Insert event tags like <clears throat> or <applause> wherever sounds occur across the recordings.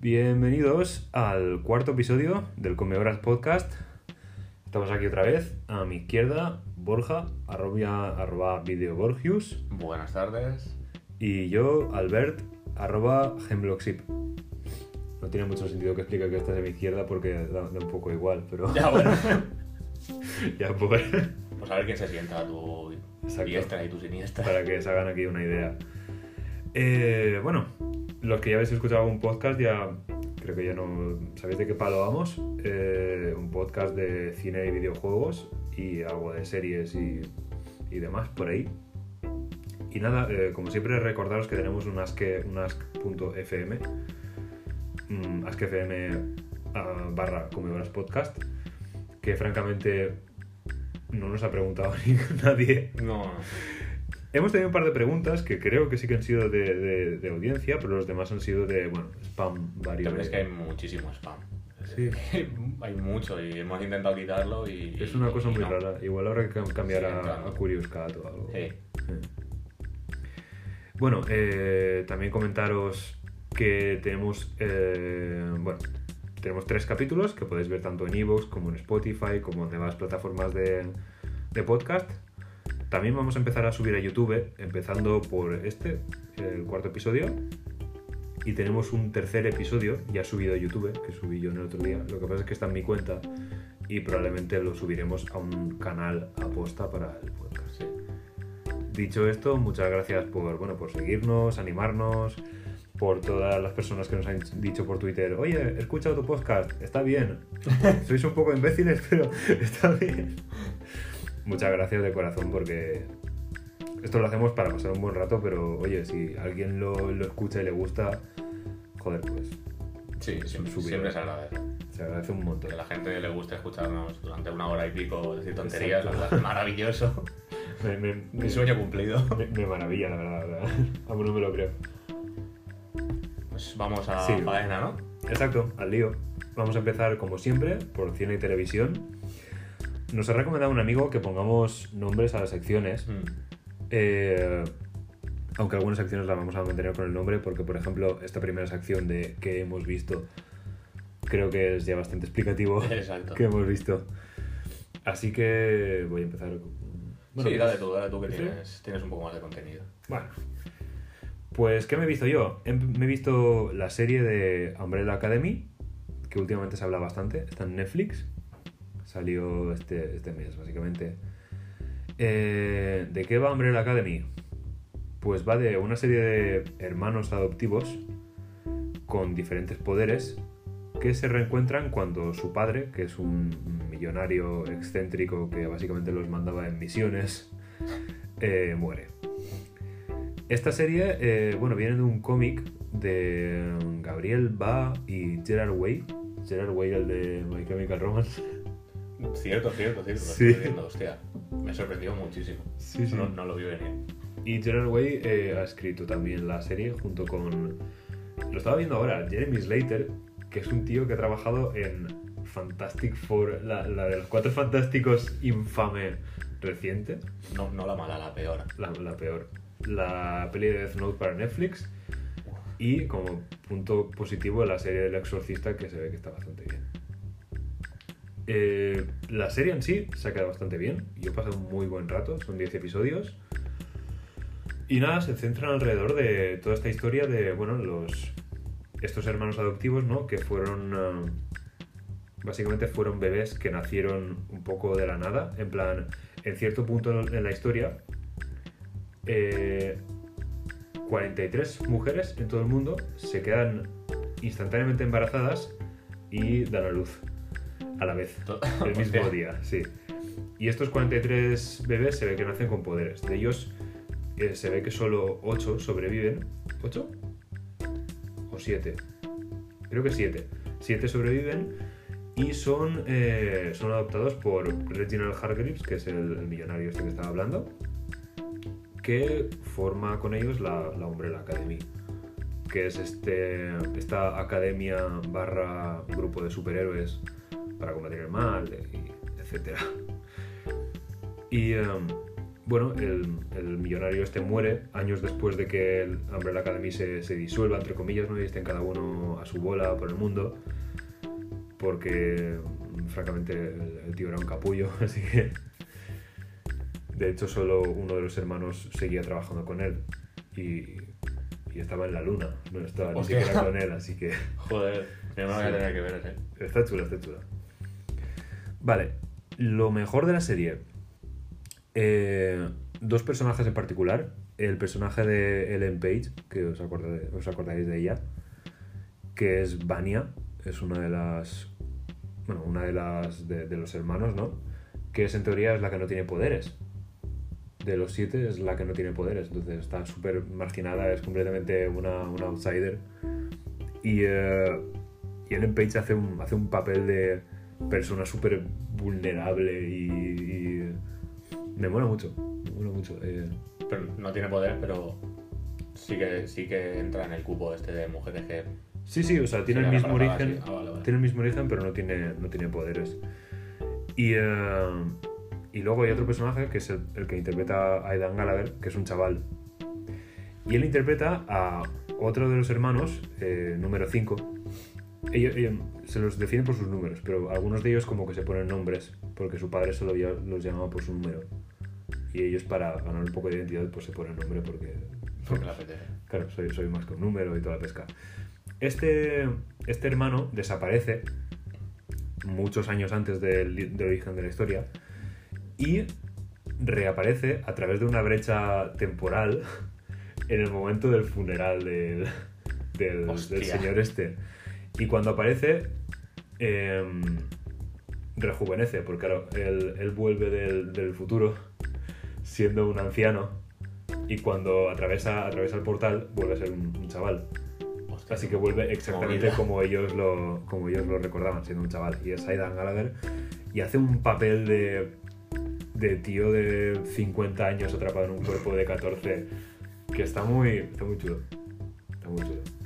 Bienvenidos al cuarto episodio del Comehoras Podcast. Estamos aquí otra vez. A mi izquierda, Borja, arroba, arroba videoborgius. Buenas tardes. Y yo, Albert, arroba Hemlockship. No tiene mucho sentido que explique que estás a mi izquierda porque da, da un poco igual, pero... Ya, bueno. <laughs> ya pues, Pues a ver quién se sienta a tu Exacto. diestra y tu siniestra. para que se hagan aquí una idea. Eh, bueno, los que ya habéis escuchado un podcast ya creo que ya no sabéis de qué palo vamos. Eh, un podcast de cine y videojuegos y algo de series y, y demás por ahí. Y nada, eh, como siempre recordaros que tenemos un ask, un ask.fm, mm, ask.fm ah, barra Comedoras Podcast, que francamente no nos ha preguntado <laughs> ni nadie no. Hemos tenido un par de preguntas que creo que sí que han sido de, de- de audiencia, pero los demás han sido de, bueno, spam varios. También es que hay muchísimo spam. Sí. <laughs> hay mucho y hemos intentado quitarlo y... Es una cosa muy no. rara. Igual habrá que cam- cambiar Sí, a, claro. a Curious Cat o algo. Sí. Bueno, eh, también comentaros que tenemos, eh, bueno, tenemos tres capítulos que podéis ver tanto en Evox como en Spotify, como en demás plataformas de, de podcast. También vamos a empezar a subir a YouTube, empezando por este, el cuarto episodio. Y tenemos un tercer episodio ya subido a YouTube, que subí yo en el otro día. Lo que pasa es que está en mi cuenta y probablemente lo subiremos a un canal aposta para el podcast. Dicho esto, muchas gracias por, bueno, por seguirnos, animarnos, por todas las personas que nos han dicho por Twitter, oye, he escuchado tu podcast, está bien. Sois un poco imbéciles, <laughs> pero está bien. Muchas gracias de corazón porque esto lo hacemos para pasar un buen rato, pero oye, si alguien lo, lo escucha y le gusta, joder, pues Sí, siempre, siempre se agradece. se agradece un montón. Que a la gente le guste escucharnos durante una hora y pico decir tonterías, la verdad maravilloso. <laughs> Me, me- Mi sueño cumplido. me- maravilla, la verdad. la verdad. <laughs> Aún no me lo creo. Pues vamos a Sí. faena, ¿no? Exacto, al lío. Vamos a empezar, como siempre, por cine y televisión. Nos ha recomendado un amigo que pongamos nombres a las secciones. Mm. eh, aunque algunas secciones las vamos a mantener con el nombre, porque, por ejemplo, esta primera sección de que hemos visto, creo que es ya bastante explicativo <laughs> Exacto. que hemos visto. Así que voy a empezar con... Bueno, sí, dale tú, dale tú que ¿Sí? tienes, tienes un poco más de contenido. Bueno, pues ¿qué me he visto yo? He- Me he visto la serie de Umbrella Academy, que últimamente se habla bastante, está en Netflix, salió este, este mes básicamente. Eh, ¿De qué va Umbrella Academy? Pues va de una serie de hermanos adoptivos con diferentes poderes que se reencuentran cuando su padre, que es un millonario excéntrico que básicamente los mandaba en misiones, eh, muere. Esta serie, eh, bueno, viene de un cómic de Gabriel Ba y Gerard Way. Gerard Way, el de My Chemical Romance. Cierto, cierto, cierto. Sí. estoy viendo, hostia. Me sorprendió muchísimo. Sí, sí. No, no lo vi venir. Y Gerard Way eh, ha escrito también la serie junto con... Lo estaba viendo ahora, Jeremy Slater, que es un tío que ha trabajado en Fantastic Four, la, la de los cuatro fantásticos infame reciente. No, no la mala, la peor. la, la peor. La peli de Death Note para Netflix. Y como punto positivo, la serie del exorcista, que se ve que está bastante bien. Eh, la serie en sí se ha quedado bastante bien. Yo he pasado un muy buen rato, son 10 episodios. Y nada, se centran alrededor de toda esta historia de, bueno, los estos hermanos adoptivos, ¿no? Que fueron. eh, básicamente fueron bebés que nacieron un poco de la nada. En plan, en cierto punto en la historia, eh, 43 mujeres en todo el mundo se quedan instantáneamente embarazadas y dan a luz a la vez, el <laughs> mismo día, sí. Y estos 43 bebés se ve que nacen con poderes. De ellos eh, se ve que solo 8 sobreviven. ¿8? ¿O 7? Creo que 7. 7 sobreviven y son, eh, son adoptados por Reginald Hargreaves, que es el, el millonario este que estaba hablando, que forma con ellos la, la Umbrella Academy, que es este, esta academia barra grupo de superhéroes para combatir el mal, y etcétera. Y em, bueno, el, el millonario este muere años después de que el Umbrella Academy se, se disuelva, entre comillas, ¿no? y estén cada uno a su bola por el mundo. Porque, francamente, el, el tío era un capullo, <laughs> así que. De hecho, solo uno de los hermanos seguía trabajando con él. Y, y estaba en la luna, no estaba ni siquiera con él, así que. <laughs> Joder, yo no voy a Sí. tener que ver ese. Está chula, está chula. Vale, lo mejor de la serie. eh, dos personajes en particular. El personaje de Ellen Page, que os, acordáis de ella, que es Vania, es una de las. Bueno, una de las. de, de los hermanos, ¿no? Que es en teoría es la que no tiene poderes. De los siete es la que no tiene poderes, entonces está súper marginada, es completamente una, una outsider. Y, eh, y Ellen Page hace un, hace un papel de persona súper vulnerable y, y me mola mucho, me mola mucho. eh. Pero no tiene poder, pero sí que, sí que entra en el cupo este de mujeres que... sí, sí, o sea, tiene el mismo origen. Ah, vale, vale. tiene el mismo origen, pero no tiene, no tiene poderes. Y, eh, y luego hay otro personaje que es el, el que interpreta a Aidan Gallagher, que es un chaval. Y él interpreta a otro de los hermanos, eh, número 5. Ellos, ellos se los define por sus números, pero algunos de ellos como que se ponen nombres, porque su padre solo los llamaba por su número. Y ellos para ganar un poco de identidad pues se ponen nombre porque, Porque le apetece. claro, soy, soy más que un número y toda la pesca. Este, este hermano desaparece muchos años antes del, del origen de la historia y reaparece a través de una brecha temporal <laughs> en el momento del funeral del, del, señor este. Y cuando aparece, em, rejuvenece, porque claro, él, él vuelve del, del futuro siendo un anciano y cuando atraviesa, atraviesa el portal vuelve a ser un, un chaval. Hostia. Así que vuelve exactamente Movida. como ellos, lo, como ellos lo recordaban, siendo un chaval. Y es Aidan Gallagher. Y hace un papel de, de tío de 50 años atrapado en un cuerpo de 14 que está muy, está muy chulo. Está muy chulo.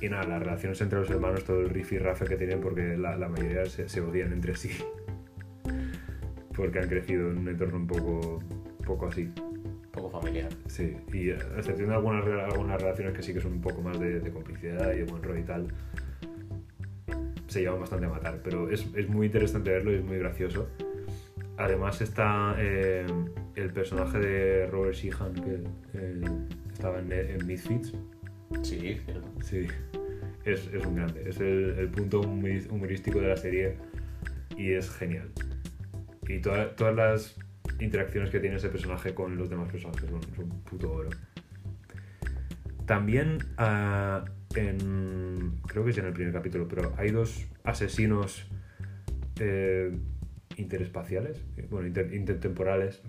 Y nada, las relaciones entre los hermanos, todo el riff y rafe que tienen, porque la, la mayoría se, se odian entre sí. <laughs> Porque han crecido en un entorno un poco, poco así. poco familiar. Sí, y a excepción de algunas, algunas relaciones que sí que son un poco más de, de complicidad y de buen rollo y tal, se llevan bastante a matar. Pero es, es muy interesante verlo y es muy gracioso. Además está eh, el personaje de Robert Sheehan, que eh, estaba en, en Misfits. Sí, cierto. Sí, es, es un grande. Es el, el punto humorístico de la serie y es genial. Y toda- todas las interacciones que tiene ese personaje con los demás personajes son, son puto oro. También ah. Creo que es en el primer capítulo, pero hay dos asesinos eh, interespaciales, eh, bueno, inter- intertemporales.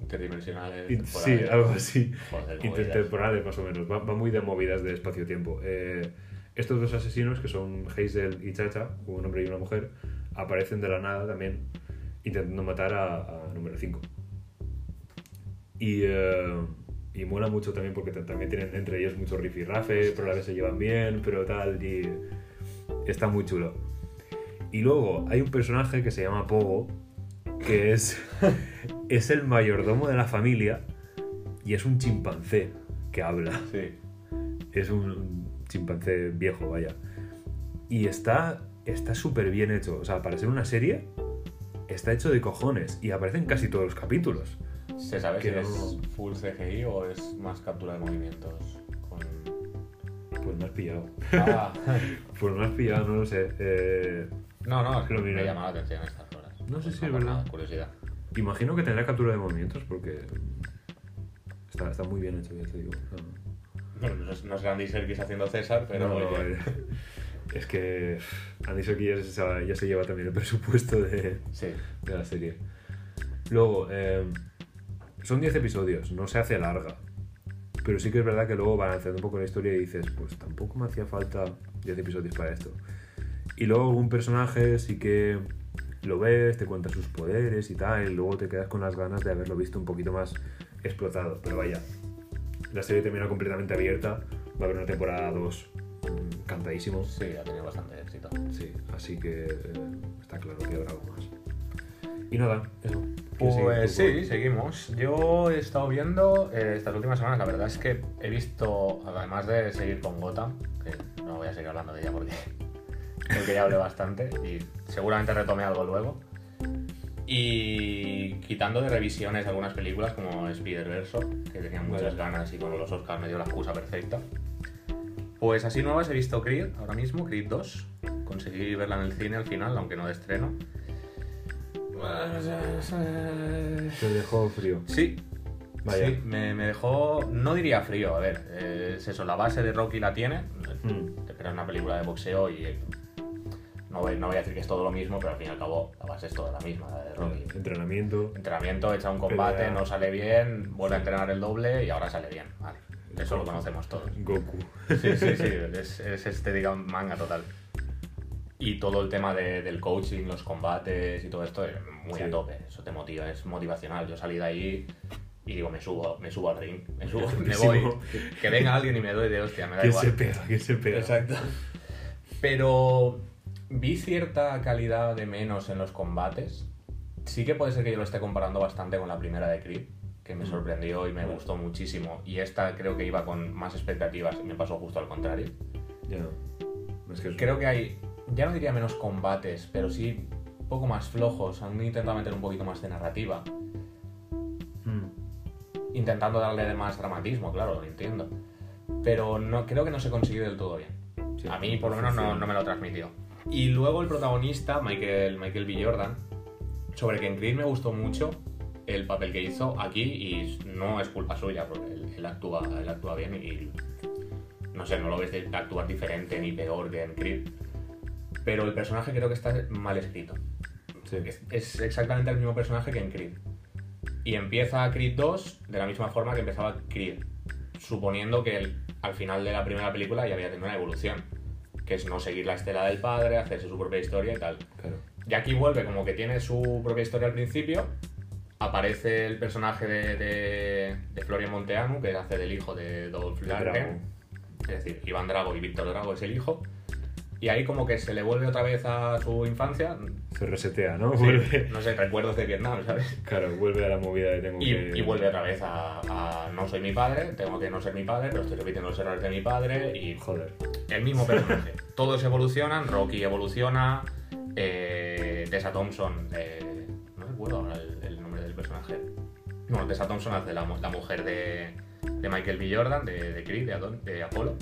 Interdimensionales. In- sí, algo así. Joder. Intertemporales, más o menos. Va, va muy de movidas de espacio-tiempo. Eh, estos dos asesinos, que son Hazel y Chacha, un hombre y una mujer, aparecen de la nada también, intentando matar a, a número 5. Y, eh, y mola mucho también porque también tienen entre ellos mucho riff y rafe, pero a la vez se llevan bien, pero tal, y está muy chulo. Y luego hay un personaje que se llama Pogo, que es, <laughs> es el mayordomo de la familia y es un chimpancé que habla. Sí. Es un chimpancé viejo, vaya. Y está está súper bien hecho. O sea, para ser una serie, está hecho de cojones y aparece en casi todos los capítulos. ¿Se sabe Que si no- es full CGI o es más captura de movimientos? Con... Pues me has pillado. Ah, <laughs> Pues me has pillado, no lo sé. Eh, no, no, es que Lo me llama la atención horas. No sé si es verdad. Curiosidad. imagino que tendrá captura de movimientos porque está, está muy bien hecho, ya te digo. Bueno, no es, no es Andy Serkis haciendo César, pero No, eh, es que Andy Serkis ya se, ya se lleva también el presupuesto de, sí. de la serie. Luego, eh, son 10 episodios, no se hace larga. Pero sí que es verdad que luego balanceando un poco la historia y dices, pues tampoco me hacía falta 10 episodios para esto. Y luego algún personaje sí que lo ves, te cuenta sus poderes y tal, y luego te quedas con las ganas de haberlo visto un poquito más explotado. Pero vaya, la serie termina completamente abierta, va a haber una temporada 2 mm, cantadísimo. Sí, ha tenido bastante éxito. Sí, así que eh, está claro que habrá algo más. Y nada, eso. ¿Quieres seguir Pues sí, seguimos. Yo he estado viendo eh, estas últimas semanas, la verdad es que he visto, además de seguir con Gotham, que no voy a seguir hablando de ella porque creo que ya hablé bastante y seguramente retome algo luego. Y quitando de revisiones algunas películas como Spider-Verse, que tenía muchas ganas y con los Oscars me dio la excusa perfecta. Pues así nuevas he visto Creed ahora mismo, Creed 2. Conseguí verla en el cine al final, aunque no de estreno. Te dejó frío. Sí. Vaya. Sí, me, me dejó. No diría frío, a ver. eh, es eso, la base de Rocky la tiene. Mm. Te esperas una película de boxeo y. eh, No voy, no voy a decir que es todo lo mismo, pero al fin y al cabo la base es toda la misma, la de Rocky. Entrenamiento. Entrenamiento, echa un combate, Pelea. no sale bien, vuelve a entrenar el doble y ahora sale bien. Vale. Eso lo conocemos todos. Goku. Sí, sí, sí, <laughs> es, es estética manga total. Y todo el tema de- del coaching, los combates y todo esto es muy Sí. a tope. Eso te motiva, es motivacional. Yo salí de ahí y digo, me subo, me subo al ring, me subo, <laughs> me voy. Que venga alguien y me doy de hostia, me da ¿Quién igual. se pega? ¿Quién se pega? Exacto. Pero vi cierta calidad de menos en los combates. Sí que puede ser que yo lo esté comparando bastante con la primera de Creed, que me Mm. sorprendió y me gustó muchísimo. Y esta creo que iba con más expectativas y me pasó justo al contrario. Ya. Es que es- Creo que hay, ya no diría menos combates, pero sí un poco más flojos. Han intentado meter un poquito más de narrativa, Mm. intentando darle más dramatismo, claro, lo entiendo. Pero no, creo que no se consiguió del todo bien. Sí, a mí por lo menos no me lo transmitió. Y luego el protagonista, Michael, Michael B. Jordan, sobre que en Creed me gustó mucho el papel que hizo aquí y no es culpa suya porque él, él actúa, él actúa bien y no sé, no lo ves de actuar diferente ni peor que en Creed. Pero el personaje creo que está mal escrito. Sí. Es, es exactamente el mismo personaje que en Creed. Y empieza Creed 2 de la misma forma que empezaba Creed, suponiendo que al final de la primera película ya había tenido una evolución, que es no seguir la estela del padre, hacerse su propia historia y tal. Claro. Y aquí vuelve como que tiene su propia historia al principio, aparece el personaje de, de, de Florian Monteanu, que hace del hijo de Dolph. Lundgren, es decir, Iván Drago y Víctor Drago es el hijo, y ahí como que se le vuelve otra vez a su infancia, Se resetea, ¿no? Sí, Vuelve. no sé, recuerdos de Vietnam, ¿sabes? Claro, vuelve a la movida de tengo Y, que. y vuelve otra vez a, a no soy mi padre, tengo que no ser mi padre, pero estoy repitiendo los errores de mi padre y Joder. el mismo personaje. Todos evolucionan, Rocky evoluciona, eh, Tessa Thompson, eh, no recuerdo ahora el, el nombre del personaje. No, Tessa Thompson hace la mujer de, de Michael B. Jordan, de, de Creed, de, Adon- de Apolo.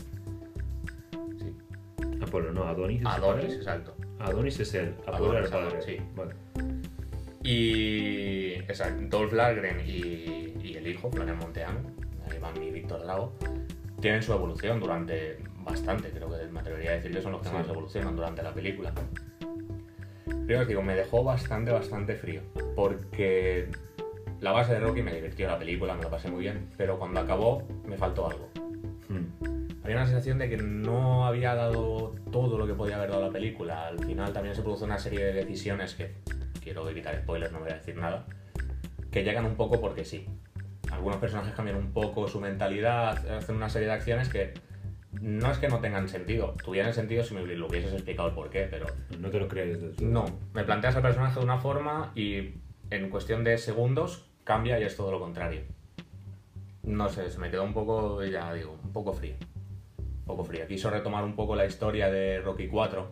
Apolo, no, Adonis. es el Adonis, exacto. Adonis es él. Apolo Adonis, el padre. Adonis, sí. Vale. Y exacto, Dolph Lundgren y, y el hijo, Florian Monteano, Iván y Víctor Drago, tienen su evolución durante bastante, creo que me atrevería a decir que son los que Sí. más evolucionan durante la película. Pero os digo, me dejó bastante, bastante frío, porque la base de Rocky me divirtió la película, me lo pasé muy bien, pero cuando acabó me faltó algo. Había una sensación de que no había dado todo lo que podía haber dado la película. Al final también se produce una serie de decisiones que, quiero evitar spoilers, no voy a decir nada, que llegan un poco porque sí. Algunos personajes cambian un poco su mentalidad, hacen una serie de acciones que no es que no tengan sentido. Tuvieran sentido si me lo hubieses explicado el por qué, pero No te lo crees no. Me planteas al personaje de una forma y en cuestión de segundos cambia y es todo lo contrario. No sé, se me quedó un poco, ya digo, un poco frío. Un poco frío. Quiso retomar un poco la historia de Rocky 4,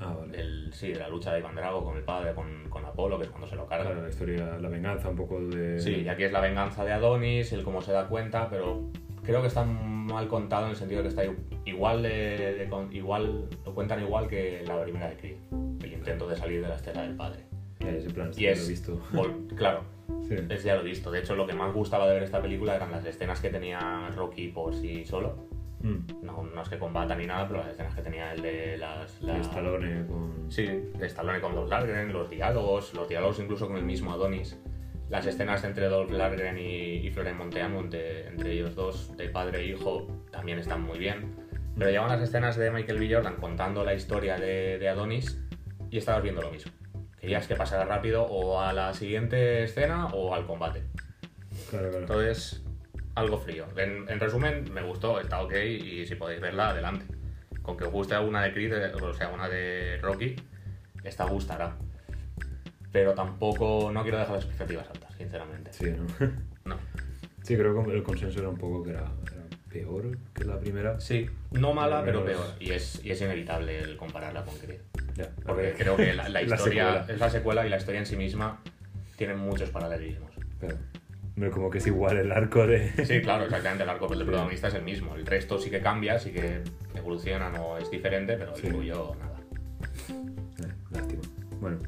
Ah, vale. del, sí, de la lucha de Iván Drago con el padre, con, con Apolo, que es cuando se lo carga. Claro, la historia, la venganza un poco de. Sí, y aquí es la venganza de Adonis, el cómo se da cuenta, pero creo que está mal contado en el sentido de que está igual de, de igual lo cuentan igual que la primera de Creed, el intento de salir de la estela del padre. Ya, ese plan, Y lo es he visto. vol- claro, Sí. es ya lo he visto. De hecho, lo que más gustaba de ver esta película eran las escenas que tenía Rocky por sí solo. Mm. No, no es que combata ni nada, pero las escenas que tenía el de las, la- Stallone con. Sí, de Stallone con Dolph Lundgren, los diálogos, los diálogos incluso con el mismo Adonis. Las escenas entre Dolph Lundgren y, y Florian Monteanu, entre, ellos dos, de padre e hijo, también están muy bien. Pero llevan las escenas de Michael B. Jordan contando la historia de, de Adonis y estabas viendo lo mismo. Querías que pasara rápido o a la siguiente escena o al combate. Claro, claro. Entonces, algo frío. En, en resumen, me gustó, está ok y si podéis verla, adelante. Con que os guste alguna de Creed, eh, o sea, una de Rocky, esta gustará. pero tampoco no quiero dejar las expectativas altas, sinceramente. Sí, ¿no? No. Sí, creo que el consenso era un poco que era, era peor que la primera. Sí, no mala, pero peor. Y es, y es inevitable el compararla con Creed. Ya, a Porque creo que la, la <laughs> La historia secuela. es la secuela y la historia en sí misma tiene muchos paralelismos. Claro. Hombre, como que es igual el arco de. Sí, claro, exactamente. El arco del protagonista es el mismo. El resto sí que cambia, sí que evoluciona, no es diferente, pero el Sí. tuyo nada. Eh, lástima. Bueno,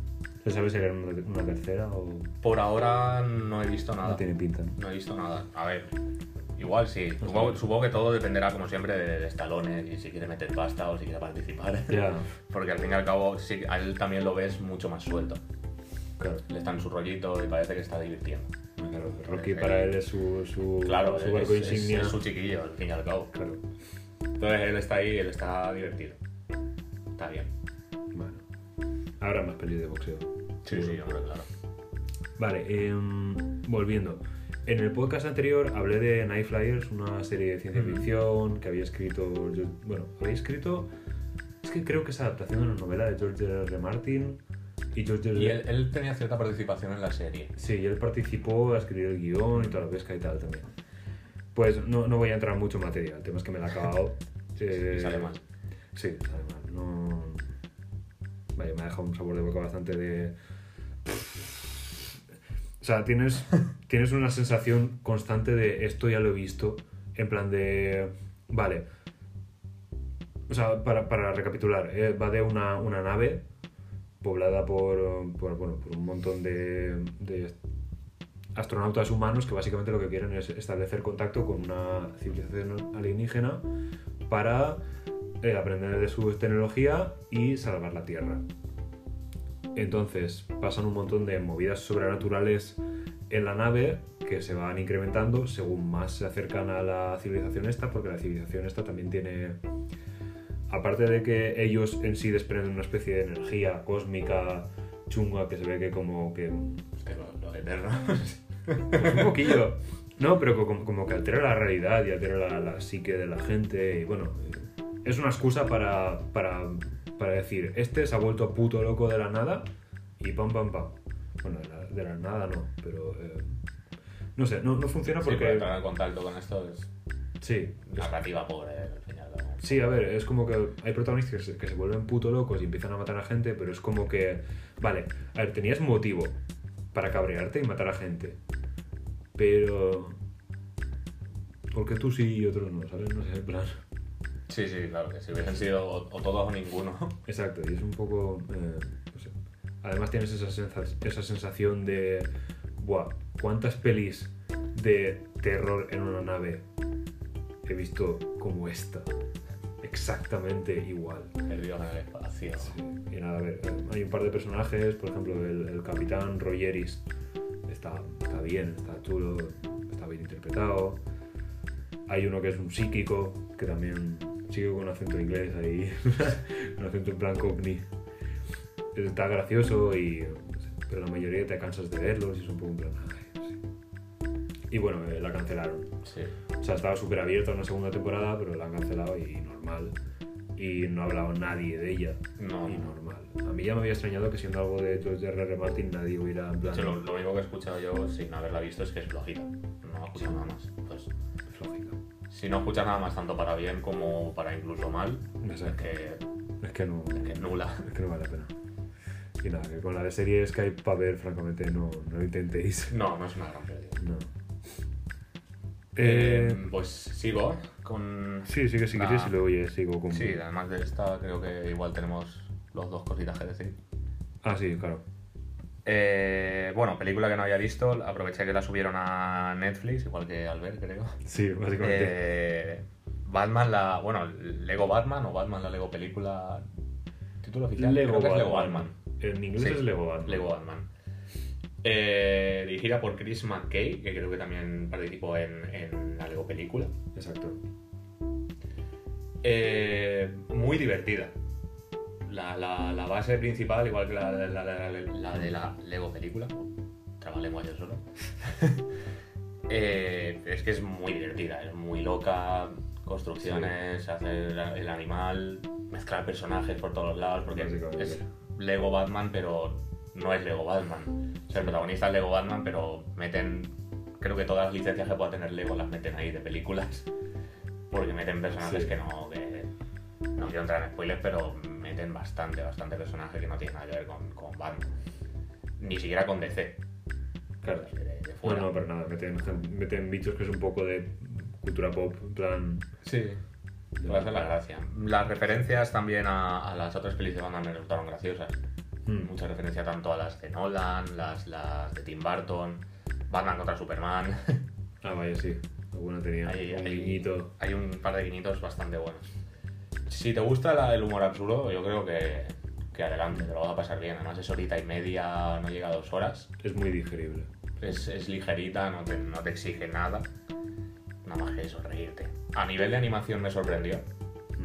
¿se sabe si era una, una tercera o.? Por ahora no he visto nada. No tiene pinta, ¿no? No he visto nada. A ver, igual sí. Supongo, supongo que todo dependerá, como siempre, de, de Stallone y si quiere meter pasta o si quiere participar. Ya, <laughs> Porque al fin y al cabo, sí, a él también lo ves mucho más suelto. claro. Le está en su rollito y parece que está divirtiendo. Claro. Rocky Eh, para él es su, su, Claro, su barco es- insignia. es su chiquillo, al fin y al cabo. Claro. Entonces él está ahí, él está divertido. Está bien. Bueno. Habrá más pelis de boxeo. Sí, sí, hombre, claro. Vale, em, volviendo. En el podcast anterior hablé de Night Flyers, una serie de ciencia ficción que había escrito. Bueno, había escrito. Es que creo que es adaptación de una novela de George R. R. Martin. Y George R. Y él, él tenía cierta participación en la serie. Sí, él participó a escribir el guion y toda la pesca y tal también. Pues no, no voy a entrar mucho en materia, el tema es que me la he acabado. <laughs> Eh, Y sale mal. Sí, sale mal. No... Vaya, me ha dejado un sabor de boca bastante de... O sea, tienes, <laughs> tienes una sensación constante de esto ya lo he visto, en plan de... Vale. O sea, para, para recapitular, eh, va de una, una nave poblada por, por, bueno, por un montón de, astronautas humanos que básicamente lo que quieren es establecer contacto con una civilización alienígena para eh, aprender de su tecnología y salvar la Tierra. Entonces pasan un montón de movidas sobrenaturales en la nave que se van incrementando según más se acercan a la civilización esta, porque la civilización esta también tiene, aparte de que ellos en sí desprenden una especie de energía cósmica chunga que se ve que como que Hostia, lo, lo eterno. pues un poquillo. No, pero co- como, como que altera la realidad y altera la, la psique de la gente. Y bueno, es una excusa para, para, para decir, este se ha vuelto puto loco de la nada y pam, pam, pam. Bueno, de la, de la nada no, pero... eh, no sé, no, no funciona Sí, porque... entrar en contacto con esto es Sí, narrativa pobre, eh, al fin y al cabo. Sí, a ver, es como que hay protagonistas que se, que se vuelven puto locos y empiezan a matar a gente, pero es como que, vale, a ver, tenías motivo para cabrearte y matar a gente, pero... ¿Por qué tú sí y otros no? ¿Sabes? No sé, en plan... Sí, sí, claro, que si hubiesen sido o, o todos o ninguno. <laughs> Exacto, y es un poco... eh, no sé. Además tienes esa, sensa- esa sensación de... Buah, ¿cuántas pelis de terror en una nave he visto como esta? Exactamente igual. Perdidos en el espacio. Sí, y nada, a ver, hay un par de personajes, por ejemplo, el, el capitán Rogeris está, está bien, está chulo, está bien interpretado. Hay uno que es un psíquico, que también sigue con acento inglés ahí, <laughs> un acento en plan cockney. Está gracioso y... pero la mayoría te cansas de verlos y es un poco en plan... "Ay, sí". Y bueno, eh, la cancelaron. Sí. O sea, estaba súper abierta una segunda temporada, pero la han cancelado y normal. Y no ha hablado nadie de ella. No, Y no. normal. A mí ya me había extrañado que siendo algo de George R. R. Martin nadie hubiera en plan lo, lo único que he escuchado yo sin haberla visto es que es flojita. No he escuchado nada más. Pues, flojita. si no escuchas nada más tanto para bien como para incluso mal, es que, Es que no, es que es nula. es que no vale la pena. Y nada, que con la de series que hay para ver, francamente, no, no lo intentéis. No, no es una gran pérdida. No. Eh, Eh, pues sigo con... sí, sí que sí la- quieres y luego ya sigo con... Sí, además de esta creo que igual tenemos los dos cositas que decir. Ah, sí, claro. Eh, bueno, película que no había visto, aproveché que la subieron a Netflix, igual que Albert, creo. Sí, básicamente. Eh, Batman, la. Bueno, Lego Batman o Batman, la Lego película. ¿Título oficial? Lego Creo que es Batman. Lego Batman. En inglés Sí, es Lego Batman. Lego Batman. Eh, dirigida por Chris McKay, que creo que también participó en, en la Lego película. Exacto. Eh, muy divertida. La, la- la base principal, igual que la, de la- de Lego película, trabalengua yo solo, <laughs> Eh, es que es muy divertida, es muy loca, construcciones, hacer el animal, mezclar personajes por todos lados, porque es Lego Batman, pero no es Lego Batman. O sea, el protagonista es Lego Batman, pero meten, creo que todas las licencias que pueda tener Lego las meten ahí de películas. <laughs> Porque meten personajes Sí. que no, que no quiero entrar en spoilers, pero meten bastante, bastante personajes que no tienen nada que ver con, con Batman. Ni siquiera con DC. Claro. De, de No, fuera. no, pero nada, meten, meten bichos que es un poco de cultura pop, en plan... Sí. hacer la gracia. Las referencias también a, a las otras pelis de Batman me resultaron graciosas. Mm. Mucha referencia tanto a las de Nolan, las, las de Tim Burton, Batman contra Superman. <laughs> Ah, vaya, sí. Alguna tenía Hay, un hay- guiñito. hay un par de guiñitos bastante buenos. Si te gusta la- el humor absurdo, yo creo que, que adelante, te lo vas a pasar bien. Además es horita y media, no llega a dos horas. Es muy digerible. Es, es ligerita, no te, no te exige nada. Nada más que eso, reírte. A nivel de animación me sorprendió.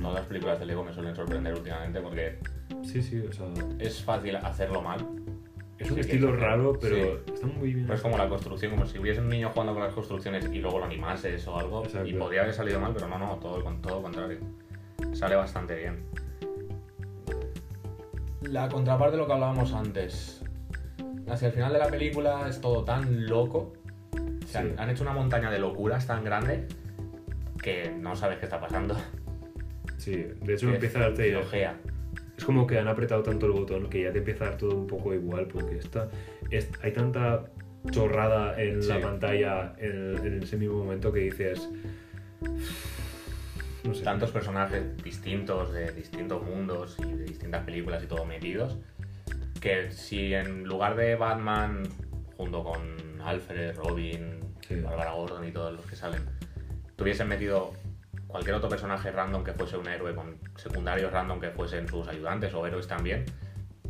Todas las películas de Lego me suelen sorprender últimamente porque Sí, sí, o sea... es fácil hacerlo mal. Es un Sí, estilo que- raro, pero sí. está muy bien. Pero es como la construcción, como si hubiese un niño jugando con las construcciones y luego lo animases o algo. Exacto. Y podría haber salido mal, pero no, no, todo, con todo lo contrario. Sale bastante bien. La contraparte de lo que hablábamos antes. Hacia el final de la película es todo tan loco. Se han, Sí. han hecho una montaña de locuras tan grande que no sabes qué está pasando. Sí, de hecho empieza a darte... Es como que han apretado tanto el botón que ya te empieza a dar todo un poco igual, porque está, es- hay tanta chorrada en la pantalla en, en ese mismo momento que dices... No sé. tantos personajes distintos de distintos mundos y de distintas películas y todo metidos que si en lugar de Batman junto con Alfred, Robin, Sí. Barbara Gordon y todos los que salen tuviesen metido cualquier otro personaje random que fuese un héroe con secundarios random que fuesen sus ayudantes o héroes también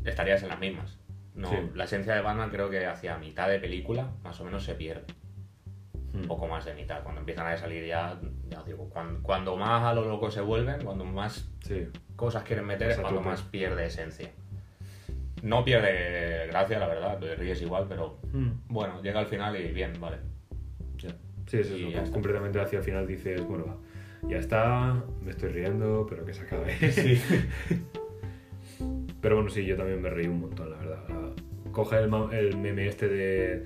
estarías en las mismas no, Sí. la esencia de Batman creo que hacia mitad de película más o menos se pierde un poco más de mitad. Cuando empiezan a salir ya, ya os digo, cuando, cuando más a lo loco se vuelven, cuando más Sí, cosas quieren meter, es cuando más pierde esencia. No pierde gracia, la verdad, te ríes igual, pero Mm. bueno, llega al final y bien, vale. Ya. Sí, es Y eso. está. Completamente hacia el final dices, bueno, va, ya está, me estoy riendo, pero que se acabe. <laughs> pero bueno, sí, yo también me reí un montón, la verdad. Coge el, el meme este de...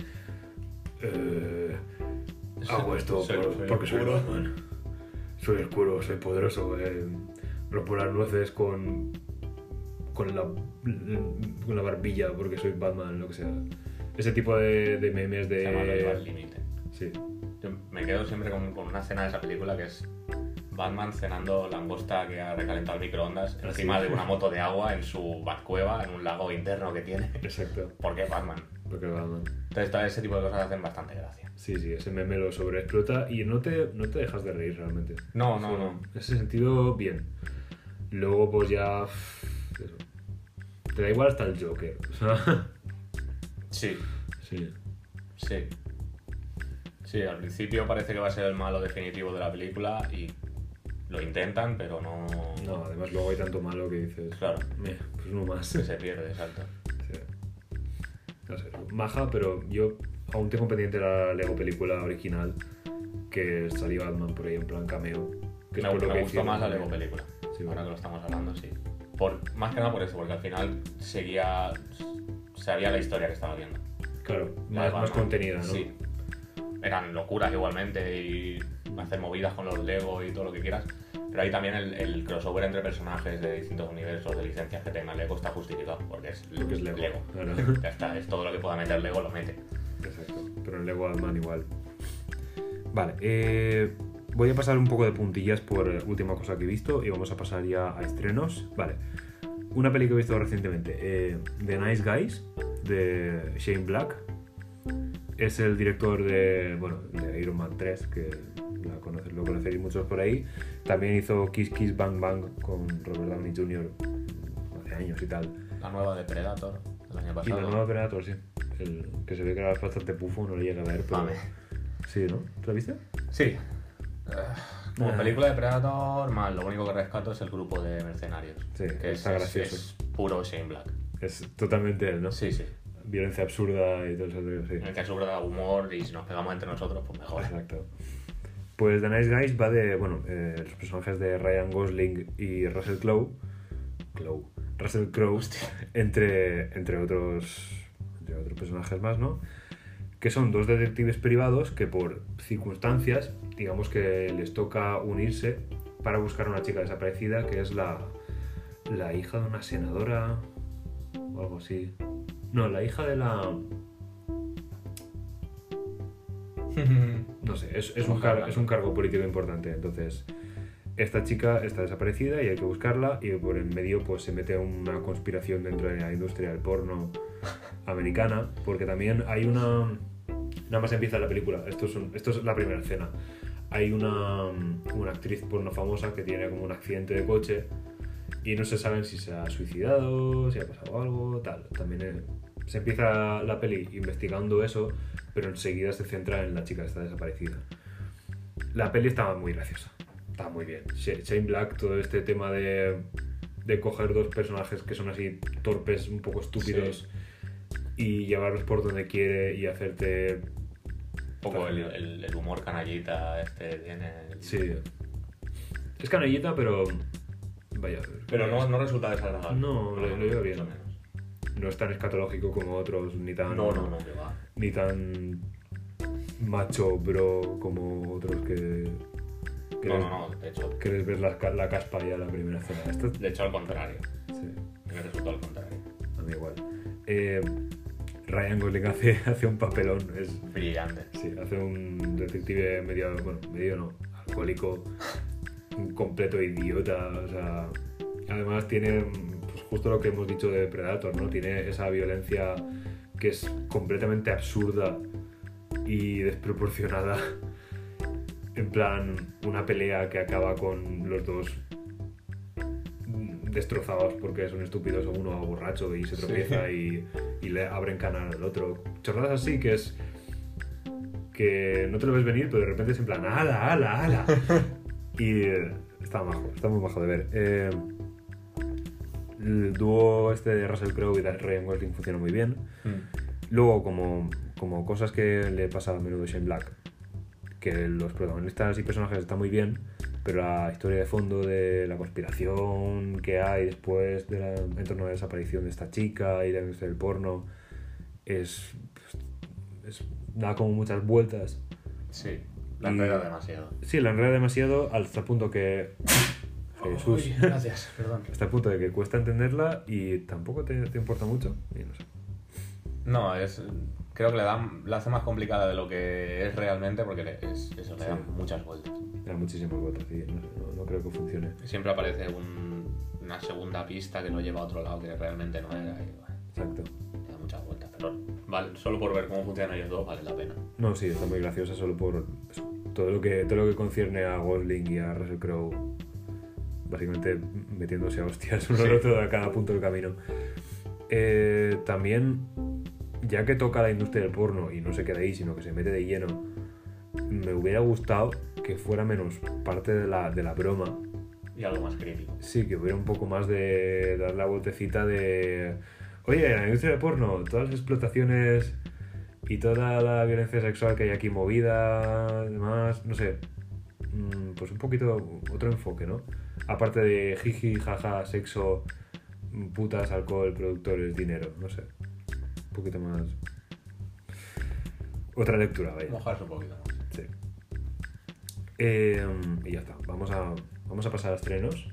eh, hago esto Soy- por- soy porque soy. Batman. Soy oscuro, soy poderoso. Eh, rompo las nueces con... Con la, con la barbilla porque soy Batman, lo que sea. Ese tipo de, de memes Se llama de... límite. Sí, Yo me quedo siempre con, con una escena de esa película que es Batman cenando langosta que ha recalentado el microondas Ah, encima de una moto de agua en su batcueva, en un lago interno que tiene. exacto. Porque es Batman. Porque Batman. Entonces, todo ese tipo de cosas hacen bastante gracia. Sí, sí, ese meme lo sobreexplota y no te, no te dejas de reír realmente. No, no, no. En ese sentido, bien. Luego, pues ya. eso. Te da igual hasta el Joker. O sea, <laughs> Sí, sí. sí. Sí, al principio parece que va a ser el malo definitivo de la película y lo intentan, pero no. No, además, luego hay tanto malo que dices. Claro. "Meh, pues uno más. que se pierde, exacto. Sí. No sé, maja, pero yo aún tengo pendiente la Lego película original que salió Batman por ahí en plan cameo. Que es me por lo me que gustó más la. Lego película. Sí, Ahora bueno. que lo estamos hablando, sí. Por, más que nada por eso, porque al final seguía. sabía la historia que estaba viendo. Claro, La más, más contenida, ¿no? Sí. Eran locuras igualmente y hacer movidas con los Lego y todo lo que quieras. Pero ahí también el, el crossover entre personajes de distintos universos, de licencias que tenga Lego está justificado, porque es, Porque es Lego, claro. Ya está, es todo lo que pueda meter Lego, lo mete. Exacto, pero en Lego Batman igual. Vale, eh, voy a pasar un poco de puntillas por eh, última cosa que he visto y vamos a pasar ya a estrenos. Vale, una peli que he visto recientemente, eh, The Nice Guys, de Shane Black. Es el director de, bueno, de Iron Man 3, que la conoce- lo conoceréis muchos por ahí. También hizo Kiss Kiss Bang Bang con Robert Downey Jr. hace años y tal. La nueva de Predator del año Y pasado. la nueva Predator, sí. El, que se ve que era bastante pufo, no le llega a ver, pero... Mame. Sí, ¿no? ¿Te la viste? Sí. Eh, Como Ah. película de Predator, mal. Lo único que rescato es el grupo de mercenarios. Sí, que está es, gracioso. es puro Shane Black. Es totalmente él, ¿no? Sí, sí. Violencia absurda y todo eso, sí. En el que sobra humor y si nos pegamos entre nosotros, pues mejor. Exacto. Pues The Nice Guys va de, bueno, eh, los personajes de Ryan Gosling y Russell Crowe. Crowe. Russell Crowe, entre, entre, otros, entre otros personajes más, ¿no? Que son dos detectives privados que por circunstancias, digamos que les toca unirse para buscar a una chica desaparecida que es la, la hija de una senadora o algo así. No, la hija de la... <laughs> No sé, es, es un, car- es un cargo político importante. Entonces, esta chica está desaparecida y hay que buscarla y por en medio pues se mete una conspiración dentro de la industria del porno <laughs> americana porque también hay una... Nada más empieza la película, esto es, un- esto es la primera escena. Hay una, una actriz porno famosa que tiene como un accidente de coche y no se saben si se ha suicidado, si ha pasado algo, tal. También eh, se empieza la peli investigando eso, pero enseguida se centra en la chica que está desaparecida. La peli estaba muy graciosa, estaba muy bien. Sh- Shane Black, todo este tema de, de coger dos personajes que son así torpes, un poco estúpidos, y llevarlos por donde quiere y hacerte... Un poco el, el- el humor canallita este tiene. Sí. Es canallita, pero... Vaya. Pero no, no resulta desagradable. No, lo- lo lleva bien. No es tan escatológico como otros, ni tan, No, no, no, que va. ni tan macho bro como otros que, que, No, les, no, no, de hecho, que les ves la, la caspa ya en la primera escena. Esto, de hecho al contrario. sí, Me resultó al contrario. a mí igual. Eh, Ryan Gosling hace, <laughs> hace un papelón, es, Brillante. sí, hace un detective medio, bueno, medio no, alcohólico, un completo idiota, o sea, además tiene justo lo que hemos dicho de Predator, ¿no? Tiene esa violencia que es completamente absurda y desproporcionada. En plan, una pelea que acaba con los dos destrozados porque son estúpidos o uno borracho y se Sí. tropieza y, y le abren canal al otro. Chorradas así que es que no te lo ves venir, pero de repente es en plan, ¡ala, ala, ala! <laughs> y está majo, está muy majo de ver. Eh, el dúo este de Russell Crowe y de Ryan Gosling funciona muy bien. Luego, como, como cosas que le pasa a menudo a Shane Black, que los protagonistas y personajes están muy bien, pero la historia de fondo de la conspiración que hay después de la, en torno a la desaparición de esta chica y la industria del porno es, es- da como muchas vueltas. Sí, la enreda demasiado. Sí, la enreda demasiado hasta el punto que... Jesús. Uy, gracias, perdón. Hasta el punto de que cuesta entenderla y tampoco te, te importa mucho. Y no sé. No, es, creo que le dan, la hace más complicada de lo que es realmente porque le, es, eso, le Sí. dan muchas vueltas. Da muchísimas vueltas y no, sé, no- no creo que funcione. Siempre aparece un- una segunda pista que lo lleva a otro lado que realmente no era. Y, bueno, Exacto. le da muchas vueltas. Pero vale, solo por ver cómo funcionan ellos dos vale la pena. No, sí, está muy graciosa solo por eso, todo lo que todo lo que concierne a Gosling y a Russell Crowe, básicamente metiéndose a hostias uno Sí. al otro a cada punto del camino. Eh, también, ya que toca la industria del porno y no se queda ahí, sino que se mete de lleno, me hubiera gustado que fuera menos parte de la, de la broma. Y algo más crítico. Sí, que hubiera un poco más de dar la vueltecita de... Oye, en la industria del porno, todas las explotaciones y toda la violencia sexual que hay aquí movida, además, no sé, mm, pues un poquito otro enfoque, ¿no? Aparte de jiji, jaja, sexo, putas, alcohol, productores, dinero, no sé. Un poquito más... Otra lectura, vaya. Mojarse un poquito más. Sí. Eh, y ya está, vamos a, vamos a pasar a estrenos.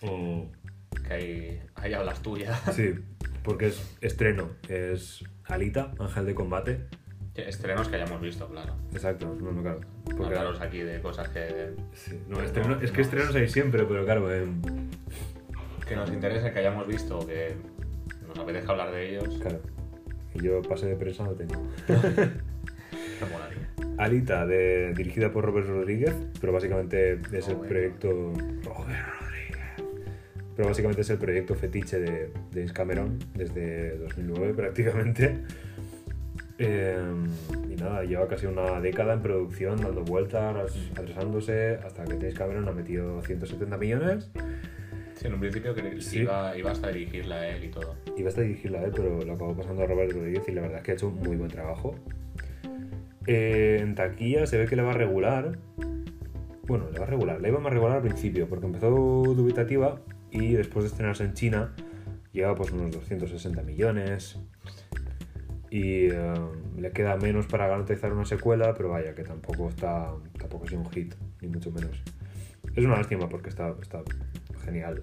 Que ahí, ahí hablas tú ya. Sí, porque es estreno, es Alita, Ángel de Combate. Estrenos que hayamos visto, claro. Exacto, no, no, claro. Porque, Hablaros aquí de cosas que, sí, no, estreno- es que estrenos hay siempre, pero claro, eh, que nos interesen, que hayamos visto, que nos apetezca hablar de ellos. claro. Y yo pase de prensa no tengo. <laughs> Alita, de, dirigida por Robert Rodríguez, pero básicamente es el Robert. proyecto. Robert Rodríguez. Pero básicamente es el proyecto fetiche de James Cameron desde 2009 prácticamente. Eh, y nada, lleva casi una década en producción, dando vueltas, atrasándose, hasta que James Cameron ha metido 170 millones. Sí, en un principio que Sí. iba, iba hasta a dirigirla él y todo. Iba hasta a dirigirla él, pero lo acabó pasando a Robert Rodríguez y la verdad es que ha hecho un muy buen trabajo. Eh, en taquilla se ve que le va a regular. Bueno, le va a regular. Le iba más regular al principio, porque empezó dubitativa y después de estrenarse en China Lleva pues unos 260 millones. Y eh, le queda menos para garantizar una secuela, pero vaya, que tampoco está. tampoco sido un hit, ni mucho menos. Es una lástima porque está, está genial.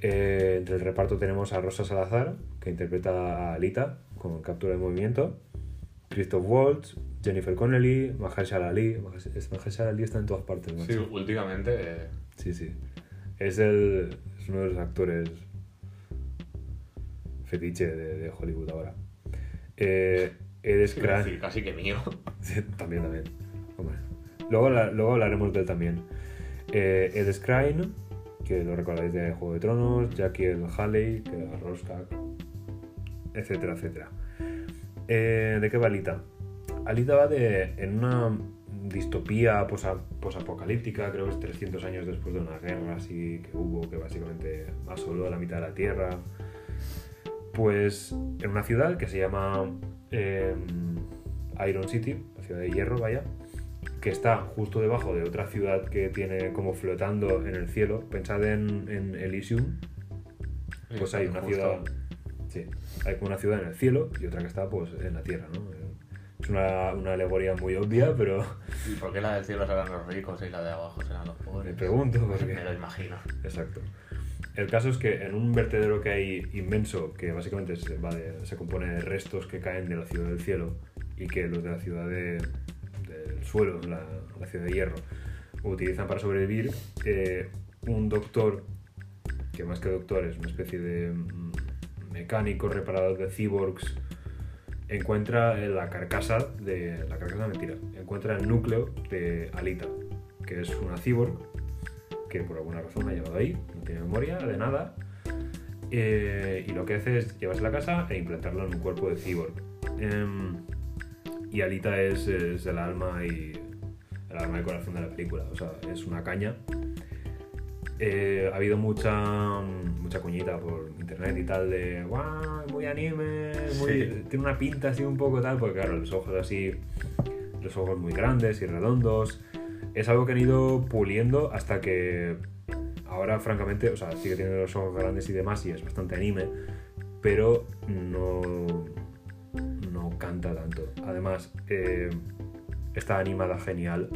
Eh, entre el reparto tenemos a Rosa Salazar, que interpreta a Alita con captura de movimiento. Christoph Waltz, Jennifer Connelly, Mahershala Ali. Mahershala Ali está en todas partes. macho. Sí, últimamente. eh, Sí, sí. Es, el, es uno de los actores fetiche de, de Hollywood ahora. Eh, a Skrein... decir, casi que mío. También, también. Hombre. Luego, luego hablaremos de él también. Eh, Ed Skrein, que lo recordáis de Juego de Tronos, Jackie el Halley, que era Rorschach, etcétera, etcétera. Eh, ¿De qué va Alita? Alita va de, en una distopía posa- posapocalíptica, creo que es 300 años después de una guerra así que hubo, que básicamente asoló a la mitad de la Tierra. Pues en una ciudad que se llama eh, Iron City, la ciudad de hierro, vaya, que está justo debajo de otra ciudad que tiene como flotando en el cielo. Pensad en, en Elysium, pues hay una ciudad. Sí, hay como una ciudad en el cielo y otra que está pues en la tierra, ¿no? Es una, una alegoría muy obvia, pero ¿Y por qué la del cielo serán los ricos y la de abajo serán los pobres? me pregunto por qué. Me lo imagino. Exacto. El caso es que en un vertedero que hay inmenso, que básicamente se, compone de restos que caen de la ciudad del cielo y que los de la ciudad de- del suelo, la, ciudad de hierro, utilizan para sobrevivir, eh, un doctor, que más que doctor es una especie de mm, mecánico, reparador de cyborgs, encuentra eh, la carcasa de... la carcasa mentira, encuentra el núcleo de Alita, que es una cyborg que por alguna razón ha llevado ahí, tiene memoria de nada, eh, y lo que hace es llevarse a la casa e implantarlo en un cuerpo de cyborg. Em, y Alita es, es el alma y el alma y corazón de la película, o sea, es una caña. Eh, ha habido mucha mucha cuñita por internet y tal de guau, muy anime, muy- Sí. tiene una pinta así un poco tal, porque claro, los ojos así, los ojos muy grandes y redondos. Es algo que han ido puliendo hasta que ahora, francamente, o sea, sí que tiene los ojos grandes y demás y es bastante anime, pero no, no canta tanto. Además, eh, está animada genial.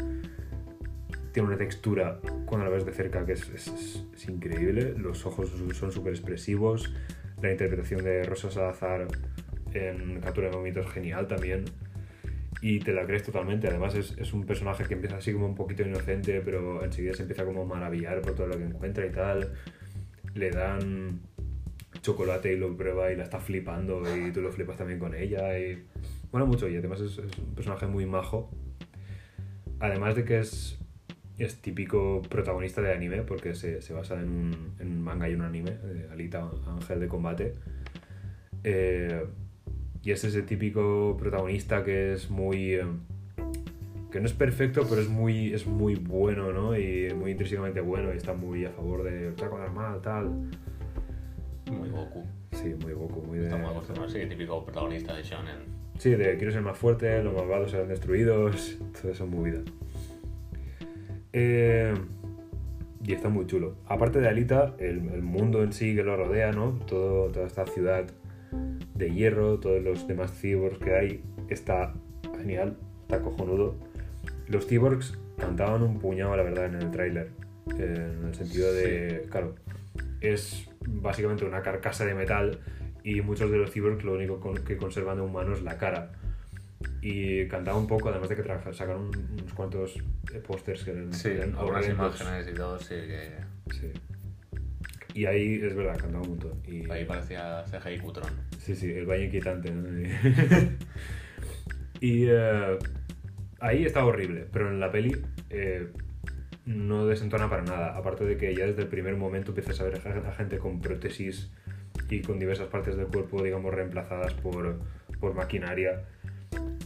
Tiene una textura cuando la ves de cerca que es, increíble. Los ojos son súper expresivos. La interpretación de Rosa Salazar en captura de movimiento es genial también. Y te la crees totalmente. Además, es, es un personaje que empieza así como un poquito inocente, pero enseguida se empieza como a maravillar por todo lo que encuentra y tal. Le dan chocolate y lo prueba y la está flipando y tú lo flipas también con ella. Y bueno, mucho. Y además es, un personaje muy majo. Además de que es, es típico protagonista de anime, porque se, se basa en un, manga y un anime, Alita, Ángel de Combate. Eh, y es ese típico protagonista que es muy... eh, que no es perfecto, pero es muy, es muy bueno, ¿no? Y muy intrínsecamente bueno y está muy a favor de luchar con el mal, tal. Muy Goku. Sí, muy Goku, muy de... Estamos acostumbrados, sí, típico protagonista de Shonen. Sí, de quiero ser más fuerte, los malvados serán destruidos, <laughs> toda esa movida. Eh, y está muy chulo. Aparte de Alita, el, el mundo en sí que lo rodea, ¿no? Todo, toda esta ciudad de hierro, todos los demás cyborgs que hay, está genial, está cojonudo. Los cyborgs cantaban un puñado, la verdad, en el tráiler. en el sentido de, claro, es básicamente una carcasa de metal y muchos de los cyborgs lo único que conservan de humano es la cara. Y cantaba un poco, además de que sacaron un- unos cuantos eh, pósters que eran, Sí, algunas imágenes y todo, sí, que Sí. Y ahí es verdad, cantaba un montón. Y, ahí parecía CGI Cutrón. Sí, sí, el baño inquietante. ¿no? <laughs> y eh, ahí está horrible, pero en la peli eh, no desentona para nada. Aparte de que ya desde el primer momento empiezas a ver a gente con prótesis y con diversas partes del cuerpo, digamos, reemplazadas por, por maquinaria.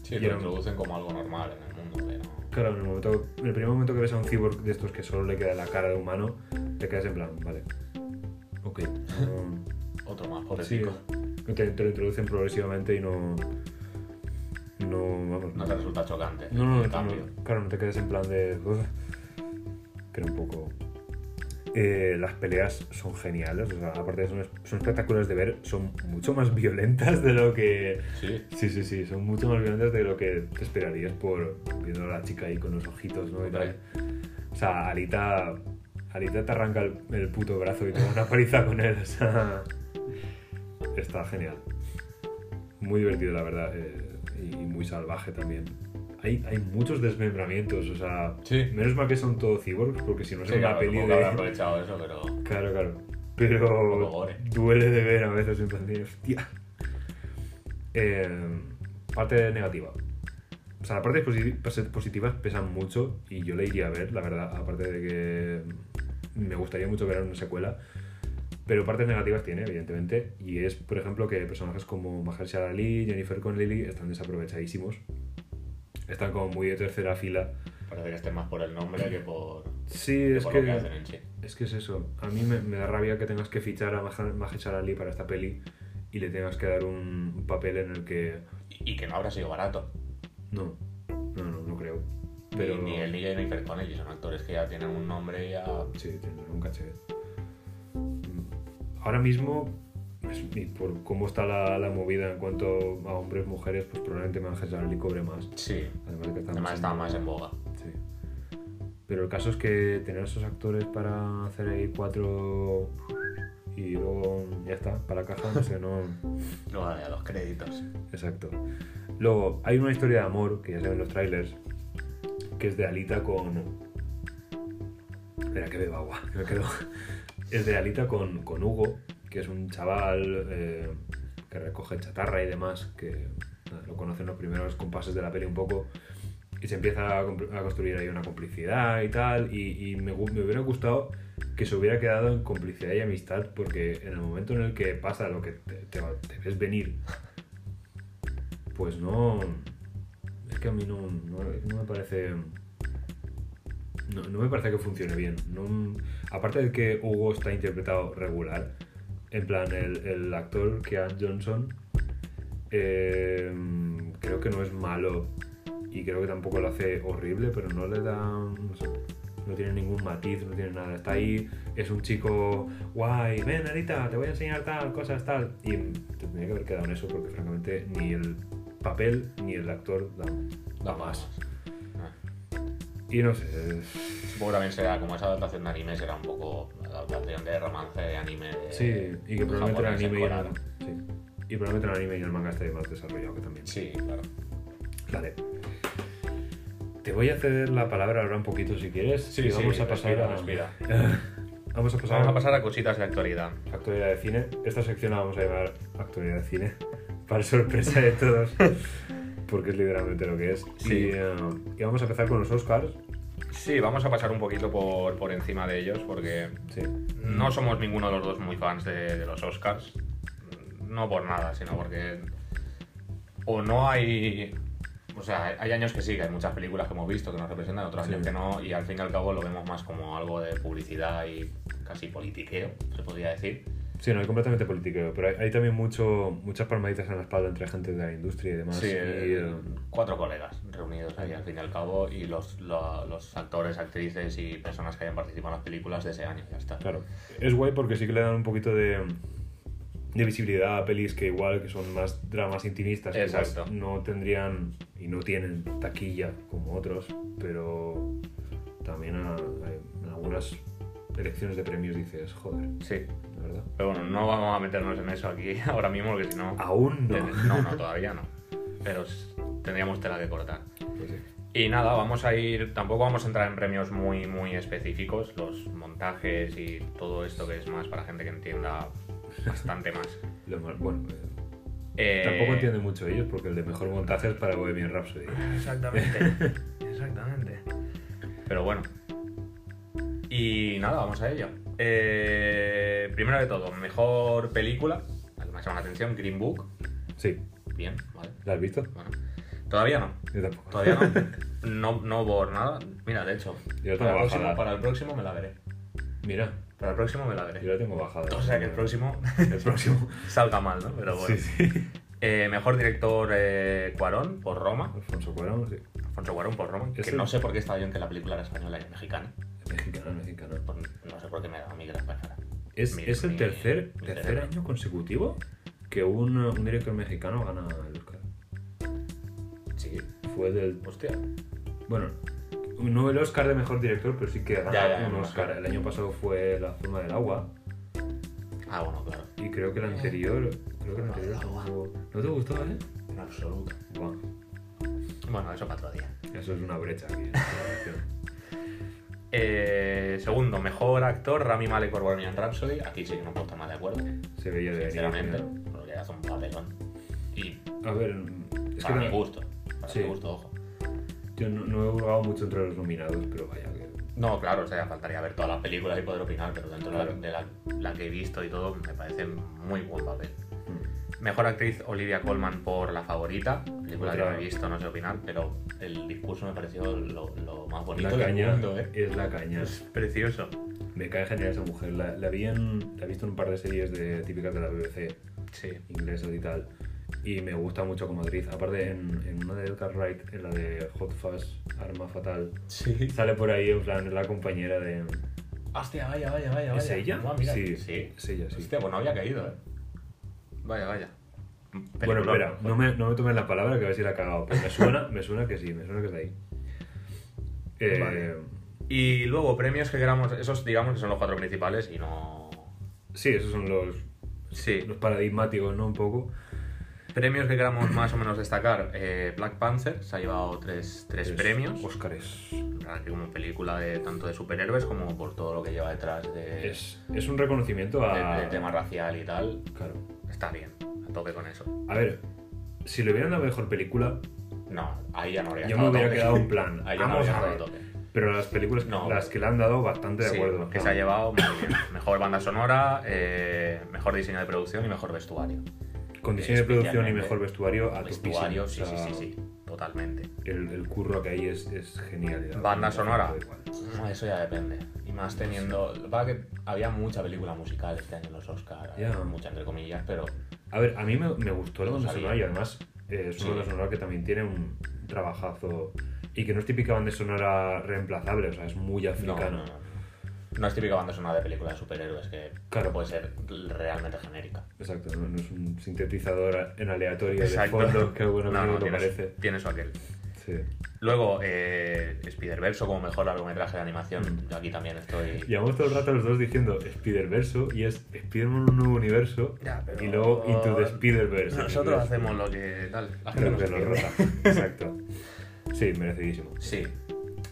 Sí, lo introducen como algo normal en el mundo, pero... Claro, en el, momento, en el primer momento que ves a un cyborg de estos que solo le queda la cara de humano, te quedas en plan, vale. <laughs> Otro más, Sí, pobrecito. te, te lo introducen progresivamente y no. No, vamos. No te resulta chocante. no, no, el no, cambio. claro, no te quedes en plan de. <laughs> Era un poco. Eh, las peleas son geniales, o sea, aparte son espectaculares de ver, son mucho más violentas de lo que... Sí. Sí, sí, sí, son mucho más violentas de lo que te esperarías por viendo a la chica ahí con los ojitos, ¿no? Y tal. O sea, Alita, Alita te arranca el, el puto brazo y te da una paliza con él, o sea... Está genial. Muy divertido, la verdad, eh, y muy salvaje también. Hay, hay muchos desmembramientos, o sea, Sí. menos mal que son todos cyborgs, porque si no es Sí, una claro, peli supongo de... aprovechado eso, pero. Claro, claro. Pero duele de ver a veces en plan de, hostia. Eh, parte negativa. O sea, las partes posi- posi- positivas pesan mucho y yo le iría a ver, la verdad, aparte de que me gustaría mucho ver una secuela. Pero partes negativas tiene, evidentemente, y es, por ejemplo, que personajes como Mahershala Ali, Jennifer Connelly están desaprovechadísimos. Están como muy de tercera fila. Parece que esté más por el nombre que por, Sí, que es por que... lo que hacen en sí. Es que es eso. A mí me, me da rabia que tengas que fichar a Mahershala Ali para esta peli y le tengas que dar un, papel en el que... Y, y que no habrá sido barato. No creo. Ni- Pero... Ni, él ni Jennifer Connelly son actores que ya tienen un nombre y ya. Sí, tiene un caché. Ahora mismo, es- y por cómo está la, la movida en cuanto a hombres, mujeres, pues probablemente Mahershala Ali cobre más. Sí. Además de que está Además más está en- más en boga. Sí. Pero el caso es que tener esos actores para hacer ahí cuatro y luego ya está, para la caja, no sé, no... Luego de a los créditos. Exacto. Luego, hay una historia de amor que ya se ve en los trailers, que es de Alita con. Espera, que beba agua, me quedo. Es de Alita con, con Hugo, que es un chaval eh, que recoge chatarra y demás, que lo conocen los primeros compases de la peli un poco, y se empieza a, construir ahí una complicidad y tal, y, me, hubiera gustado que se hubiera quedado en complicidad y amistad, porque en el momento en el que pasa lo que te ves venir, pues no. Es que a mí no, no, me parece. No, me parece que funcione bien. Aparte de que Hugo está interpretado regular, en plan, el, el actor Kean Johnson, eh, creo que no es malo y creo que tampoco lo hace horrible, pero no le da. No, sé, no tiene ningún matiz, no tiene nada. Está ahí, es un chico guay, ven, Arita, te voy a enseñar tal, cosas tal. Y te tenía que haber quedado en eso porque, francamente, ni el papel ni el actor da, da más. Y no sé, Supongo que también será, como esa adaptación de anime, será un poco adaptación de romance de anime. de- sí, y que probablemente el anime y el, sí. y probablemente el anime y el manga esté más desarrollado que también. Sí, claro. Vale. Te voy a ceder la palabra ahora un poquito si quieres. Sí, y sí, vamos a pasar respira, a. respira. <laughs> vamos a pasar Vamos a pasar a cositas de actualidad. actualidad de cine. Esta sección la vamos a llamar actualidad de cine. Para sorpresa de todos. <laughs> Porque es literalmente lo que es. Sí. Y, eh, y vamos a empezar con los Oscars. Sí, vamos a pasar un poquito por, por encima de ellos porque Sí. no somos ninguno de los dos muy fans de, de los Oscars. No por nada, sino porque o no hay... O sea, hay años que sí, que hay muchas películas que hemos visto que nos representan, otros Sí. años que no, y al fin y al cabo lo vemos más como algo de publicidad y casi politiqueo, se podría decir. Sí, no, es completamente politiqueo, pero hay, hay también mucho, muchas palmaditas en la espalda entre gente de la industria y demás. Sí, y, eh, eh, cuatro colegas reunidos ahí al fin y al cabo y los, lo- los actores, actrices y personas que hayan participado en las películas de ese año, ya está. claro. Es guay porque sí que le dan un poquito de, de visibilidad a pelis que igual que son más dramas intimistas, que Exacto. no tendrían y no tienen taquilla como otros, pero también a- a- en algunas elecciones de premios dices, joder, Sí, verdad. pero bueno, no vamos a meternos en eso aquí <laughs> ahora mismo porque si no... Aún no. No, no, todavía no. Pero tendríamos tela que cortar. Pues sí. Y nada, vamos a ir, tampoco vamos a entrar en premios muy, muy específicos, los montajes y todo esto que es más para gente que entienda <laughs> bastante más. Lo mal- bueno, eh, Eh, tampoco entienden mucho ellos porque el de mejor montaje es para Bohemian Rhapsody. Exactamente, <laughs> exactamente. Pero bueno. Y nada, vamos a ello. Eh, primero de todo, mejor película, la que me llama la atención, Green Book. Sí, Bien, vale. ¿la has visto? Bueno, todavía no. Yo tampoco. Todavía no. <laughs> No, no por nada. Mira, de hecho, Yo para el, próximo, para el próximo me la veré. Mira, Para el próximo me la yo veré. la tengo bajada. O sea que el próximo <laughs> El próximo. <laughs> salga mal, ¿no? Pero bueno. Sí, sí. Eh, mejor director eh, Cuarón por Roma. Alfonso Cuarón, sí. Alfonso Cuarón por Roma. Que no sé por qué estaba yo en que la película era española y mexicana. Es mexicano, es mexicano. Pues no sé por qué me da a mí que española. Es, Mi- es el mi- tercer, mi tercer cerebro. año consecutivo que un, un director mexicano gana el Oscar. Sí. Fue del. Hostia. Bueno, no el Oscar de mejor director, pero sí que ya, un Oscar. imagino. El año pasado fue La forma del agua. Ah, bueno, claro. Y creo que el anterior. Creo que el anterior tampoco- ¿No te gustó, eh? En absoluto. Buah, Bueno, eso para otro día. eso es una brecha aquí en la <laughs> relación. Eh, segundo, mejor actor, Rami Malek por Bohemian Rhapsody. Aquí sí que no puedo estar más de acuerdo. Se veía de Sinceramente, ¿no? porque hace un papelón. Y A ver, es para que mi no- gusto. Para Sí. mi gusto, ojo. yo no, no he jugado mucho entre los nominados, pero vaya que. No, claro, o sea, faltaría ver todas las películas y poder opinar, pero dentro Claro. de la, la que he visto y todo, me parece muy buen papel. Mm, Mejor actriz Olivia Colman por La Favorita, película que Otra. no he visto, no sé opinar, pero el discurso me pareció lo, lo más bonito La del caña mundo, ¿eh? es la caña. Es precioso. Me cae genial esa mujer. La, la vi en- la he visto en un par de series de, típicas de la BBC, Sí. inglesas y tal. Y me gusta mucho como actriz. Aparte, en, en una de Edgar Wright, en la de Hot Fuzz, Arma Fatal, Sí. sale por ahí en plan la compañera de. Hostia, vaya, vaya, vaya. ¿Es vaya. ella? Ah, mira, Sí, sí. es ella, sí. Hostia, pues no había caído, ¿eh? Vaya, vaya. Bueno, espera, no me, no me tomes la palabra que a ver si la he cagado. Pero me suena, me suena que sí, me suena que es de ahí. Eh, Vale. Y luego premios que queramos, esos digamos que son los cuatro principales y no... Sí, esos son los, Sí, los paradigmáticos, ¿no? Un poco. premios que queramos más o menos destacar. Eh, Black Panther se ha llevado tres, tres Es premios. Óscares. Como película de tanto de superhéroes como por todo lo que lleva detrás de, Es, es un reconocimiento de- a. del tema racial y tal. Claro. Está bien, a tope con eso. A ver, si le hubieran dado mejor película, No, ahí ya no habría yo me hubiera tope. quedado en plan. <laughs> Ahí ya no habría a estado a ver. tope. Pero las películas, No. las que le han dado, bastante de Sí, acuerdo. que se ha llevado muy bien. Mejor banda sonora, eh, mejor diseño de producción y mejor vestuario. Con diseño de producción y mejor vestuario a Vestuario, sí, O sí, sea, sí, sí, totalmente. El, el curro que hay es, es genial. Banda sonora. No, Eso ya depende. Más teniendo. Lo que pasa es que había mucha película musical este año en los Oscars. Ya. Mucha entre comillas, pero. A ver, a mí me, me gustó la banda sonora y además eh, es una Sí. banda sonora que también tiene un trabajazo y que no es típica banda sonora reemplazable, o sea, es muy No, africano. no, no, no. No es típica banda sonora de película de superhéroes que Claro. puede ser realmente genérica. Exacto, no, no es un sintetizador en aleatorio Exacto. de fondo, que bueno que <laughs> no, no, no, lo tiene, su- parece. tiene su aquel. Sí. Luego, eh, Spider-Verse como mejor largometraje de animación. Mm. Yo aquí también estoy. Llevamos todo el rato los dos diciendo Spider-Verse y es Spider-Man un nuevo universo Ya, pero- y luego Into the Spider-Verse. Nosotros hacemos lo que tal. La gente Creo no que se lo pierde. rota. <laughs> Exacto. Sí, merecidísimo. Sí.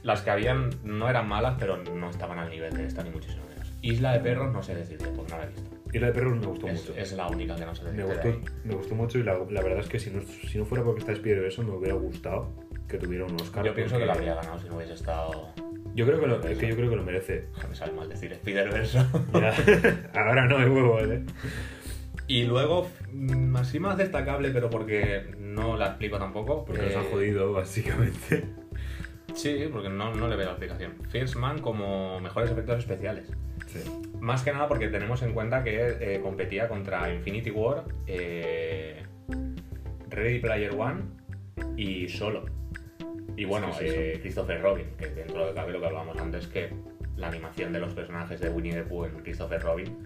Las que habían no eran malas, pero no estaban al nivel de esta, ni muchísimo menos. Isla de Perros no sé decirte, porque no la he visto. Y la de perros me gustó Es, mucho. es la única que no sé Me decirte. gustó, de ahí. me gustó mucho y la, la verdad es que si no, si no fuera porque está Spider-Verse me hubiera gustado que tuviera un Oscar. Yo pienso que la habría ganado si no hubiese estado. Yo creo que lo, es que yo creo que lo merece. Me sale mal decir Spider-Verse. <laughs> Ahora no, es huevo, ¿eh? y luego, mm, así más destacable, pero porque no la explico tampoco. Porque nos eh, han jodido, básicamente. Sí, porque no, no le veo la explicación. First Man como mejores efectos especiales. Sí. Más que nada porque tenemos en cuenta que eh, competía contra Infinity War, eh, Ready Player One y Solo. Y bueno, eh, Christopher Robin, que dentro de cabe lo que hablábamos antes, que la animación de los personajes de Winnie the Pooh en Christopher Robin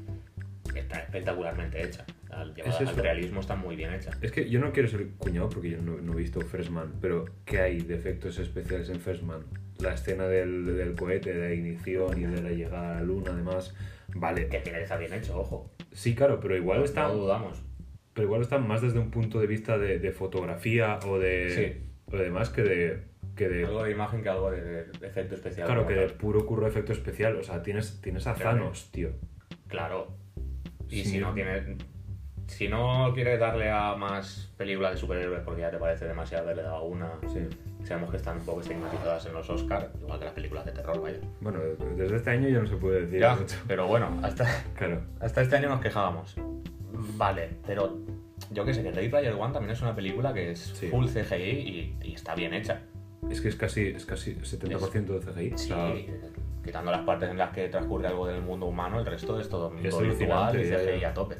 está espectacularmente hecha. Al, Es al realismo está muy bien hecha. Es que yo no quiero ser cuñado porque yo no, no he visto First Man, pero ¿qué hay de efectos especiales en First Man? La escena del, del cohete, de la ignición y de la llegada a la luna, además. Vale. Que tiene que estar bien hecho, ojo. Sí, claro, pero igual está. No dudamos. Pero igual está más desde un punto de vista de, de fotografía o de. Sí. O de más que de. Que de Algo de imagen que algo de, de efecto especial. claro, que de puro curro efecto especial. O sea, tienes, tienes a. Thanos, tío. Claro. Y Sí. si no tienes. Si no quieres darle a más películas de superhéroes porque ya te parece demasiado haberle dado una. Sí. Sabemos que están un poco estigmatizadas en los Oscars, igual que las películas de terror, vaya. Bueno, desde este año ya no se puede decir Ya, mucho. pero bueno, hasta, Claro. hasta este año nos quejábamos. Vale, pero yo que sé, que Ready Player One también es una película que es Sí. full CGI y, y está bien hecha. Es que es casi, es casi 70% de CGI. O Sí, sea, quitando las partes en las que transcurre algo del mundo humano, el resto es todo mundo virtual y CGI a tope.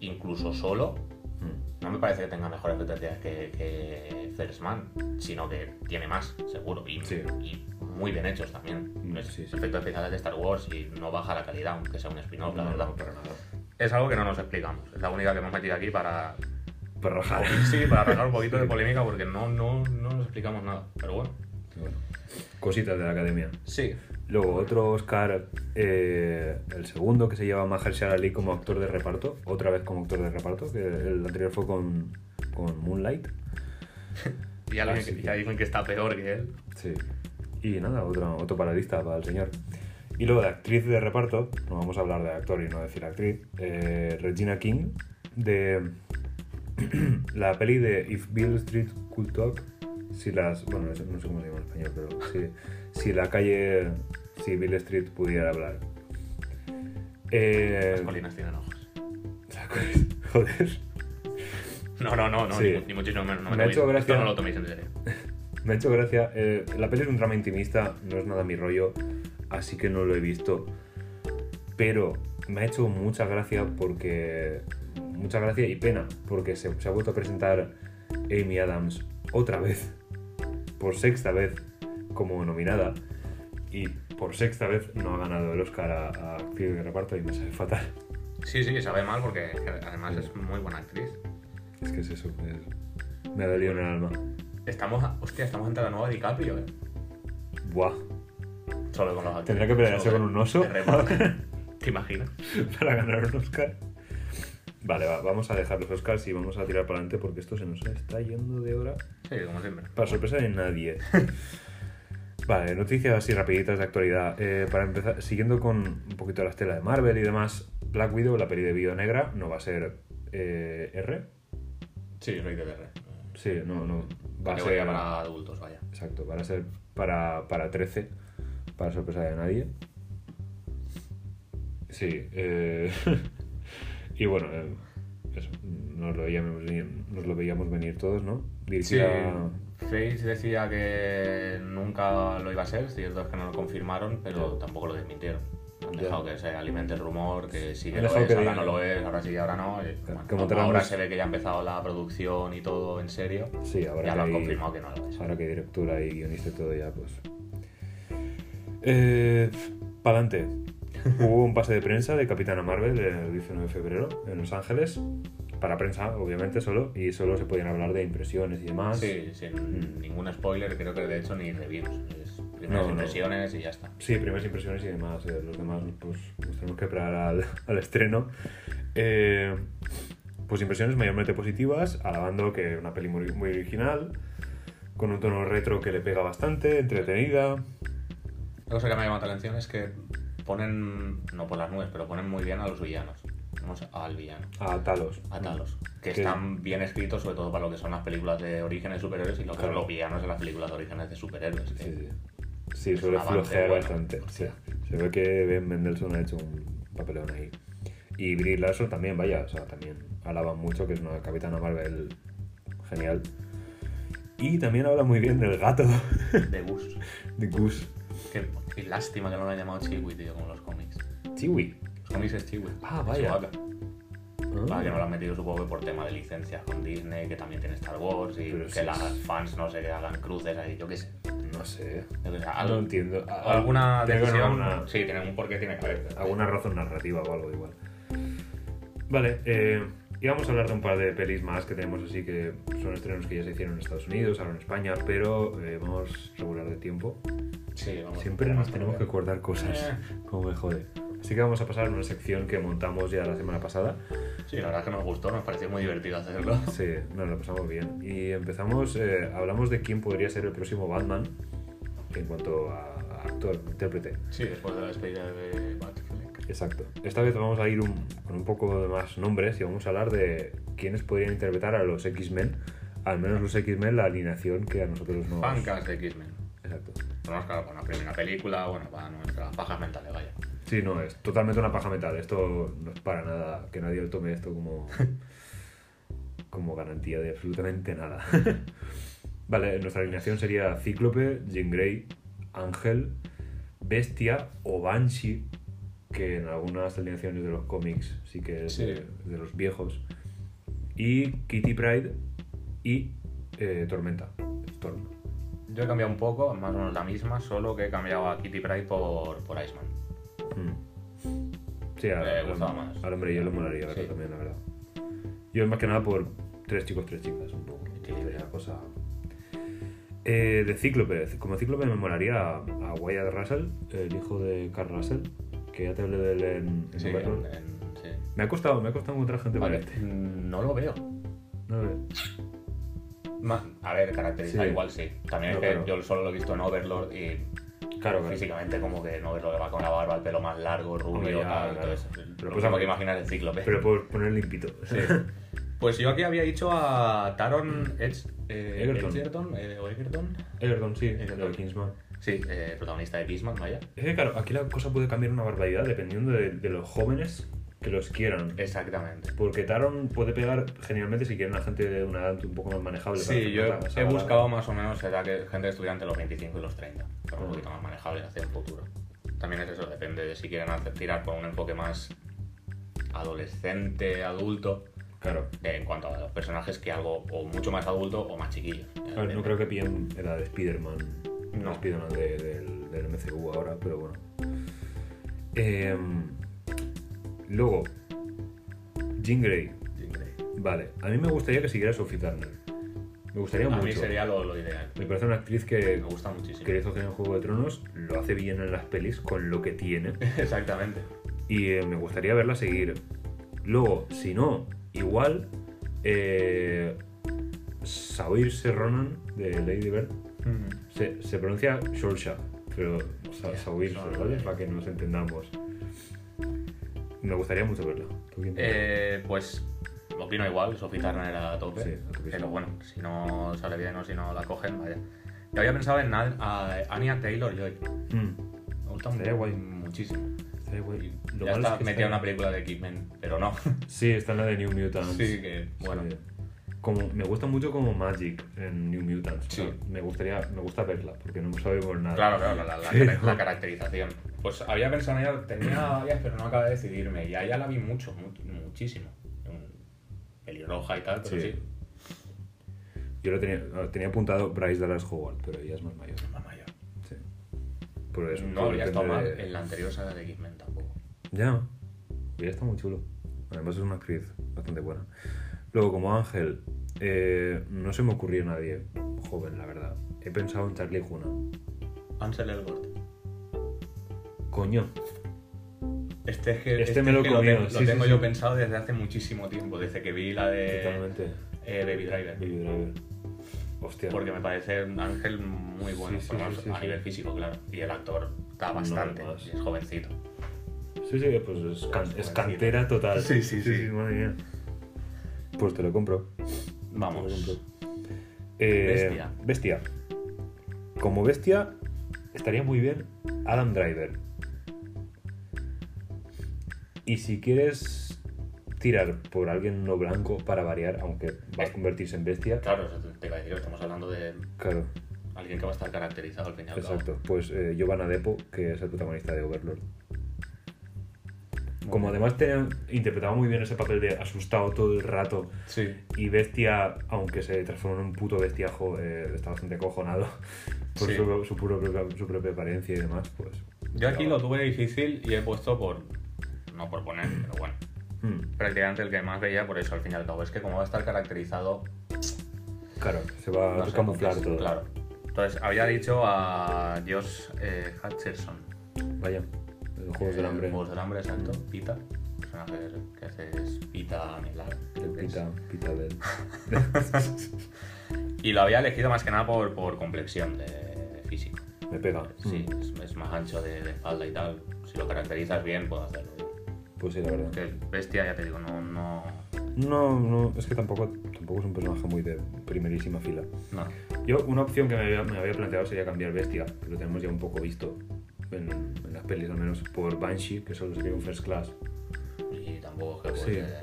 Incluso solo, mm. no me parece que tenga mejores efectos que, que First Man, sino que tiene más, seguro, y, Sí. y muy bien hechos también. Mm, sí, efectos especiales de Star Wars y no baja la calidad, aunque sea un spin-off, la No, verdad. no, nada. Es algo que no nos explicamos. Es la única que hemos metido aquí para, Para rajar. sí, para arrancar un poquito de polémica porque no, no, no nos explicamos nada. Pero bueno. Bueno, cositas de la academia. Sí. Luego otro Oscar, eh, el segundo que se lleva Mahershala Ali como actor de reparto, otra vez como actor de reparto, que el anterior fue con, con Moonlight. <laughs> Ya, dicen sí, que, ya dicen que está peor que él. Sí. Y nada, otro, otro paradista para el señor. Y luego de actriz de reparto, no vamos a hablar de actor y no decir actriz, eh, Regina King, de <clears throat> la peli de If Bill Street Could Talk, si las, bueno, no sé no sé cómo se llama en español, pero si, si la calle, si Bill Street pudiera hablar. Eh, Las colinas tienen ojos. <laughs> joder. No, no, no, no Sí. ni, ni muchísimo menos. No me, Me ha hecho gracia- Esto no lo toméis en serio. <laughs> Me ha hecho gracia. eh, la peli es un drama intimista, no es nada mi rollo, así que no lo he visto. Pero me ha hecho mucha gracia porque. Mucha gracia y pena, porque se, se ha vuelto a presentar Amy Adams otra vez, por sexta vez, como nominada, y por sexta vez no ha ganado el Oscar a, a actriz de reparto y me sabe fatal. Sí, sí, sabe mal porque además es muy buena actriz. Es que es eso, es- me ha dolido en el alma. Estamos, a- hostia, estamos ante la nueva DiCaprio, eh. Buah, Solo con los actores. Tendrá que pelearse con un oso. <laughs> ¿Te imaginas? para ganar un Oscar. Vale, va, vamos a dejar los Oscars y vamos a tirar para adelante porque esto se nos está yendo de hora. Sí, como siempre. Para sorpresa de nadie. <laughs> Vale, noticias así rapiditas de actualidad. Eh, para empezar, siguiendo con un poquito la estela de Marvel y demás, Black Widow, la peli de Viuda Negra, no va a ser eh, R. Sí, Rey de R. Sí, no, no. Va a ser para adultos, vaya. Exacto, van a ser para, para 13, para sorpresa de nadie. Sí, eh, <laughs> y bueno, eh, eso, nos lo, veíamos venir, nos lo veíamos venir todos, ¿no? Sí, Dirigida- Face decía que nunca lo iba a ser, cierto es que no lo confirmaron, pero tampoco lo desmintieron. Han dejado que se alimente el rumor, que sí que lo es, que ahora no lo es, ahora sí, ahora no. y, Como como tenemos- ahora se ve que ya ha empezado la producción y todo en serio, Sí, ahora ya que lo han confirmado que no lo es. Ahora que directora y guionista y todo ya, pues... Eh, Pa'lante. Hubo un pase de prensa de Capitana Marvel el 19 de febrero en Los Ángeles. Para prensa, obviamente, solo. Y solo se podían hablar de impresiones y demás. Sí, sin Mm. ningún spoiler, creo que de hecho ni reviews. Es primeras No, no. impresiones y ya está. Sí, primeras impresiones y demás. eh, los demás, pues nos tenemos que esperar al, <laughs> al estreno. Eh, pues impresiones mayormente positivas, alabando que es una peli muy, muy original, con un tono retro que le pega bastante, entretenida. La cosa que me ha llamado la atención es que ponen, no por las nubes, pero ponen muy bien a los villanos. Vamos al villano, A Talos. a Talos. Que Que- están bien escritos, sobre todo para lo que son las películas de orígenes superhéroes y lo que Claro. son los villanos de las películas de orígenes de superhéroes. que- Sí, sí. Sí, suele flojear bueno. bastante. Hostia. Sí. Se ve que Ben Mendelssohn ha hecho un papelón ahí. Y Brie Larson también, vaya, o sea, también alaban mucho que es una capitana Marvel genial. Y también habla muy bien del gato De Gus. <laughs> de Goose. Qué, qué lástima que no lo han llamado Chiwi, tío, como los cómics. Chiwi. Los cómics es Chiwi. Ah, vaya. Chewbacca. Para que no lo han metido supongo que por tema de licencias con Disney, que también tiene Star Wars y que sí, las fans no sé, que hagan cruces ahí, yo qué sé. No sé. Qué sé, No entiendo. o alguna Tiene que haber decisión. alguna- Sí, tiene un porqué, tiene que haber. alguna razón narrativa o algo igual. Vale, eh, y vamos a hablar de un par de pelis más que tenemos así que son estrenos que ya se hicieron en Estados Unidos, ahora en España, pero eh, vamos regular de tiempo. Sí, vamos. Siempre nos tenemos que acordar cosas, Eh. como me jode. Así que vamos a pasar a una sección que montamos ya la semana pasada. Sí, la verdad es que nos gustó, nos pareció muy divertido hacerlo. <laughs> Sí, nos lo pasamos bien. Y empezamos, eh, hablamos de quién podría ser el próximo Batman en cuanto a, actor, intérprete. Sí, después de la despedida de Batfleck. Exacto. Esta vez vamos a ir un- con un poco de más nombres y vamos a hablar de quiénes podrían interpretar a los X-Men, al menos los X-Men, la alineación que a nosotros nos... Fancas de X-Men. Exacto. Tenemos claro, para una primera película, bueno, para nuestras pajas mentales, vaya. Sí, no, es totalmente una paja mental. Esto no es para nada, que nadie lo tome esto como, <laughs> como garantía de absolutamente nada. <laughs> vale, nuestra alineación sería Cíclope, Jean Grey, Ángel, Bestia o Banshee, que en algunas alineaciones de los cómics sí que es Sí. de, de los viejos, y Kitty Pride y eh, Tormenta, Storm. Yo he cambiado un poco, más o menos la misma, solo que he cambiado a Kitty Pryde por, por Iceman. Mm. Sí, a, Me al- gustaba más. al hombre yo le molaría verlo Sí. también, la verdad. Yo más que nada por tres chicos, tres chicas, un poco. Cosa... Eh, de Cíclope, como Cíclope me molaría a Wyatt Russell, el hijo de Carl Russell, que ya te hablé de él en, en Sí, Overlord. en- en- sí. Me ha costado, me ha costado encontrar gente Vale, para este. mm, no lo veo. No lo veo. Ma- A ver, caracteriza Sí. igual sí. También No, es que claro. yo solo lo he visto en Overlord y Claro, claro. físicamente como que en Overlord va con la barba, el pelo más largo, rubio, tal, claro. Pero pues, que imaginar el cíclope. Pero por poner limpito. Sí. Pues yo aquí había dicho a Taron Edge, eh, Egerton. Edgerton, eh, o Egerton. Egerton, sí, Egerton. el Kingsman. Sí, eh, protagonista de Kissman, vaya. Es que claro, aquí la cosa puede cambiar una barbaridad dependiendo de, de los jóvenes que los quieran. Exactamente. Porque Taron puede pegar genialmente si quieren a gente de una edad un poco más manejable. Sí, yo he balada. buscado más o menos edad que gente entre los 25 y los 30. Para un poquito más manejable hacia el futuro. También es eso, depende de si quieren hacer, tirar por un enfoque más adolescente, adulto, Claro. eh, en cuanto a los personajes que algo o mucho más adulto o más chiquillo. Depende. no creo que pillen edad de Spider-Man. No. No. Spider-Man de- del, del MCU ahora, pero bueno. Em, luego, Jean Grey. Jean Grey. Vale, a mí me gustaría que siguiera Sophie Turner. Me gustaría A mucho. mí sería lo, lo ideal. Me parece una actriz que, Me gusta muchísimo. que hizo en Juego de Tronos, lo hace bien en las pelis con lo que tiene. <laughs> Exactamente. Y eh, me gustaría verla seguir. Luego, si no, igual. Eh, Saoirse Ronan de Lady Bird se, se pronuncia Shorsha, pero Saoirse, Saoirse. ¿vale? Para que nos entendamos. Me gustaría mucho verla. ¿Tú quién te- Eh, pues opino igual, Sophie Turner era a tope. Sí, a pero bueno, si no sale bien o si no la cogen, vaya. Yo había pensado en Anya Taylor Joy. Mm, Me gusta Estaría guay. muchísimo. estaría guay. Lo ya está es que metida en está- una película de X-Men, pero no. Sí, está en la de New Mutants. sí, que bueno. Sí. Como, me gusta mucho como Magic en New Mutants. Sí. o sea, me gustaría, me gusta verla, porque no sabemos nada. Claro, claro, la, la- la- Pero- la caracterización. Pues había pensado en ella, tenía varias, pero no acabé de decidirme. Y a ella la vi mucho, mu- muchísimo. Pelirroja y tal, pero Sí. sí. Yo lo tenía, lo tenía apuntado Bryce Dallas Howard, pero ella es más mayor. Más mayor. Sí. Por eso, No habría estado mal de- en la anterior saga de X-Men tampoco. Ya, ella está muy chulo. Además es una actriz bastante buena. Luego, como Ángel, eh, no se me ocurrió nadie joven, la verdad. He pensado en Charlie Huna. Ansel Elgort. Coño, Este es que, Este me lo es que comido, tengo, sí, lo tengo sí, yo sí. pensado desde hace muchísimo tiempo, desde que vi la de totalmente. eh, Baby Driver. Baby Driver. Hostia. Porque me parece un ángel muy bueno, por lo sí, a nivel físico, claro. Y el actor No, bastante, más. y es jovencito. Sí, sí, pues es, can- es cantera total. Sí, sí, sí. madre mía. Pues te lo compro. Te lo Vamos. compro. Eh, Bestia. Bestia. Como bestia, estaría muy bien Adam Driver. Y si quieres tirar por alguien no blanco para variar, aunque va a convertirse en bestia, Claro, te- te iba a decir, estamos hablando de claro, alguien que va a estar caracterizado al fin y al cabo. exacto. Pues eh, Giovanna Depo, que es el protagonista de Overlord. Como además tenía, interpretaba muy bien ese papel de asustado todo el rato Sí. y bestia, aunque se transformó en un puto bestiajo, eh, está bastante acojonado <laughs> por Sí. su, su, puro- su propia apariencia y demás, pues... Yo aquí lo tuve difícil y he puesto por. No por poner, pero bueno. Hmm, Prácticamente el que más veía por eso al fin y al cabo. Es que como va a estar caracterizado. claro, se va no a camuflar todo. Claro. Entonces, había dicho a Josh eh, Hutcherson. Vaya, los Juegos del Eh, Hambre. Juegos del Hambre, exacto. Pita. El personaje que hace es Pita que es. Pita, pita del... <laughs> Y lo había elegido más que nada por, por complexión de físico. Me pega. Sí, Hmm, es, es más ancho de, de espalda y tal. Si lo caracterizas bien, puedo hacerlo. Pues sí, la verdad. Que bestia, ya te digo, no. No. No, no, es que tampoco, tampoco es un personaje muy de primerísima fila. no. Yo, una opción que me había, me había planteado sería cambiar Bestia, que lo tenemos ya un poco visto en, en las pelis, al menos, por Banshee, que solo sería un First Class. Y tampoco es que Sí. eh,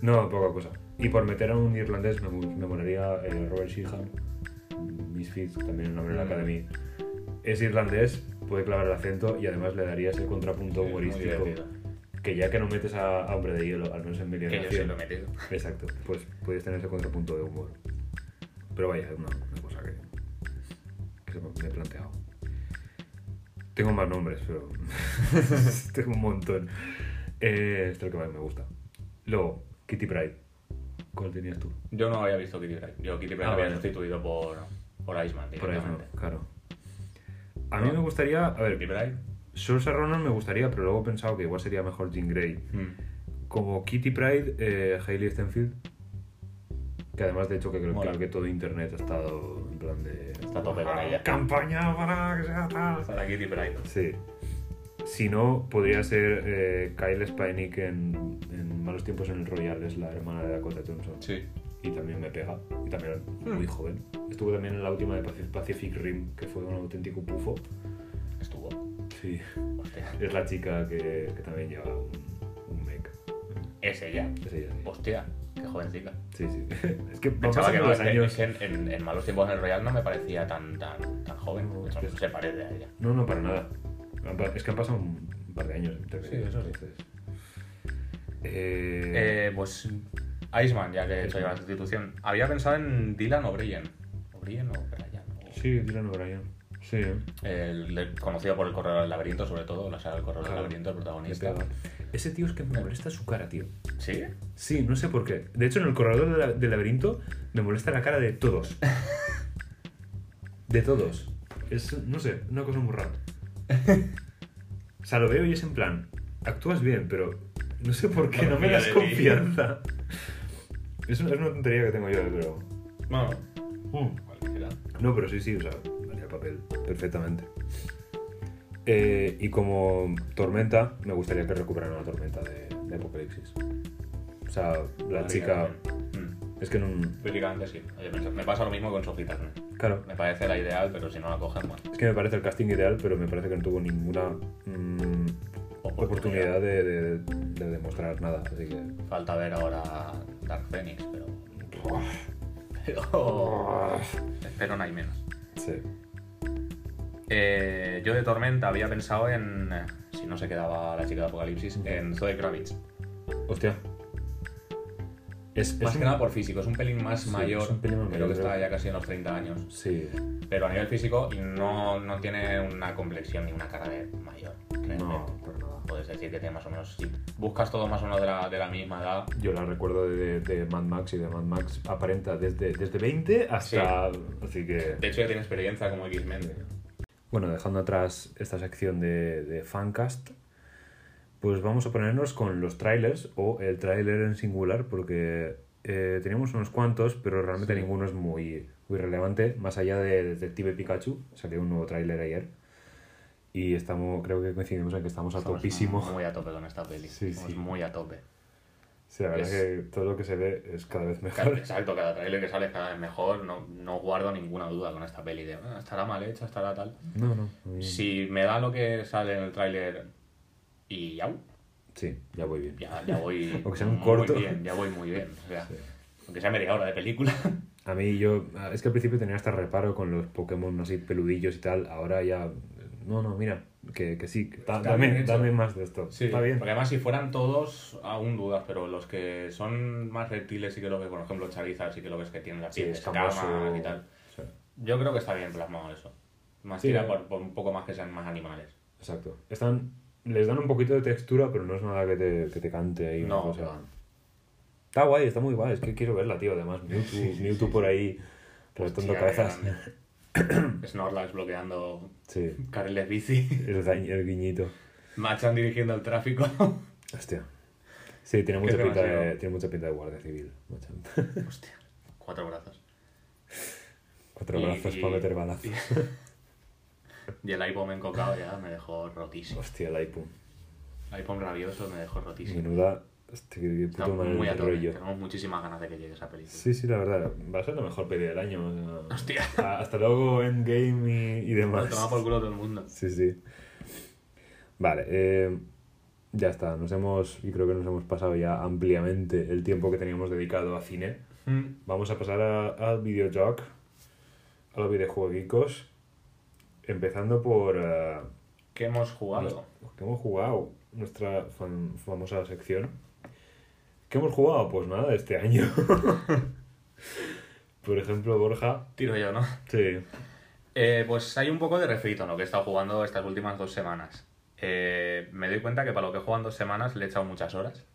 No, poca cosa. Y por meter a un irlandés me, me molaría eh, Robert Sheehan, Misfits, también el nombre de la Mm. Academy. Es irlandés, puede clavar el acento y además le daría ese contrapunto muy humorístico. Que ya que no metes a, a Hombre de Hielo, al menos en mi Que yo sí lo he metido. Exacto, pues puedes tener ese contrapunto de humor. Pero vaya, es una, una cosa que. que me he planteado. Tengo más nombres, pero <laughs> tengo un montón. Eh, este es el que más me gusta. Luego, Kitty Pride. ¿Cuál tenías tú? Yo no había visto Kitty Pryde. Yo Kitty Pryde Ah, había sustituido por, por Iceman Por no, claro. A mí me gustaría. A Kitty ver, Pryde. Saoirse Ronan me gustaría, pero luego he pensado que igual sería mejor Jean Grey. Mm. Como Kitty Pride, eh, Hailey Stenfield. Que además, de hecho, que creo, creo que todo internet ha estado plan de. Está a tope con ella. Campaña para que sea tal. Para Kitty Pryde. Sí. Si no, podría ser eh, Kyle Spanick en, en Malos Tiempos en el Royal, es la hermana de Dakota Johnson. Sí. Y también me pega. Y también Hmm. muy joven. Estuvo también en la última de Paci- Pacific Rim, que fue un auténtico pufo. Estuvo. Sí. Hostia. Es la chica que, que también lleva un, un mech. Es ella. Es ella, sí. Hostia. Qué jovencita. Sí, sí. <laughs> es que Pensaba que no, es que- años. es que en, en- en Malos Tiempos en el Royal no me parecía tan, tan, tan joven. No, que- se parece a ella. No, no, para nada. Es que han pasado un par de años. entre Sí, eso sí. entonces. Eh, Eh, pues Iceman, ya que he hecho la sustitución. Había pensado en Dylan O'Brien. ¿O'Brien o Brian? O- Sí, Dylan O'Brien. Sí, ¿eh? El, el conocido por el corredor del laberinto, sobre todo, la saga del corredor del laberinto, el protagonista. Ese tío es que me molesta su cara, tío. ¿Sí? Sí, no sé por qué. De hecho, en el corredor del, la- del laberinto me molesta la cara de todos. De todos. Es, no sé, una cosa muy rara. O sea, lo veo y es en plan, actúas bien, pero no sé por qué no, me Confía das de ti. confianza. Es una, es una tontería que tengo yo, pero... Bueno, Mm. cualquiera. No, pero sí, sí, o sea, haría el papel perfectamente. Eh, y como Tormenta, me gustaría que recuperaran la Tormenta de, de Apocalipsis. O sea, la chica... Mm. Es que no... Sí. Oye, me- pasa lo mismo con Sophie Turner. Claro, Me parece la ideal, pero si no la cogen, bueno. es que me parece el casting ideal, pero me parece que no tuvo ninguna mm, oportunidad de, de- de demostrar nada. Así que... Falta ver ahora Dark Phoenix, pero. <laughs> Pero. Espero no hay menos. Sí. Eh, yo de Tormenta había pensado en. eh, Si no se quedaba la chica de Apocalipsis, en Zoe Kravitz. Hostia. Es, Más es que un- nada por físico, es un pelín más Sí, mayor. es un pelín más creo mayor, que está ya casi en los 30 años. Sí. Pero a nivel físico no, no tiene una complexión ni una cara de mayor. No, nada. Puedes decir que tiene más o menos. Si buscas todo más o menos de la, de la misma edad. Yo la recuerdo de, de Mad Max y de Mad Max aparenta desde, desde 20 hasta... Así que... De hecho, ya tiene experiencia como X-Men. Bueno, dejando atrás esta sección de, de Fancast, pues vamos a ponernos con los trailers o el tráiler en singular, porque eh, teníamos unos cuantos, pero realmente Sí. ninguno es muy, muy relevante. Más allá de Detective Pikachu, salió un nuevo tráiler ayer. Y estamos, creo que coincidimos en que estamos a Estamos topísimo. Muy a tope con esta peli. Sí, sí. Muy a tope. Sí, la verdad Es- que todo lo que se ve es cada vez mejor. exacto, cada trailer que sale es cada vez mejor. No, no guardo ninguna duda con esta peli de "Ah, estará mal hecha, estará tal. No, no. Si me da lo que sale en el tráiler y ya, Sí, ya voy bien. ya, ya voy <laughs> Aunque sea un muy corto. bien, ya voy muy bien. O sea, Sí. aunque sea media hora de película. <laughs> A mí yo, es que al principio tenía hasta reparo con los Pokémon así peludillos y tal, ahora ya, no, no, mira, que, que sí, que Está dame, dame más de esto. Está bien. Porque además si fueran todos, aún dudas, pero los que son más reptiles sí que lo ves, por ejemplo, Charizard sí que lo ves que tiene la Sí, piel escamoso. escamas y tal. Sí, Yo creo que está bien plasmado eso. Más Sí, tira por, por un poco más que sean más animales. exacto. Están, les dan un poquito de textura, pero no es nada que te, que te cante ahí. No, que va. Está guay, está muy guay, es que quiero verla, tío. Además, Mewtwo, Mewtwo por ahí Hostia, cabezas. grande. <clears throat> Snorlax bloqueando Sí, carriles bici. <laughs> el, guiñito. Machan dirigiendo el tráfico. <laughs> Hostia. Sí, tiene mucha, pinta de, tiene mucha pinta de guardia civil. Machan. <laughs> Hostia. Cuatro brazos. Cuatro Y- brazos y- para meter balazos. Y el iPhone encocado ya me dejó rotísimo. Hostia, el iPhone. El iPhone rabioso me dejó rotísimo. Menuda. Hostia, qué, puto mal muy a tope. rollo. Tenemos muchísimas ganas de que llegue esa película. Sí, sí, la verdad. Va a ser la mejor peli del año. o sea, Hostia. a- Hasta luego Endgame y, y Lo demás. toma por culo todo el mundo. Sí, sí. Vale, eh, ya está. Nos hemos, y creo que nos hemos pasado ya ampliamente el tiempo que teníamos dedicado a cine. Mm. Vamos a pasar a- al videojoc, a los videojueguicos. Empezando por. eh, ¿Qué hemos jugado? ¿Qué hemos jugado? Nuestra fam- famosa sección. ¿Qué hemos jugado? Pues nada, este año. <laughs> Por ejemplo, Borja. Tiro yo, ¿no? Sí. Eh, pues hay un poco de refrito en lo que he estado jugando estas últimas dos semanas. Eh, me doy cuenta que para lo que he jugado en dos semanas le he echado muchas horas.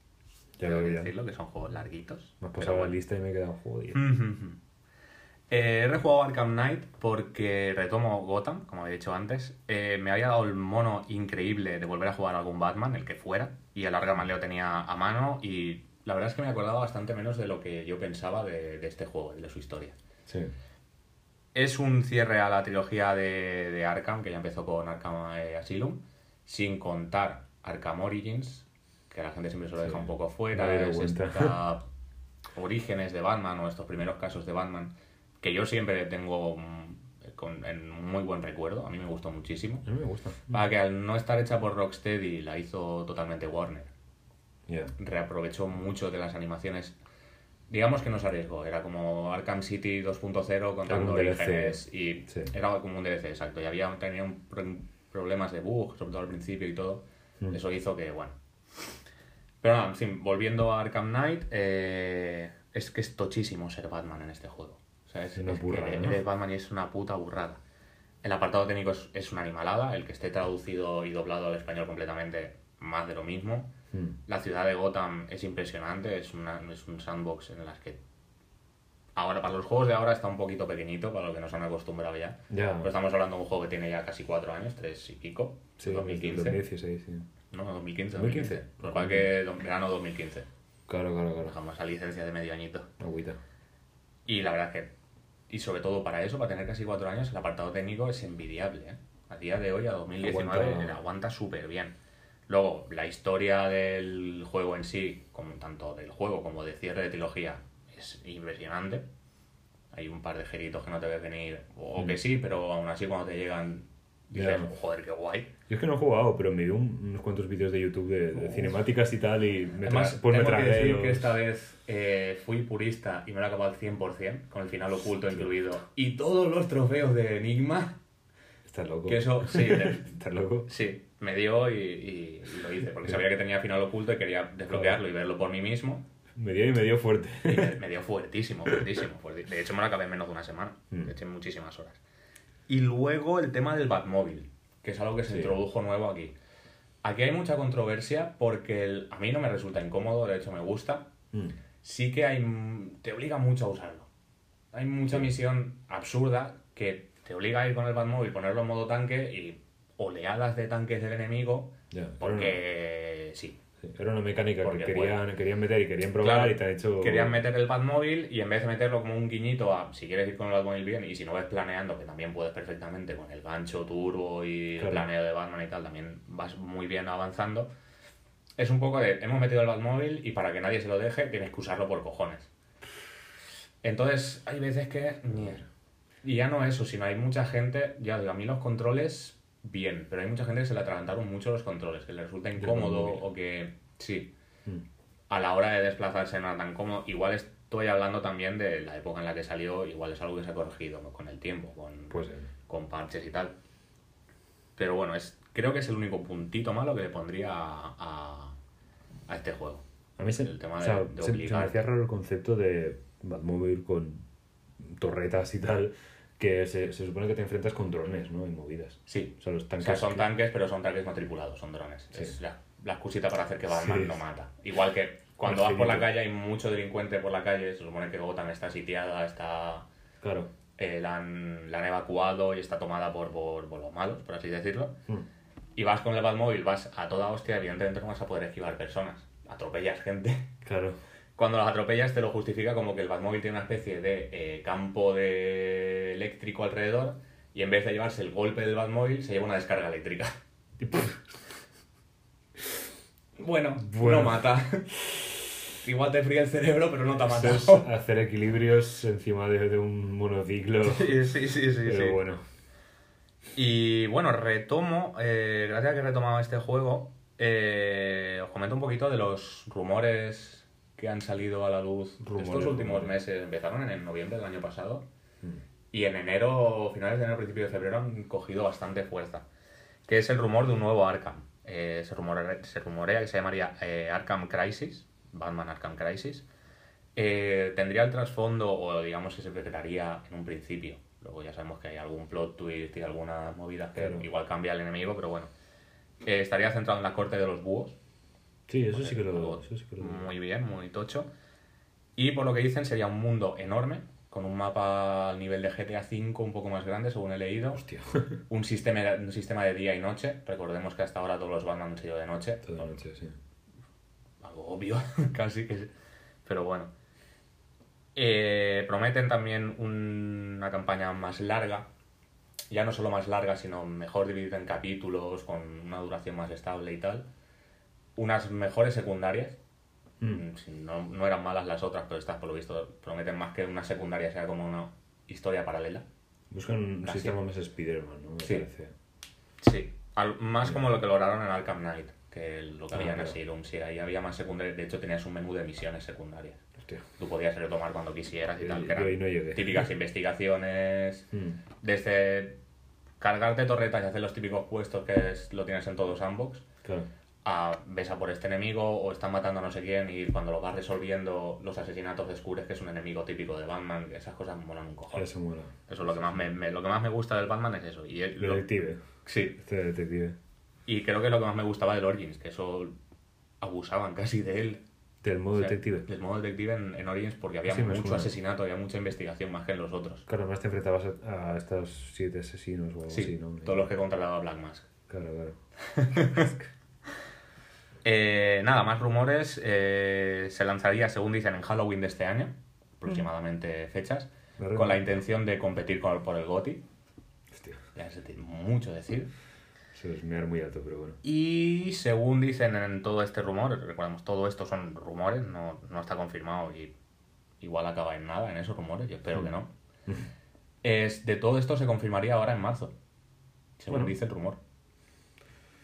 Ya lo decirlo, que son juegos larguitos. Me has pasado la bueno. lista y me he quedado. Ujú. Eh, he rejugado Arkham Knight porque retomo Gotham, como había dicho antes. Eh, me había dado el mono increíble de volver a jugar algún Batman, el que fuera, y el Arkham lo tenía a mano y la verdad es que me acordaba bastante menos de lo que yo pensaba de, de este juego, de su historia. Sí. Es un cierre a la trilogía de, de Arkham, que ya empezó con Arkham eh, Asylum, sin contar Arkham Origins, que la gente siempre se lo deja Sí, un poco fuera, es esta <laughs> orígenes de Batman o estos primeros casos de Batman, que yo siempre tengo mm, con, en muy buen recuerdo, a mí me gustó muchísimo. A mí me gusta. Para que al no estar hecha por Rocksteady la hizo totalmente Warner. Ya. Reaprovechó mucho de las animaciones. Digamos que no se arriesgó, era como Arkham City 2.0 contando orígenes y Sí. era como un DLC, exacto. Y había tenía problemas de bug, sobre todo al principio y todo. Mm. Eso hizo que, bueno. Pero nada, en fin, volviendo a Arkham Knight, eh, es que es tochísimo ser Batman en este juego. O sea, es, Es una es que ¿no? eres Batman y es una puta burrada. El apartado técnico es, es una animalada, el que esté traducido y doblado al español completamente, más de lo mismo. La ciudad de Gotham es impresionante, es, una, es un sandbox en las que ahora para los juegos de ahora está un poquito pequeñito para lo que nos han acostumbrado ya. Ya. Pero estamos hablando de un juego que tiene ya casi cuatro años, tres y pico, Sí, 2015. 2016, sí. No, 2015. 2015. 2015. Por cual que verano 2015. Claro, claro, claro. Dejamos esa licencia de medio añito. Agüita. Y la verdad que, y sobre todo para eso, para tener casi cuatro años, el apartado técnico es envidiable. ¿eh? A día de hoy, a 2019, Aguanta. aguanta súper bien. Luego, la historia del juego en sí, como tanto del juego como de cierre de trilogía, es impresionante. Hay un par de geritos que no te ves venir, o que sí, pero aún así cuando te llegan, dices, Mm. Ya. joder, qué guay. Yo es que no he jugado, pero me vi un- unos cuantos vídeos de YouTube de, de cinemáticas y tal y me, Además, pues me tengo que tragué decir los- que esta vez eh, fui purista y me lo he acabado al 100%, con el final oculto incluido. Y todos los trofeos de Enigma, Estás loco. que eso, sí, <laughs> Estás loco. sí, me dio y, y- y lo hice, porque sabía que tenía final oculto y quería desbloquearlo y verlo por mí mismo. Me dio y me dio fuerte. Y me, me dio fuertísimo, fuertísimo, fuerti- De hecho, me lo acabé en menos de una semana. Mm. Le eché muchísimas horas. Y luego el tema del Batmóvil, que es algo que se Sí. introdujo nuevo aquí. Aquí hay mucha controversia porque el- a mí no me resulta incómodo, de hecho me gusta. Mm. Sí que hay, te obliga mucho a usarlo. Hay mucha misión absurda que te obliga a ir con el Batmóvil, ponerlo en modo tanque y oleadas de tanques del enemigo porque sí. era una mecánica Porque que querían, querían meter y querían probar Claro, y te han hecho... Querían meter el Batmóvil y en vez de meterlo como un guiñito a si quieres ir con el Batmóvil bien y si no ves planeando, que también puedes perfectamente con el gancho turbo y el planeo de Batman y tal, también vas muy bien avanzando. Es un poco de, hemos metido el Batmóvil y para que nadie se lo deje tienes que usarlo por cojones. Entonces hay veces que... Y ya no eso, sino hay mucha gente, ya digo, a mí los controles bien, pero hay mucha gente que se le atragantaron mucho los controles, que le resulta incómodo o que... Sí, Mm. a la hora de desplazarse no era tan cómodo. Igual estoy hablando también de la época en la que salió, igual es algo que se ha corregido ¿no? con el tiempo, con, Pues eh, con parches y tal. Pero bueno, es, creo que es el único puntito malo que le pondría a, a, a este juego. a mí se, el tema o de- sea, de se- se, me hacía raro el concepto de Batmóvil con torretas y tal, que se, se supone que te enfrentas con drones, ¿no? En movidas. Sí, O sea, los o tanques... sea, son que- tanques, pero son tanques no tripulados, son drones. Sí. Es la, la excusita para hacer que Batman Sí. no mata. Igual que cuando vas por la calle hay mucho delincuente por la calle, se supone que Gotham está sitiada, está Claro. eh, la, han, la han evacuado y está tomada por, por, por los malos, por así decirlo. Mm. Y vas con el Batmóvil, vas a toda hostia, evidentemente no vas a poder esquivar personas. Atropellas gente. Claro. Cuando las atropellas te lo justifica como que el Batmóvil tiene una especie de eh, campo de eléctrico alrededor y en vez de llevarse el golpe del Batmóvil se lleva una descarga eléctrica. Bueno, Bueno. no mata. Igual te fría el cerebro, pero no te ha Eso es matado. hacer equilibrios encima de, de un monociclo. <laughs> Sí, sí, sí, sí. Pero sí. bueno. Y bueno, retomo, eh, gracias a que he retomado este juego, eh, os comento un poquito de los rumores que han salido a la luz Rumores, estos últimos meses. Empezaron en noviembre del año pasado Mm. y en enero, finales de enero, principio de febrero han cogido bastante fuerza. Que es el rumor de un nuevo Arkham. Eh, se, rumorea, se rumorea que se llamaría eh, Arkham Crisis, Batman Arkham Crisis. Eh, tendría el trasfondo, o digamos que se prepararía en un principio, Luego ya sabemos que hay algún plot twist y alguna movida que Claro. igual cambia el enemigo, pero bueno. Eh, estaría centrado en la corte de los búhos. Sí, eso sí que lo eso sí que lo Muy bien, muy tocho. Y por lo que dicen sería un mundo enorme, con un mapa al nivel de GTA V un poco más grande, según he leído. Hostia, <laughs> Un sistema, un sistema de día y noche. Recordemos que hasta ahora todos los Batman han sido de noche. toda la noche, sí. Algo obvio, <laughs> casi que sí. Pero bueno. Eh, prometen también un- una campaña más larga. Ya no solo más larga, sino mejor dividida en capítulos, con una duración más estable y tal. Unas mejores secundarias. Mm. Mm, No, no eran malas las otras, pero estas por lo visto prometen más que una secundaria sea como una historia paralela. Buscan un Casi. sistema más Spider-Man, ¿no? Me Sí. parece. Sí, al- más como lo que lograron en Arkham Knight, que lo que Ah, había en claro. Asylum. Sí, ahí había más secundarias. De hecho, tenías un menú de misiones secundarias. Hostia. Tú podías retomar cuando quisieras y Yo- tal. Que eran no típicas <laughs> investigaciones. Mm. Desde cargarte torretas y hacer los típicos puestos que es- lo tienes en todos sandbox. Claro. A ves a por este enemigo o están matando a no sé quién y cuando lo vas resolviendo los asesinatos descubres que es un enemigo típico de Batman. que Esas cosas me molan un cojón. Eso mola. Eso es lo que más me, me- lo que más me gusta del Batman es eso. Y, El lo- detective. sí, Este detective. y creo que lo que más me gustaba del Origins, que eso abusaban casi de él. Del modo O sea, detective. Del modo detective en, en Origins porque había Sí, mucho asesinato, había mucha investigación más que en los otros. Claro, además te enfrentabas a, a estos siete asesinos o algo Sí, así, ¿no? todos los que controlaba Black Mask. Claro, claro. <laughs> Eh, nada, más rumores. eh, se lanzaría, según dicen, en Halloween de este año, aproximadamente fechas, Me rindo. con la intención de competir con- por el GOTY. Hostia, Ya se tiene mucho decir. se es muy alto, pero bueno. Y según dicen en todo este rumor, recordemos, todo esto son rumores, no, no está confirmado y igual acaba en nada en esos rumores, yo espero que no. <laughs> Es, de todo esto se confirmaría ahora en marzo, según Bueno. dice el rumor.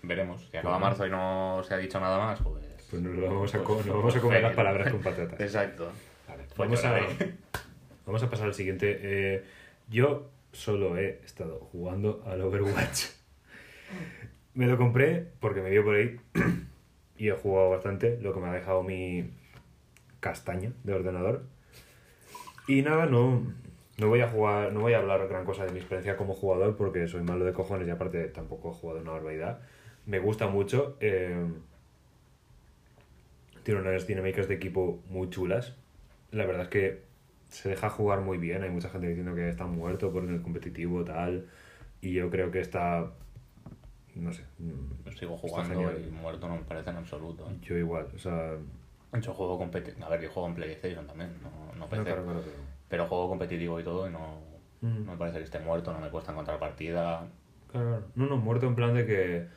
Veremos, si acaba Bueno. marzo y no se ha dicho nada más, pues... Pues nos, lo vamos, a, co- pues- nos vamos a pues comer las palabras con patatas. Exacto. Vale, Pues vamos, a, vamos a pasar al siguiente. Eh, yo solo he estado jugando al Overwatch. <laughs> Me lo compré porque me vio por ahí <clears throat> y he jugado bastante, lo que me ha dejado mi castaña de ordenador. Y nada, no, no voy a jugar, no voy a hablar gran cosa de mi experiencia como jugador porque soy malo de cojones y aparte tampoco he jugado una barbaridad. Me gusta mucho. eh, tiene unas dinámicas de equipo muy chulas. La verdad es que se deja jugar muy bien. Hay mucha gente diciendo que está muerto por el competitivo tal. Y yo creo que está... No sé. Yo sigo jugando y muerto no me parece en absoluto. ¿eh? Yo igual. O sea... Yo juego competitivo, a ver, yo juego en PlayStation también, no, no no, PC, claro, claro, pero- juego competitivo y todo y no, no me parece que esté muerto, no me cuesta encontrar partida, Claro, claro. No, no, muerto en plan de que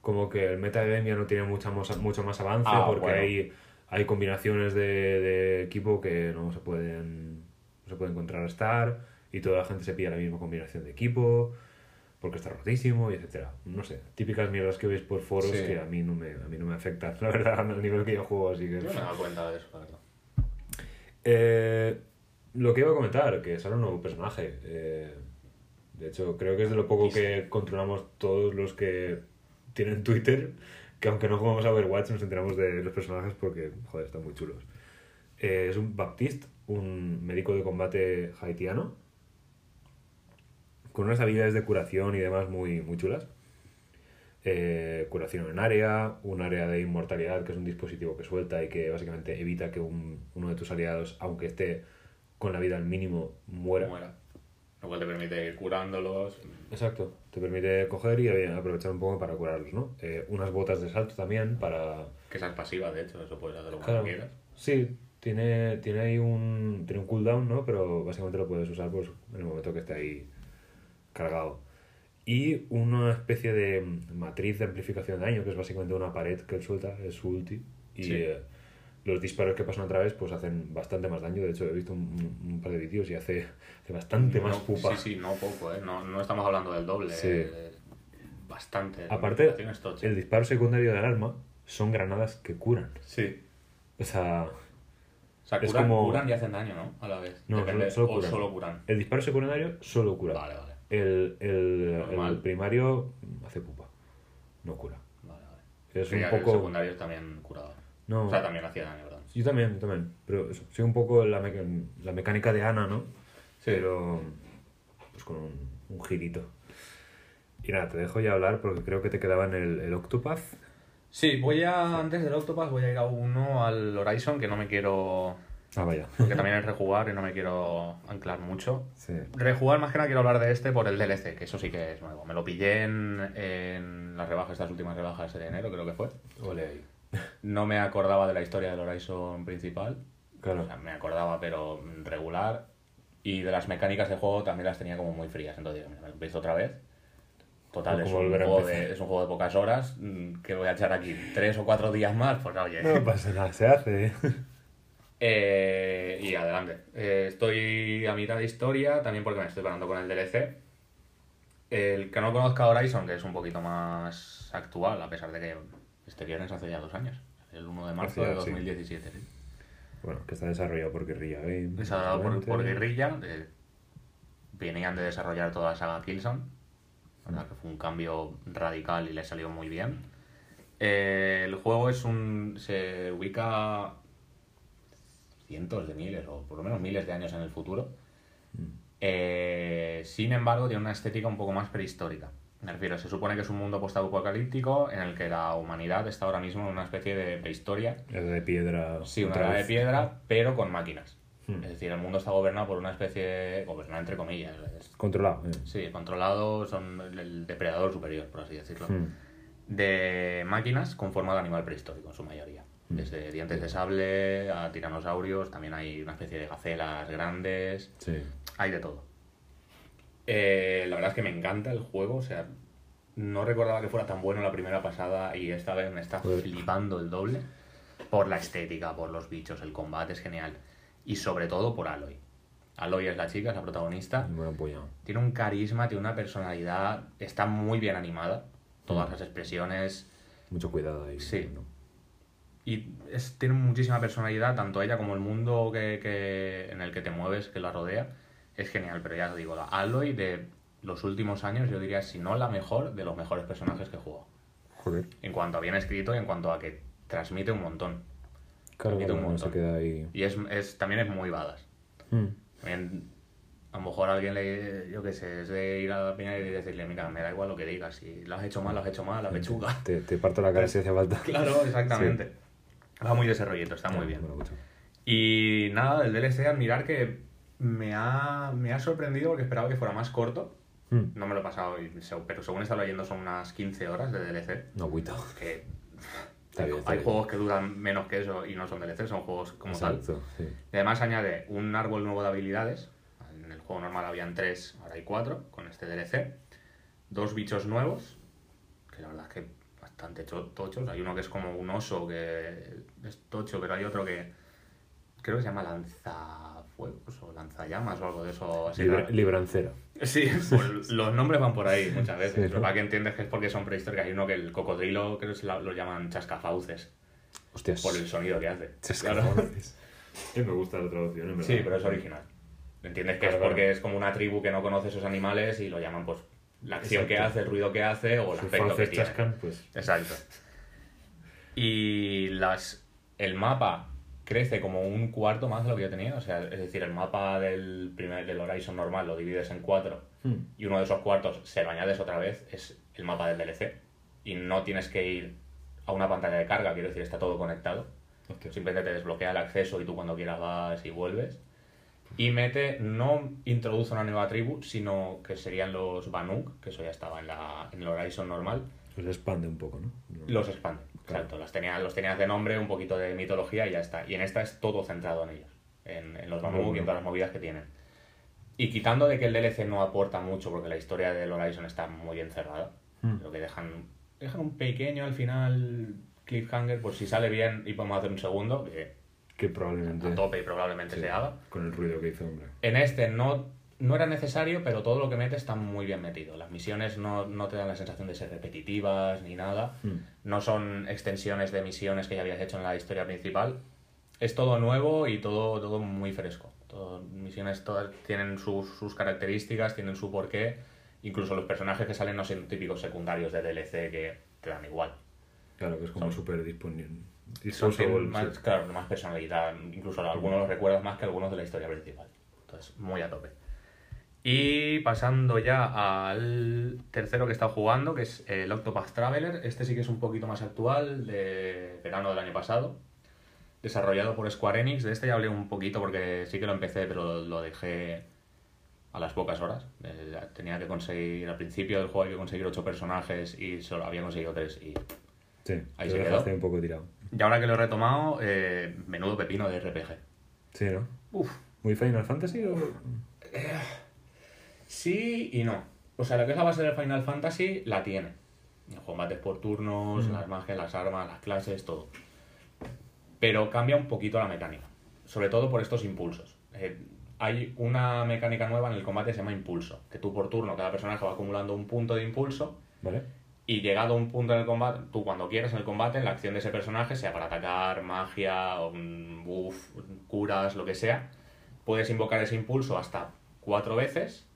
como que el metagame ya no tiene mucha, mucho más avance Ah, porque bueno. hay, hay combinaciones de, de equipo que no se pueden no se pueden contrarrestar y toda la gente se pide la misma combinación de equipo porque está rotísimo y etcétera. No sé, típicas mierdas que veis por foros Sí. que a mí no me a mí no me afectan, <laughs> la verdad, al nivel que yo juego, así que Yo no me he dado cuenta de eso, la verdad. eh, lo que iba a comentar, que sale un nuevo personaje. eh, de hecho, creo que es de lo poco que controlamos todos los que tienen Twitter, que aunque no jugamos a Overwatch nos enteramos de los personajes porque, joder, están muy chulos. Eh, es un Baptiste, un médico de combate haitiano, con unas habilidades de curación y demás muy, muy chulas. Eh, curación en área, un área de inmortalidad, que es un dispositivo que suelta y que básicamente evita que un- uno de tus aliados, aunque esté con la vida al mínimo, muera. Muera. Lo cual te permite ir curándolos. Exacto, te permite coger y eh, aprovechar un poco para curarlos, ¿no? Eh, unas botas de salto también para... Que esa es pasiva, de hecho, eso puedes hacerlo Claro. cuando quieras. Sí, tiene, tiene ahí un, tiene un cooldown, ¿no? Pero básicamente lo puedes usar pues, en el momento que esté ahí cargado. Y una especie de matriz de amplificación de daño, que es básicamente una pared que él suelta, es su ulti. Y Sí. eh, los disparos que pasan a través pues hacen bastante más daño. De hecho, he visto un, un par de vídeos y hace, hace bastante más pupa. Sí, sí, no poco, ¿eh? No, no estamos hablando del doble. Sí. eh, Bastante. Aparte, el disparo secundario del arma son granadas que curan. Sí. O sea, O sea, Es curan, como- curan y hacen daño, ¿no? A la vez. No, Depende, solo- solo o curan. solo curan. el disparo secundario solo cura. Vale, vale. El, el, el primario hace pupa, no cura. Vale, vale. Es un el poco... secundario también curaba. No, O sea, también hacía daño, ¿verdad? yo también, yo también. Pero eso, soy un poco la, meca- la mecánica de Ana, ¿no? Sí. Pero pues con un, un girito. Y nada, te dejo ya hablar porque creo que te quedaba en el, el Octopath. Sí, voy a, antes del Octopath, voy a ir a uno al Horizon, que no me quiero, Ah, vaya. que también es rejugar y no me quiero anclar mucho. Sí. Rejugar más que nada quiero hablar de este por el DLC, que eso sí que es nuevo. Me lo pillé en, en las rebajas, estas últimas rebajas de enero, creo que fue. Ole ahí. No me acordaba de la historia del Horizon principal. Claro. O sea, me acordaba, pero regular. Y de las mecánicas del juego también las tenía como muy frías. Entonces, mira, me lo empiezo otra vez. Total, es un, juego de, es un juego de pocas horas. mm, que voy a echar aquí? ¿Tres o cuatro días más? Pues oye. No pasa nada, se hace. Eh, y adelante. Eh, estoy a mitad de historia, también porque me estoy parando con el DLC. El que no conozca Horizon, que es un poquito más actual, a pesar de que este viernes hace ya dos años. El 1 de marzo de sí. 2017. sí. Bueno, que está desarrollado por Guerrilla. Desarrollado por. Guerrilla. venían de desarrollar toda la saga Killzone. Verdad que fue un cambio radical y le salió muy bien. Eh, el juego es un. se ubica cientos de miles, o por lo menos miles de años en el futuro. Eh, sin embargo, tiene una estética un poco más prehistórica. Me refiero, se supone que es un mundo postapocalíptico en el que la humanidad está ahora mismo en una especie de prehistoria. Era de piedra. Sí, una edad de piedra, pero con máquinas. Hmm. Es decir, el mundo está gobernado por una especie, gobernado entre comillas, es- Controlado. eh. sí, controlado, son el- el depredador superior, por así decirlo, Hmm. de máquinas con forma de animal prehistórico en su mayoría. Hmm. Desde dientes de sable a tiranosaurios, también hay una especie de gacelas grandes, Sí. hay de todo. Eh, la verdad es que me encanta el juego, o sea, no recordaba que fuera tan bueno la primera pasada y esta vez me está Joder. flipando el doble por la estética, por los bichos, el combate es genial y sobre todo por Aloy. Aloy es la chica, es la protagonista, apoyado. tiene un carisma, tiene una personalidad, está muy bien animada, todas Mm. las expresiones Mucho cuidado ahí. Sí. y es- tiene muchísima personalidad, tanto ella como el mundo que, que- en el que te mueves, que la rodea, es genial, pero ya os digo, la Aloy de los últimos años yo diría, si no la mejor, de los mejores personajes que he jugado. Joder. En cuanto a bien escrito y en cuanto a que transmite un montón. Claro, Transmite un no se montón. queda ahí. Y es, es- también es muy badass. Hmm. También, a lo mejor alguien le, yo qué sé, es de ir a la piña y decirle, mira, me da igual lo que digas, si lo has hecho mal, lo has hecho mal, la pechuga. <laughs> Te, te parto la cara si hace falta. Claro, exactamente. Va muy desarrollito, está muy bien. Y nada, del DLC, admirar que me ha, me ha sorprendido porque esperaba que fuera más corto. Hmm. No me lo he pasado, pero según he estado leyendo son unas 15 horas de DLC. No, agüita. Que <laughs> Está hay, bien, está hay bien. juegos que duran menos que eso y no son DLC, son juegos como tal. Exacto, sí. Y además añade un árbol nuevo de habilidades. En el juego normal habían tres, ahora hay cuatro con este DLC. Dos bichos nuevos, que la verdad es que bastante cho- tochos. Hay uno que es como un oso que es tocho, pero hay otro que creo que se llama lanzafuegos o lanzallamas o algo de eso. Así Libra- librancera. Sí, pues los nombres van por ahí muchas veces. Sí, para que entiendes que es porque son prehistóricos. Hay uno que el cocodrilo creo que lo llaman chascafauces Hostias. por el sonido que hace. Chascafauces. <laughs> Eh, me gusta la traducción, en verdad. Sí, pero es original. ¿Entiendes? Que Claro, es porque claro. es como una tribu que no conoce esos animales y lo llaman pues la acción que hace, el ruido que hace o el Sus aspecto que tiene. chascan, pues. Exacto. Y las el mapa crece como un cuarto más de lo que yo tenía. O sea, es decir, el mapa del primer del Horizon normal lo divides en cuatro Hmm. y uno de esos cuartos se lo añades otra vez, es el mapa del DLC. Y no tienes que ir a una pantalla de carga, quiero decir, está todo conectado. Hostia. Simplemente te desbloquea el acceso y tú cuando quieras vas y vuelves. Y mete, no introduce una nueva tribu, sino que serían los Banuk, que eso ya estaba en, la, en el Horizon normal. Los expande un poco, ¿no? Los expande, Claro. exacto. Los tenías, los tenías de nombre, un poquito de mitología y ya está. Y en esta es todo centrado en ellos, en, en los Banuk y en todas las movidas que tienen. Y quitando de que el DLC no aporta mucho, porque la historia del Horizon está muy bien cerrada, Hmm. lo que dejan, dejan un pequeño al final cliffhanger, por si sale bien y podemos hacer un segundo, que Que probablemente. a tope y probablemente sí, se haga. Con el ruido que hizo, hombre. En este no, no era necesario, pero todo lo que mete está muy bien metido. Las misiones no, no te dan la sensación de ser repetitivas ni nada. Hmm. No son extensiones de misiones que ya habías hecho en la historia principal. Es todo nuevo y todo, todo muy fresco. Todo, misiones todas tienen sus, sus características, tienen su porqué. Incluso los personajes que salen no son típicos secundarios de DLC que te dan igual. Claro, que es como súper disponible. Son, tienen más, sí. claro, más personalidad. Incluso algunos los recuerdas más que algunos de la historia principal. Entonces, muy a tope. Y pasando ya al tercero que he estado jugando, que es el Octopath Traveler. Este sí que es un poquito más actual, de verano del año pasado. Desarrollado por Square Enix. De este ya hablé un poquito porque sí que lo empecé, pero lo dejé a las pocas horas. Eh, tenía que conseguir, al principio del juego hay que conseguir ocho personajes y solo había conseguido tres. Y Sí, Ahí se quedó. un poco tirado. y ahora que lo he retomado, eh, menudo pepino de RPG. Sí, ¿no? Uf, ¿Muy Final Fantasy o...? Sí y no. O sea, lo que es la base del Final Fantasy la tiene. Los combates por turnos, Mm. las magias, las armas, las clases, todo. Pero cambia un poquito la mecánica. Sobre todo por estos impulsos. Eh, hay una mecánica nueva en el combate que se llama impulso. Que tú por turno, cada personaje va acumulando un punto de impulso. ¿Vale? Y llegado a un punto en el combate, tú cuando quieras en el combate, en la acción de ese personaje, sea para atacar, magia, un buff, curas, lo que sea, puedes invocar ese impulso hasta cuatro veces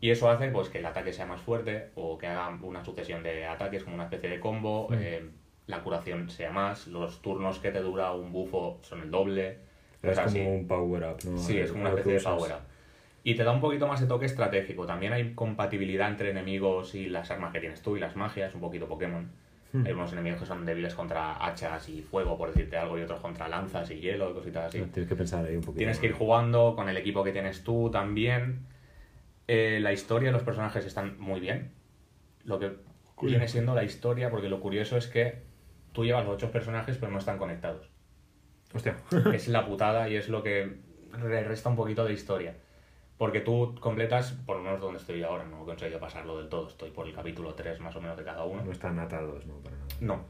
y eso hace pues que el ataque sea más fuerte o que haga una sucesión de ataques como una especie de combo, Mm. eh, la curación sea más, los turnos que te dura un bufo son el doble. Es como así. un power-up, ¿no? Sí, es como una especie de usas. power up. Y te da un poquito más de toque estratégico. También hay compatibilidad entre enemigos y las armas que tienes tú y las magias, un poquito Pokémon. Hmm. Hay unos enemigos que son débiles contra hachas y fuego, por decirte algo, y otros contra lanzas y hielo y cositas así. Tienes que pensar ahí un poquito. Tienes que ir jugando con el equipo que tienes tú también. Eh, la historia de los personajes están muy bien. Lo que viene siendo la historia, porque lo curioso es que tú llevas los ocho personajes pero no están conectados. Hostia. <laughs> es la <laughs> putada y es lo que le resta un poquito de historia. Porque tú completas, por lo menos donde estoy ahora, no he conseguido pasarlo del todo, estoy por el capítulo 3 más o menos de cada uno. No están atados, ¿no? Para nada. No.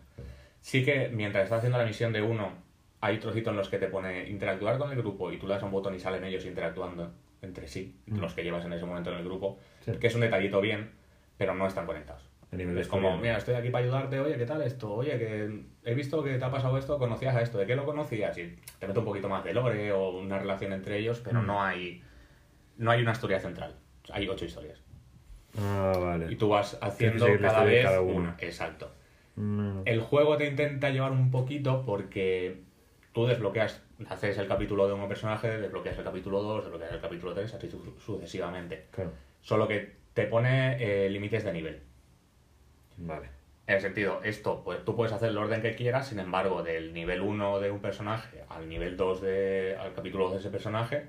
Sí que mientras estás haciendo la misión de uno, hay trocitos en los que te pone interactuar con el grupo y tú le das un botón y salen ellos interactuando entre sí, Mm. los que llevas en ese momento en el grupo, Sí. que es un detallito bien, pero no están conectados. Es como, mira, estoy aquí para ayudarte, oye, ¿qué tal esto? Oye, que he visto que te ha pasado esto, conocías a esto, ¿de qué lo conocías? Y te meto un poquito más de lore o una relación entre ellos, pero Mm. no hay no hay una historia central. Hay ocho historias. Ah, vale. Y tú vas haciendo cada vez cada una. Exacto. No. El juego te intenta llevar un poquito porque tú desbloqueas, haces el capítulo de un personaje, desbloqueas el capítulo 2, desbloqueas el capítulo 3, así su- sucesivamente. Claro. Solo que te pone eh, límites de nivel. Vale. En el sentido, esto, pues tú puedes hacer el orden que quieras, sin embargo, del nivel 1 de un personaje al nivel 2 de, al capítulo 2 de ese personaje,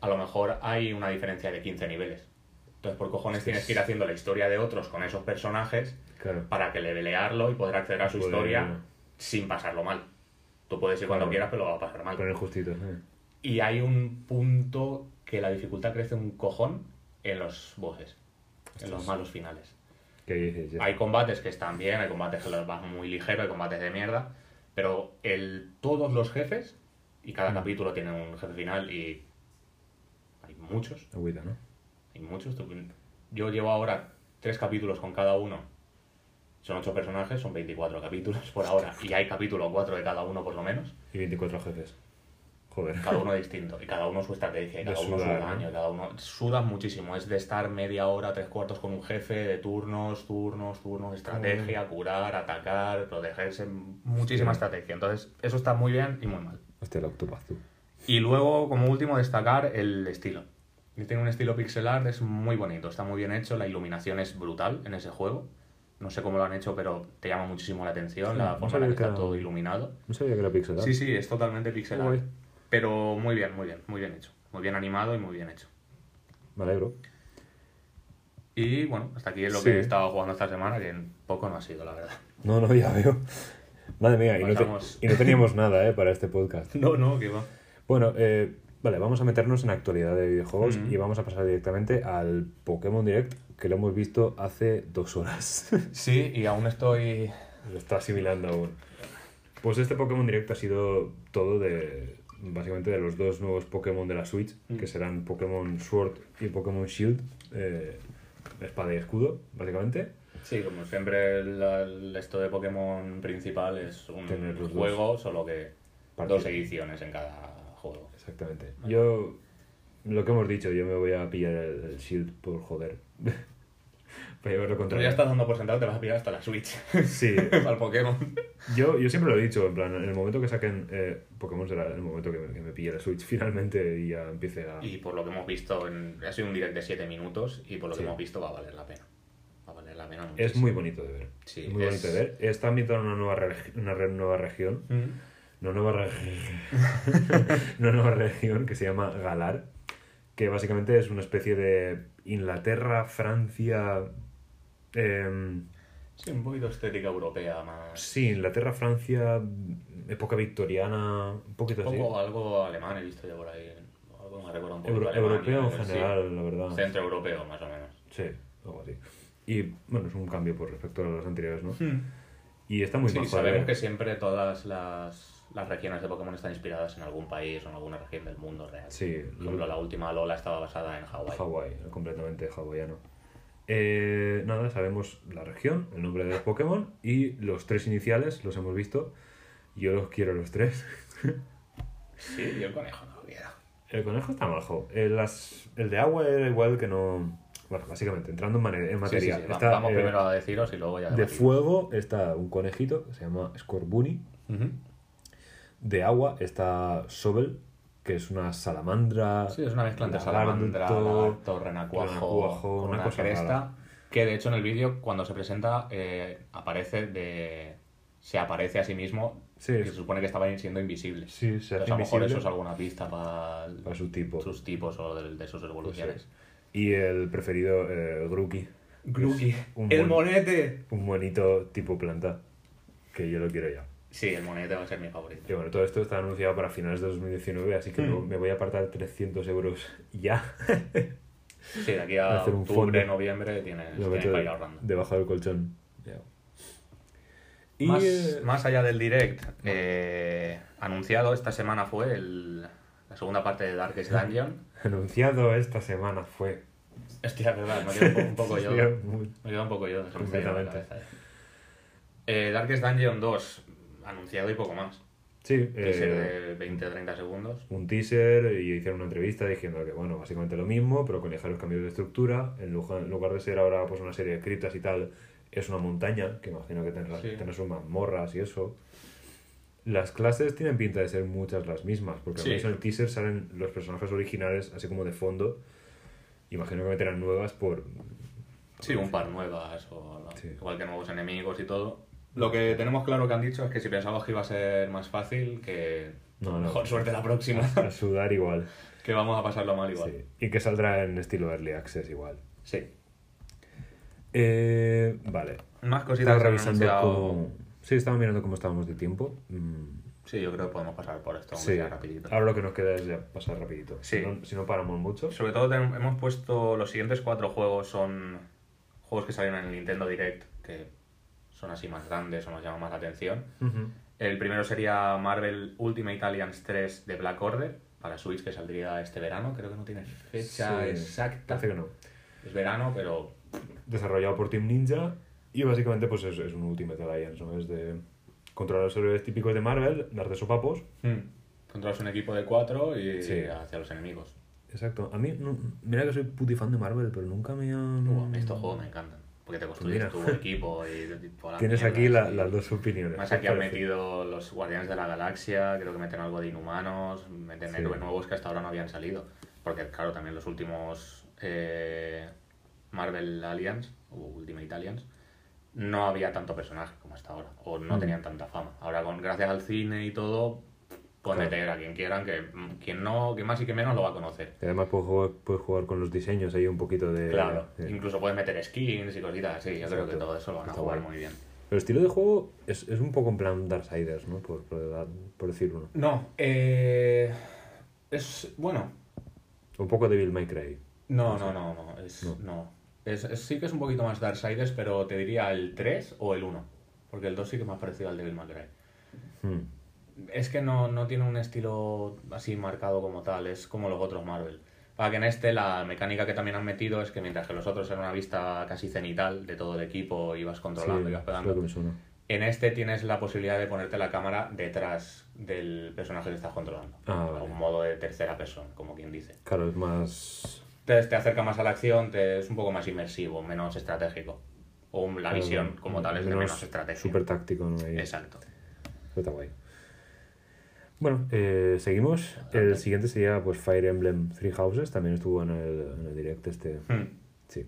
a lo mejor hay una diferencia de 15 niveles. Entonces, por cojones tienes que ir haciendo la historia de otros con esos personajes Claro. para que levelearlo y poder acceder a su Poder- historia sin pasarlo mal. Tú puedes ir cuando Claro. quieras, pero lo va a pasar mal. Poner justito. ¿eh? Y hay un punto que la dificultad crece un cojón en los bosses, en los malos finales. ¿Qué dices? Ya. Hay combates que están bien, hay combates que los vas muy ligero, hay combates de mierda, pero el, todos los jefes, y cada Mm. capítulo tiene un jefe final y hay muchos, Agüita, ¿no? hay muchos. Yo llevo ahora tres capítulos con cada uno. Son ocho personajes, son 24 capítulos por ahora, y hay capítulo 4 de cada uno por lo menos, Y 24 jefes. Joder. cada uno distinto, y cada uno su estrategia, y De cada uno sudar, su ¿no? daño, y cada uno sudas muchísimo, es de estar media hora, tres cuartos con un jefe, de turnos, turnos, turnos, estrategia, curar, atacar, protegerse, muchísima estrategia. Entonces, eso está muy bien y muy mal. El Octopath, tú. Y luego, como último, destacar el estilo. Tiene un estilo pixel art, es muy bonito, está muy bien hecho, la iluminación es brutal en ese juego. No sé cómo lo han hecho, pero te llama muchísimo la atención Sí, la forma en la que que está todo iluminado. No sabía que era pixel art. Sí, sí, es totalmente pixel art. Pero muy bien, muy bien, muy bien hecho. Muy bien animado y muy bien hecho. Me alegro. Y bueno, hasta aquí es lo Sí. que he estado jugando esta semana, que poco no ha sido, la verdad. No, no, ya veo. Madre mía, y no, te- Pasamos. y no teníamos nada, ¿eh? Para este podcast. <laughs> No, no, que va. Bueno, eh, vale, vamos a meternos en actualidad de videojuegos y vamos a pasar directamente al Pokémon Direct que lo hemos visto hace dos horas. <laughs> Sí, y aún estoy... lo está asimilando aún. Pues este Pokémon Direct ha sido todo de básicamente de los dos nuevos Pokémon de la Switch, Mm. que serán Pokémon Sword y Pokémon Shield, eh, espada y escudo, básicamente. Sí, como siempre, el, el- esto de Pokémon principal es un Tener los juego, solo que dos ediciones en cada juego. Para llevarlo contra ya estás dando por sentado que te vas a pillar hasta la Switch. Sí, <laughs> Para el Pokémon. yo, yo siempre lo he dicho, en plan, en el momento que saquen eh, Pokémon será el momento que me, que me pille la Switch <laughs> finalmente y ya empiece a... Y por lo que hemos visto, en, ha sido un direct de 7 minutos y por lo Sí. que hemos visto va a valer la pena. Va a valer la pena Es muchísimo. muy bonito de ver. Sí, es muy es- bonito de ver. Está ambientado en una nueva, reg- una re- nueva región. Mm. Una nueva, reg- <laughs> una nueva región que se llama Galar. Que básicamente es una especie de Inglaterra, Francia. em, Sí, un poquito estética europea más. sí, Inglaterra, Francia, época victoriana, un poquito Un así. poco algo alemán he visto yo por ahí. Algo me recuerda un poco Euro- Alemania, europeo en sí. general, la verdad. Centro europeo, más o menos. Sí, algo así. Y bueno, es un cambio por respecto a los anteriores, ¿no? Y está muy Sí, majo, sabemos eh. que siempre todas las, las regiones de Pokémon están inspiradas en algún país o en alguna región del mundo real. Sí, Por ejemplo, la última Lola estaba basada en Hawái. Hawái, completamente hawaiano. Eh, nada, sabemos la región, el nombre de los Pokémon y los tres iniciales los hemos visto. Yo los quiero los tres. <laughs> Sí, yo el conejo no lo quiero. El conejo está majo. El, las- el de agua era igual que no. Bueno, básicamente, entrando en, Sí, materia. sí, sí, Está, Vamos eh, primero a deciros y luego ya de debatimos. fuego está un conejito que se llama Scorbunny. Ujú. De agua está Sobel, que es una salamandra. Sí, es una mezcla entre salamandra, lagarto, renacuajo, una una, cosa cresta. rara. Que de hecho en el vídeo, cuando se presenta, eh, aparece de. Se aparece a sí mismo. Sí, y se supone que estaba siendo invisible. Sí, se hace Entonces, a lo mejor eso es alguna pista para, para su tipo. sus tipos o de, de sus evoluciones. Y el preferido, eh, Grookey. ¡El mon- monete! Un monito tipo planta. Que yo lo quiero ya. Sí, el monete va a ser mi favorito. Y bueno, todo esto está anunciado para finales de 2019, así que Hmm. me voy a apartar 300 euros ya. <laughs> Sí, de aquí a Hacer un octubre, fondo. noviembre tienes, tienes para ir ahorrando. debajo del colchón. Y más, eh, más allá del direct, eh, anunciado esta semana fue el- la segunda parte de Darkest <laughs> Dungeon. anunciado esta semana fue. Hostia, verdad, me quedo un poco, <laughs> un poco yo. Me queda un poco yo. Completamente. Eh, Darkest Dungeon 2, anunciado y poco más. Sí, Teaser eh, de 20-30 segundos. un teaser y hicieron una entrevista diciendo que, bueno, básicamente lo mismo, pero con ligeros cambios de estructura. En lugar, en lugar de ser ahora pues una serie de criptas y tal, es una montaña, que imagino que tendrá, Sí. tendrá sus mazmorras y eso. Las clases tienen pinta de ser muchas las mismas, porque Sí. al menos en el teaser salen los personajes originales así como de fondo. Imagino que meterán nuevas por... Sí, un par nuevas, o Sí. igual que nuevos enemigos y todo. Lo que tenemos claro que han dicho es que si pensamos que iba a ser más fácil, que No, no. mejor suerte la próxima, <laughs> A sudar igual. que vamos a pasarlo mal igual. Sí. Y que saldrá en estilo Early Access igual. Sí. Eh, vale. Más cositas Estaba revisando cómo... Sí, estaba mirando cómo estábamos de tiempo. Mm, Sí, yo creo que podemos pasar por esto, Sí, rapidito. ahora lo que nos queda es ya pasar rapidito. Sí. Si, no, si no paramos mucho. Sobre todo hemos puesto los siguientes cuatro juegos son juegos que salieron en el Nintendo Direct, que son así más grandes o nos llaman más la atención. El primero sería Marvel Ultimate Alliance 3 de Black Order para Switch, que saldría este verano. Creo que no tiene fecha Sí, exacta. Parece que no. Es verano, pero Desarrollado por Team Ninja y básicamente pues es, es un Ultimate Alliance, ¿no? Es de controlar los héroes típicos de Marvel, dar de sopapos. controlas un equipo de cuatro y Sí. hacia los enemigos. Exacto. A mí, no- mira que soy puti fan de Marvel, pero nunca me han... A mí estos juegos me encantan. Porque te construyes mira. tu equipo y, Tienes aquí la- las dos opiniones. Más ¿qué aquí han metido los Guardianes de la Galaxia, creo que meten algo de Inhumanos, meten Sí. héroes nuevos que hasta ahora no habían salido. Porque, claro, también los últimos eh, Marvel Alliance, o Ultimate Alliance, no había tanto personaje como hasta ahora, o no Mm. tenían tanta fama. Ahora, con gracias al cine y todo, pueden Claro. meter a quien quieran, que quien no, quien más y quien menos lo va a conocer. Y además puedes jugar, puedes jugar con los diseños ahí un poquito de... Claro, de- incluso puedes meter skins y cositas así. Yo creo que todo eso lo van a jugar guay. muy bien. Pero el estilo de juego es, es un poco en plan Darksiders, ¿no? Por, por, por decir uno. No, eh, es bueno. Un poco Devil May Cry. No, no, no, no. Es, No. no. Es, es- sí que es un poquito más Darksiders, pero te diría el 3 o el 1. Porque el 2 sí que es más parecido al Devil May Cry. Hmm. Es que no, no tiene un estilo así marcado como tal, es como los otros Marvel. Para que en este la mecánica que también han metido es que mientras que los otros eran una vista casi cenital de todo el equipo, ibas controlando, Sí, ibas pegando. En este tienes la posibilidad de ponerte la cámara detrás del personaje que estás controlando. Ah, vale. Un modo de tercera persona, como quien dice. Claro, es más... te, te acerca más a la acción, te, es un poco más inmersivo, menos estratégico. O la visión como tal es de menos estrategia. Súper táctico, ¿no? Ahí. Exacto. Está guay. Bueno, eh, seguimos. El siguiente sería pues Fire Emblem Three Houses. También estuvo en el, en el direct este. Hmm. Sí.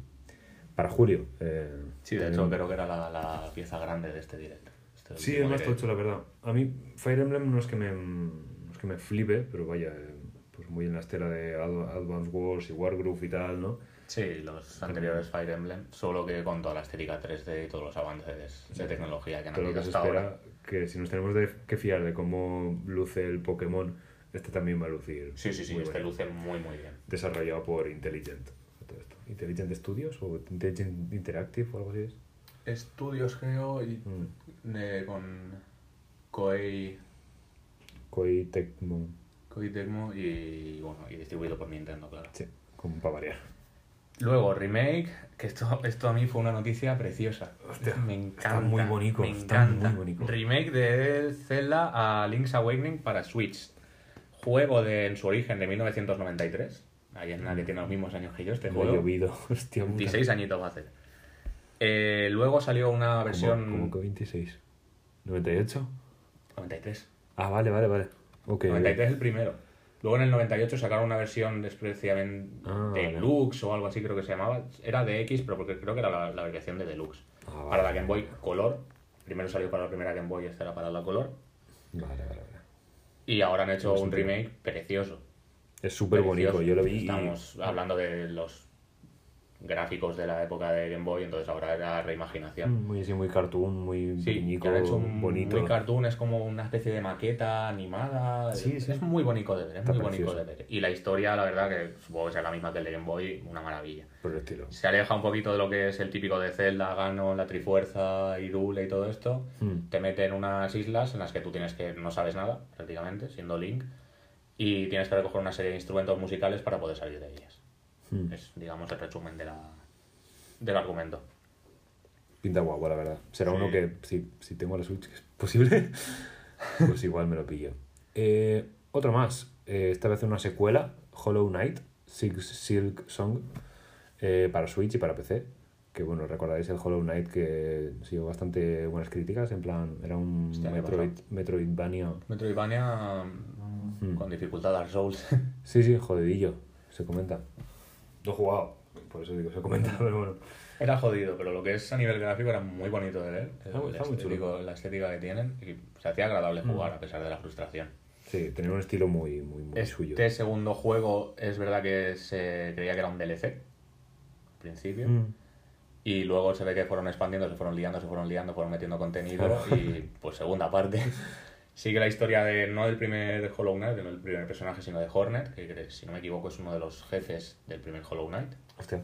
Para julio. eh, Sí, de también- hecho creo que era la, la pieza grande de este directo. Este Sí, es más direct. tocho, la verdad. A mí Fire Emblem no es que me, no es que me flipe, pero vaya, eh, pues muy en la estela de Ad- Advance Wars y Wargroove y tal, ¿no? Sí, los anteriores Fire Emblem, solo que con toda la estética 3D y todos los avances de tecnología que han habido hasta espera, ahora. Que si nos tenemos de, que fiar de cómo luce el Pokémon, este también va a lucir. Sí, sí, sí, este luce muy, muy bien. Desarrollado por Intelligent. todo esto. Intelligent Studios o Intelligent Interactive o algo así es. Estudios, creo, y Mm. con Koei, Koei Tecmo. Koei Tecmo y, bueno, y distribuido por Nintendo, claro. Sí, como para variar. Luego, remake, que esto, esto a mí fue una noticia preciosa. Hostia, me encanta. está muy bonito, Me está encanta. muy bonito. Remake de Zelda a Link's Awakening para Switch. Juego de, en su origen de 1993. Hay en que tiene los mismos años que yo este juego. llovido, <laughs> hostia puta. 26 añitos va a hacer. Eh, luego salió una versión... ¿Cómo, cómo que 26? ¿98? 93. Ah, vale, vale, vale. Ok. 93 es el primero. Luego en el 98 sacaron una versión despreciamente Ah. Deluxe o algo así creo que se llamaba. Era de X, pero porque creo que era la, la versión de Deluxe. Ah, vale. Para la Game Boy Color. Primero salió para la primera Game Boy, esta era para la Color. Vale, vale, vale. Y ahora han hecho un remake precioso. Es súper bonito, yo lo vi. Estamos hablando de los gráficos de la época de Game Boy, entonces ahora era reimaginación. Muy, sí, muy cartoon, muy Sí, pequeñico, que han hecho un bonito. muy cartoon, es como una especie de maqueta animada. Sí, es, sí. es muy bonito de ver, es Está muy bonito precioso. de ver. Y la historia, la verdad, que supongo que sea la misma que el de Game Boy, una maravilla. Por el estilo. Se aleja un poquito de lo que es el típico de Zelda, Ganon, la Trifuerza, Irule y todo esto. Mm. Te mete en unas islas en las que tú tienes que no sabes nada, prácticamente, siendo Link, y tienes que recoger una serie de instrumentos musicales para poder salir de ellas. Mm. Es, digamos, el resumen de la, del argumento. Pinta guapo, la verdad. Será Sí. uno que, si, si tengo la Switch, que es posible, <laughs> pues igual me lo pillo. Eh, otro más. Eh, esta vez una secuela, Hollow Knight, Six Silk Song, eh, para Switch y para PC. Que bueno, recordaréis el Hollow Knight que siguió bastante buenas críticas. En plan, era un Hostia, ¿qué Metroid, Metroidvania. Metroidvania Mm. con dificultad Dark Souls. Sí, sí, jodidillo, se comenta. No he jugado, por eso digo, se comenta, pero bueno. Era jodido, pero lo que es a nivel gráfico era muy bonito de ver. Está muy- El está muy chulo. La estética que tienen y se hacía agradable jugar a pesar de la frustración. Sí, tenía un estilo muy, muy, muy suyo. Este segundo juego es verdad que se creía que era un DLC al principio. Mm. Y luego se ve que fueron expandiendo, se fueron liando, se fueron liando, fueron metiendo contenido Claro. y pues segunda parte. <laughs> Sigue la historia de no del primer Hollow Knight, no del primer personaje, sino de Hornet, que si no me equivoco es uno de los jefes del primer Hollow Knight. Hostia.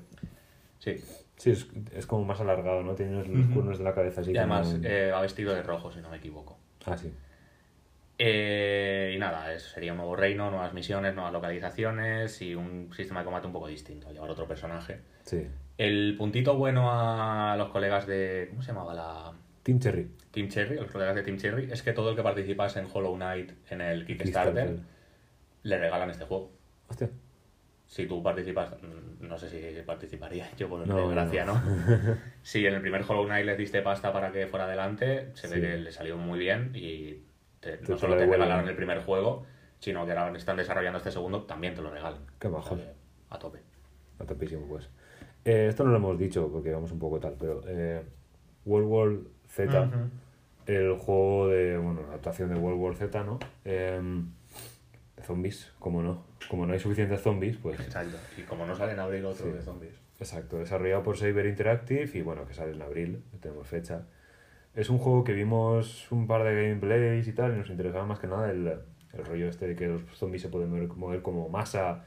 Sí. Sí, es, es como más alargado, ¿no? Tiene los cuernos de la cabeza así y además como- eh, va vestido de rojo, si no me equivoco. Ah, sí. Eh, y nada, es- sería un nuevo reino, nuevas misiones, nuevas localizaciones y un sistema de combate un poco distinto, llevar otro personaje. Sí. El puntito bueno a los colegas de... ¿Cómo se llamaba la...? Team Cherry. Team Cherry, los de Team Cherry, es que todo el que participase en Hollow Knight en el Kickstarter Kickstarter. le regalan este juego. Hostia. Si tú participas, mm, no sé si participaría <laughs> yo por No, desgracia, no. ¿no? <laughs> si en el primer Hollow Knight le diste pasta para que fuera adelante, se Sí. ve que le salió muy bien y te- Te- no solo lo te regalaron el primer juego, sino que ahora están desarrollando este segundo, también te lo regalan. Qué majos. O sea que, A tope. A topísimo, pues. Eh, esto no lo hemos dicho porque vamos un poco tal, pero eh, World War Z. el juego de, bueno, adaptación de World War Z, ¿no? De zombies, como no. Como no hay suficientes zombies, pues Exacto. Y como no salen a abrir otro Sí. de zombies. Exacto, desarrollado por Saber Interactive y bueno, que sale en abril, tenemos fecha. Es un juego que vimos un par de gameplays y tal, y nos interesaba más que nada el, el rollo este de que los zombies se pueden mover, mover como masa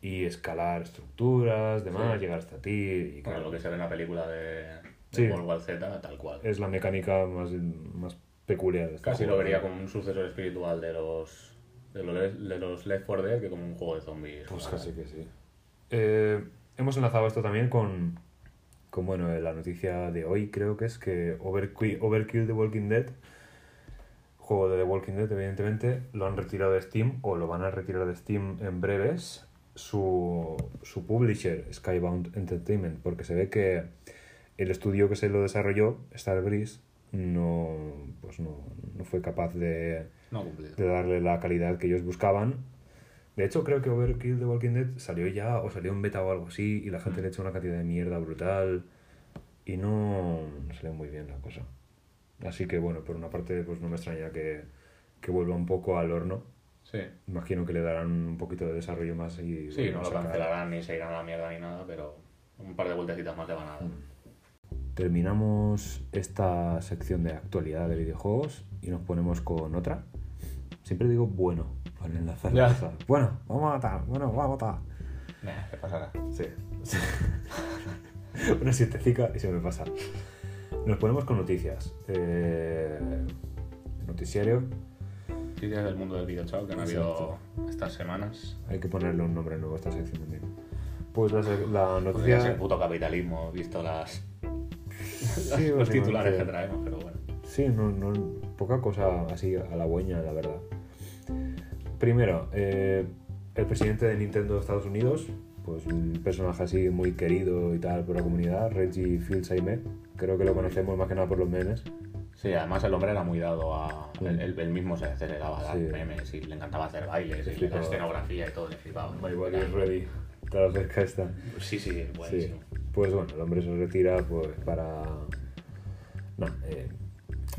y escalar estructuras, demás, Sí. llegar hasta ti. Y Bueno, claro, lo que se ve en la película de, de Sí. World War Z, tal cual. es la mecánica más, más peculiar. de este Casi lo vería como un sucesor espiritual de los de los, de los Left 4 Dead que como un juego de zombies. Pues casi que sí. Eh, hemos enlazado esto también con, con bueno, la noticia de hoy, creo que es que Overkill, Overkill The Walking Dead, juego de The Walking Dead, evidentemente, lo han retirado de Steam o lo van a retirar de Steam en breves. su, su publisher, Skybound Entertainment, porque se ve que el estudio que se lo desarrolló, Starbreeze, no, pues no, no fue capaz de, No de darle la calidad que ellos buscaban. De hecho, creo que Overkill de Walking Dead salió ya o salió en beta o algo así y la gente le echó una cantidad de mierda brutal y no, no salió muy bien la cosa. Así que bueno, por una parte pues no me extraña que, que vuelva un poco al horno. Sí. Imagino que le darán un poquito de desarrollo más y... Sí, bueno, no lo cancelarán ni se irán a la mierda ni nada, pero un par de vueltecitas más le van a dar. Terminamos esta sección de actualidad de videojuegos y nos ponemos con otra. Siempre digo bueno para enlazar Ya. cosas. Bueno, vamos a matar, bueno, vamos a matar. Nah, ¿Qué pasará? Sí. <laughs> Una siestecica y se me pasa. Nos ponemos con noticias. Eh, noticiario, Noticias del mundo del videochao que han habido estas semanas. hay que ponerle un nombre nuevo a esta sección también. Pues la, noticia... puto capitalismo, visto las, Sí, <laughs> los titulares que traemos, pero bueno. Sí, no, no, poca cosa así halagüeña, la verdad. Primero, eh, el presidente de Nintendo de Estados Unidos, pues un personaje así muy querido y tal por la comunidad, Reggie Fils-Aimé, creo que lo conocemos más que nada por los memes. Sí, además el hombre era muy dado a. Él, él- él mismo se, se le daba a dar Sí. memes y le encantaba hacer bailes y flipaba. la escenografía y todo, le flipaba. My body is ready. Toda la pesca está. Sí, sí, Sí. buenísimo. Pues bueno, el hombre se retira pues para... No, eh,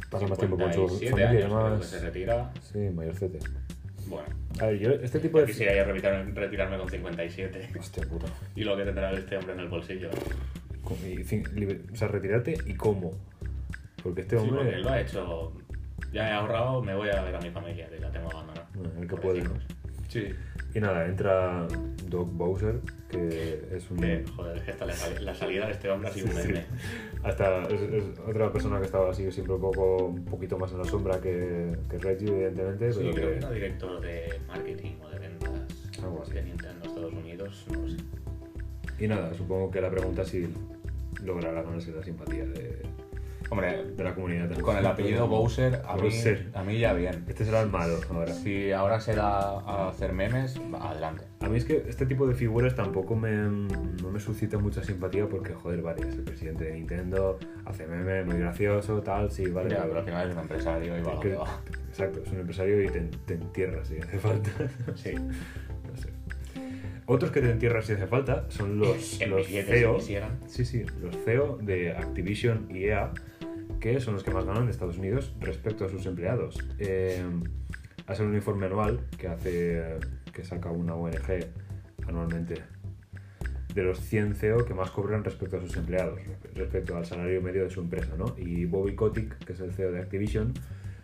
pasa más tiempo con su 57 familia años demás. se retira. Sí, mayorcete. Bueno, A ver, yo este tipo de... quisiera ya retirarme, retirarme con 57 Hostia puta. y lo que tendrá este hombre en el bolsillo. Y fin- o sea, retirarte y cómo. Porque este Sí, porque hombre. él lo ha hecho. Ya he ahorrado, me voy a ver a mi familia, que la tengo abandonada. bueno, el que puede. Sí. Y nada, entra Doc Bowser, que es un. Que, joder, es que hasta la, sal- la salida de este hombre ha sido un Sí, sí. Hasta es, es otra persona que estaba así siempre un poco un poquito más en la sombra que, que Reggie, evidentemente. Sí, pero creo que era director de marketing o de ventas Algo así. de Nintendo Estados Unidos, no lo sé. Y nada, supongo que la pregunta es si logrará ganarse la simpatía de, Hombre, de la comunidad. con el apellido Bowser, a mí, a mí ya bien. Este será el malo ahora. Si ahora se da a hacer memes, adelante. A mí es que este tipo de figuras tampoco me, no me suscita mucha simpatía porque, joder, vale, es el presidente de Nintendo, hace meme, muy gracioso, tal, sí, vale. Ya, pero al final es un empresario y va que- exacto, es un empresario y te, te entierras si hace falta. <laughs> Sí. no sé. Otros que te entierras si hace falta son los, <laughs> los CEO. Sí, sí, los CEO de Activision y EA, que son los que más ganan en Estados Unidos respecto a sus empleados. Eh, hace un informe anual que hace que saca una ONG anualmente de los 100 CEO que más cobran respecto a sus empleados, respecto al salario medio de su empresa, ¿no? Y Bobby Kotick, que es el CEO de Activision,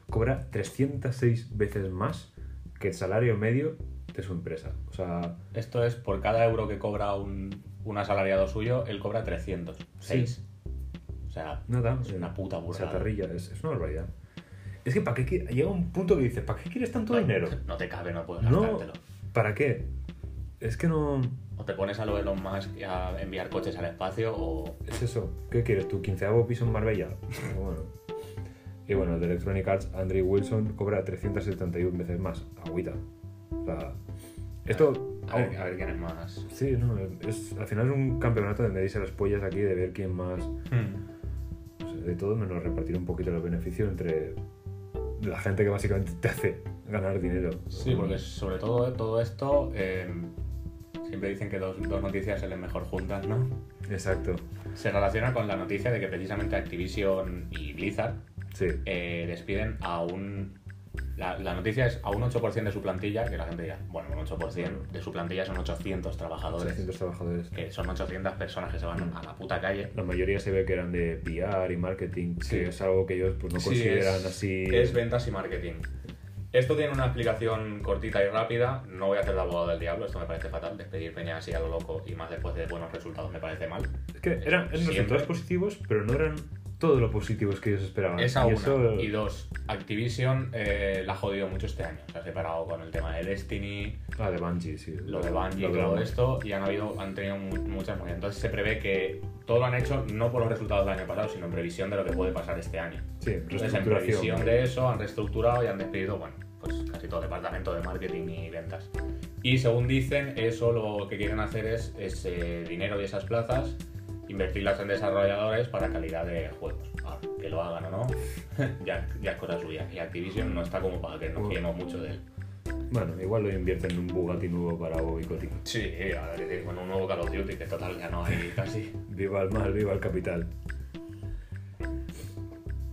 cobra 306 veces más que el salario medio de su empresa. O sea, Esto es por cada euro que cobra un, un asalariado suyo, él cobra 300. Seis. O sea, nada, es una puta burrada. chatarrilla, es, es una barbaridad. Es que para qué llega un punto que dices, ¿para qué quieres tanto dinero? No te cabe, no puedes No, gastártelo. ¿para qué? Es que no O te pones a lo de Elon Musk a enviar coches al espacio o... es eso. ¿Qué quieres? ¿Tu quinceavo piso en Marbella? Bueno. Y bueno, el de Electronic Arts, Andrew Wilson, cobra 371 veces más. Agüita. O sea, esto... A ver, a ver quién es más... Sí, no, es, al final es un campeonato de medirse las pollas aquí, de ver quién más... Hmm. O sea, de todo menos repartir un poquito los beneficios entre la gente que básicamente te hace ganar dinero. Sí, porque sobre todo todo esto... eh, siempre dicen que dos, dos noticias se leen mejor juntas, ¿no? Exacto. Se relaciona con la noticia de que precisamente Activision y Blizzard Sí. eh, despiden a un... La, la noticia es a un 8% de su plantilla, que la gente dirá, bueno, un 8% de su plantilla son 800 trabajadores. 600 trabajadores. Que son 800 personas que se van a la puta calle. La mayoría se ve que eran de PR y marketing, Sí. que es algo que ellos pues, no Sí, consideran es- así. Es ventas y marketing. Esto tiene una explicación cortita y rápida. No voy a hacer de abogado del diablo, esto me parece fatal. Despedir peña así a lo loco y más después de buenos resultados me parece mal. Es que eran, eran resultados positivos, pero no eran todos los positivos que ellos esperaban. Esa y una. eso- Y dos, Activision eh, la ha jodido mucho este año. Se ha separado con el tema de Destiny, Ah, de Bungie, sí. lo de Bungie Lo todo hablamos. esto, y han, habido, han tenido mu- muchas movidas. Entonces se prevé que todo lo han hecho no por los resultados del año pasado, sino en previsión de lo que puede pasar este año. Sí, Entonces, en previsión de eso, han reestructurado y han despedido, bueno, pues casi todo el departamento de marketing y ventas. Y según dicen, eso lo que quieren hacer es ese dinero y esas plazas, invertirlas en desarrolladores para calidad de juegos. Ahora, que lo hagan o no, <laughs> ya, ya es cosa suya. Y Activision no está como para que nos fiemos mucho de él. Bueno, igual lo invierten en un Bugatti nuevo para Bobby Kotick. Sí, a ver, decir, bueno, un nuevo Call of Duty, que total ya no hay <laughs> casi. Viva el mal, viva el capital.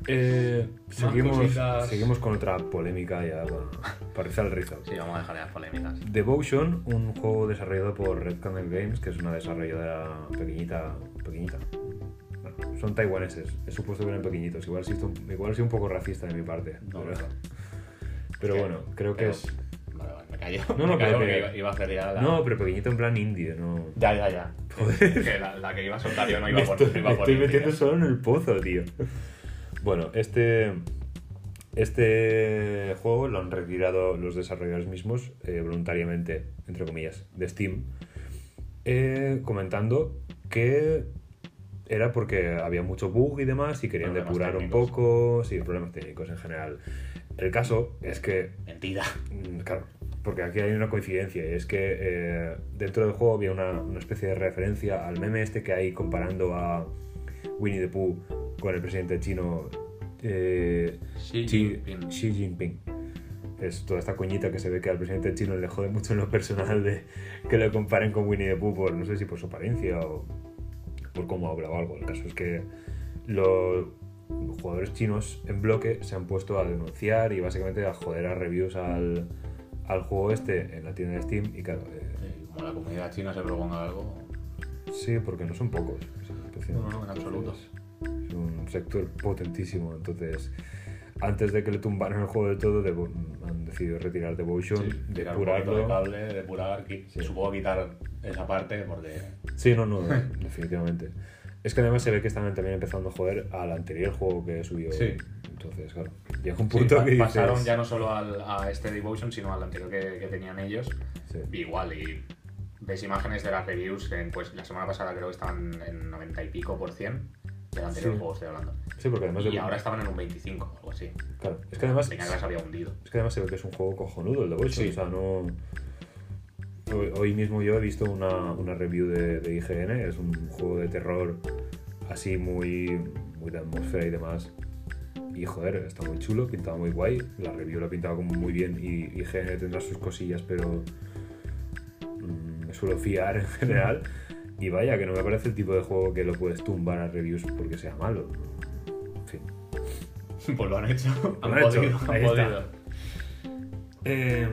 Eh, seguimos, cositas. seguimos con otra polémica ya para, para rizar el rizo. Sí, vamos a dejar las polémicas. Devotion, un juego desarrollado por Red Candle Games, que es una desarrolladora pequeñita. Pequeñita. Bueno, son taiwaneses, he supuesto que eran pequeñitos, igual sí, igual sí un poco racista de mi parte. No, pero no. pero bueno, creo que pero- es. Vale, vale, me callo. No, no, pero que- iba, iba a hacer ya la... No, pero pequeñito en plan indie, no. Ya, ya, ya. Joder. Que la, la que iba a soltar yo no iba Me por, estoy, iba me por estoy metiendo ¿eh? solo en el pozo, tío. Bueno, este, este juego lo han retirado los desarrolladores mismos eh, voluntariamente, entre comillas, de Steam, eh, comentando que era porque había mucho bug y demás y querían Problemas depurar un técnicos. poco, sí, problemas técnicos en general. El caso es que Mentira. Mm, Claro, porque aquí hay una coincidencia y es que eh, dentro del juego había una, una especie de referencia al meme este que hay comparando a Winnie the Pooh con el presidente chino eh, Xi Jinping. Xi Jinping. Es toda esta coñita que se ve que al presidente chino le jode mucho en lo personal de que le comparen con Winnie the Pooh por, no sé si por su apariencia o por cómo habla o algo. El caso es que los jugadores chinos en bloque se han puesto a denunciar y básicamente a joder a reviews al, al juego este en la tienda de Steam y claro, eh, Como la comunidad china se proponga algo. sí, porque no son pocos. No, no, en absoluto. Es un sector potentísimo, entonces antes de que le tumbaran el juego de todo, Devo- han decidido retirar Devotion, un poquito de depurarlo. cable, depurar, Sí. supongo quitar esa parte porque Sí, no, no, <laughs> definitivamente. Es que además se ve que están también empezando a joder al anterior juego que subió. Sí. Entonces, claro, llega un sí, punto pa- que dices... pasaron ya no solo al, a este Devotion, sino al anterior que, que tenían ellos. Sí. Igual, y ves imágenes de las reviews, en, pues la semana pasada creo que estaban en 90 y pico por cien del anterior Sí. juego, estoy hablando. Sí, porque además... Y de- ahora estaban en un 25 o algo así. Claro, es que además... Tenía que las había hundido. Es que además se ve que es un juego cojonudo el Devotion. Sí. O sea, no... Hoy, mismo yo he visto una, una review de, de IGN. Es un juego de terror así muy, muy de atmósfera y demás. Y joder, está muy chulo, pintaba muy guay. La review lo ha pintado como muy bien y IGN tendrá sus cosillas, pero mm, me suelo fiar en general. Y vaya, que no me parece el tipo de juego que lo puedes tumbar a reviews porque sea malo. En fin. <laughs> Pues lo han hecho. Lo han hecho, podido, han ahí está. podido. Eh,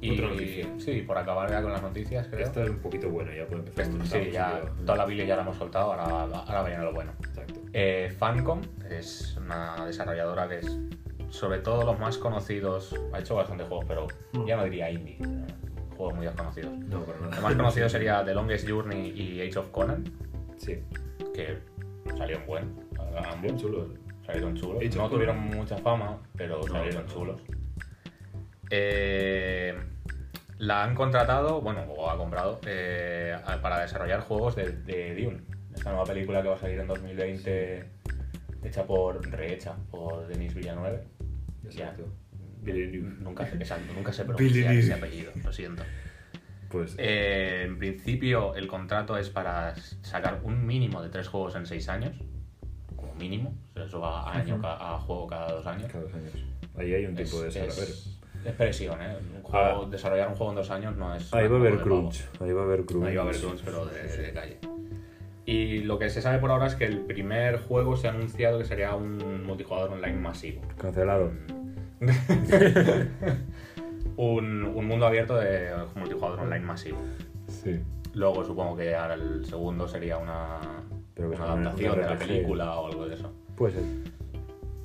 Y Otra noticia. sí, por acabar ya con las noticias, creo. Esta es un poquito buena, ya puede empezar. Sí, ya toda la bile ya la hemos soltado, ahora, ahora viene lo bueno. Exacto. Eh, Fancom es una desarrolladora que es, sobre todo los más conocidos, ha hecho bastantes juegos, pero ya no diría indie, juegos muy desconocidos. No. Los más conocidos sería The Longest Journey y Age of Conan, Sí. que salieron buenos, salieron chulos. Age of No Conan. tuvieron mucha fama, pero No, salieron no. chulos. Eh, la han contratado, bueno, o ha comprado, eh, para desarrollar juegos de, de Dune. Esta nueva película que va a salir en 2020, hecha por, rehecha por Denis Villeneuve. Exacto. Villeneuve. Nunca, exacto, nunca se pronuncia ese apellido, lo siento. Pues Eh, en principio, el contrato es para sacar un mínimo de tres juegos en seis años, como mínimo. O sea, eso va a, año, ca- a juego cada dos años. cada dos años. Ahí hay un tipo de es, saber. es, es presión, ¿eh? Un juego- Ah. Desarrollar un juego en dos años no es. Ahí va a haber de crunch. Ahí va a haber crunch. Ahí va a haber crunch, pero de, de calle. Y lo que se sabe por ahora es que el primer juego se ha anunciado que sería un multijugador online masivo. Cancelado. <laughs> un, un mundo abierto de multijugador online masivo. Sí. Luego supongo que ahora el segundo sería una, Pero que una adaptación una de la película o algo de eso. Puede ser.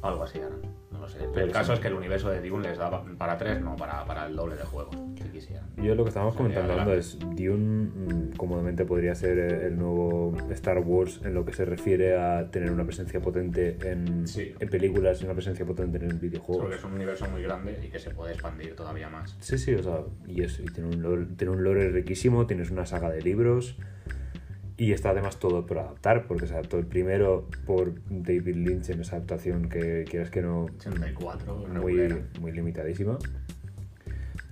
Algo así ahora. No lo sé. Pero el caso es que el universo de Dune les da pa- para tres, no para, para el doble de juegos, si quisieran. Yo lo que estábamos comentando adelante. es Dune mm, cómodamente podría ser eh, el nuevo Star Wars en lo que se refiere a tener una presencia potente en, Sí. en películas y una presencia potente en Porque videojuegos. es un universo muy grande y que se puede expandir todavía más. Sí, sí, o sea, y, eso, y tiene, un lore, tiene un lore riquísimo, tienes una saga de libros y está además todo por adaptar, porque se adaptó el primero por David Lynch en esa adaptación que quieras que no, 84, muy, muy limitadísima.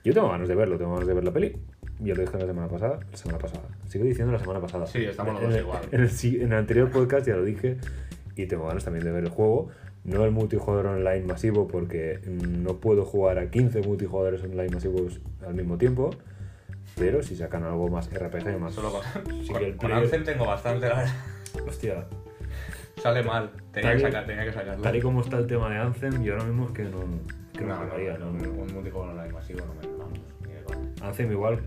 Yo tengo ganas de verlo, tengo ganas de ver la peli. ya lo dije la semana pasada, la semana pasada, sigo diciendo la semana pasada. Sí, estamos los en dos igual. En el, en el anterior podcast ya lo dije y tengo ganas también de ver el juego. No el multijugador online masivo porque no puedo jugar a 15 multijugadores online masivos al mismo tiempo. Pero si sacan algo más RPG, más... Solo con, Sí con, que el con player- Anthem tengo bastante, la verdad. Hostia, Sale mal. Tenía Tal que, sacar, tenía que sacarlo. tal y como está el tema de Anthem, yo ahora mismo es que no, que no, no, no, jugaría, no, ¿no? un multijugador online masivo no me vamos, coña. Anthem igual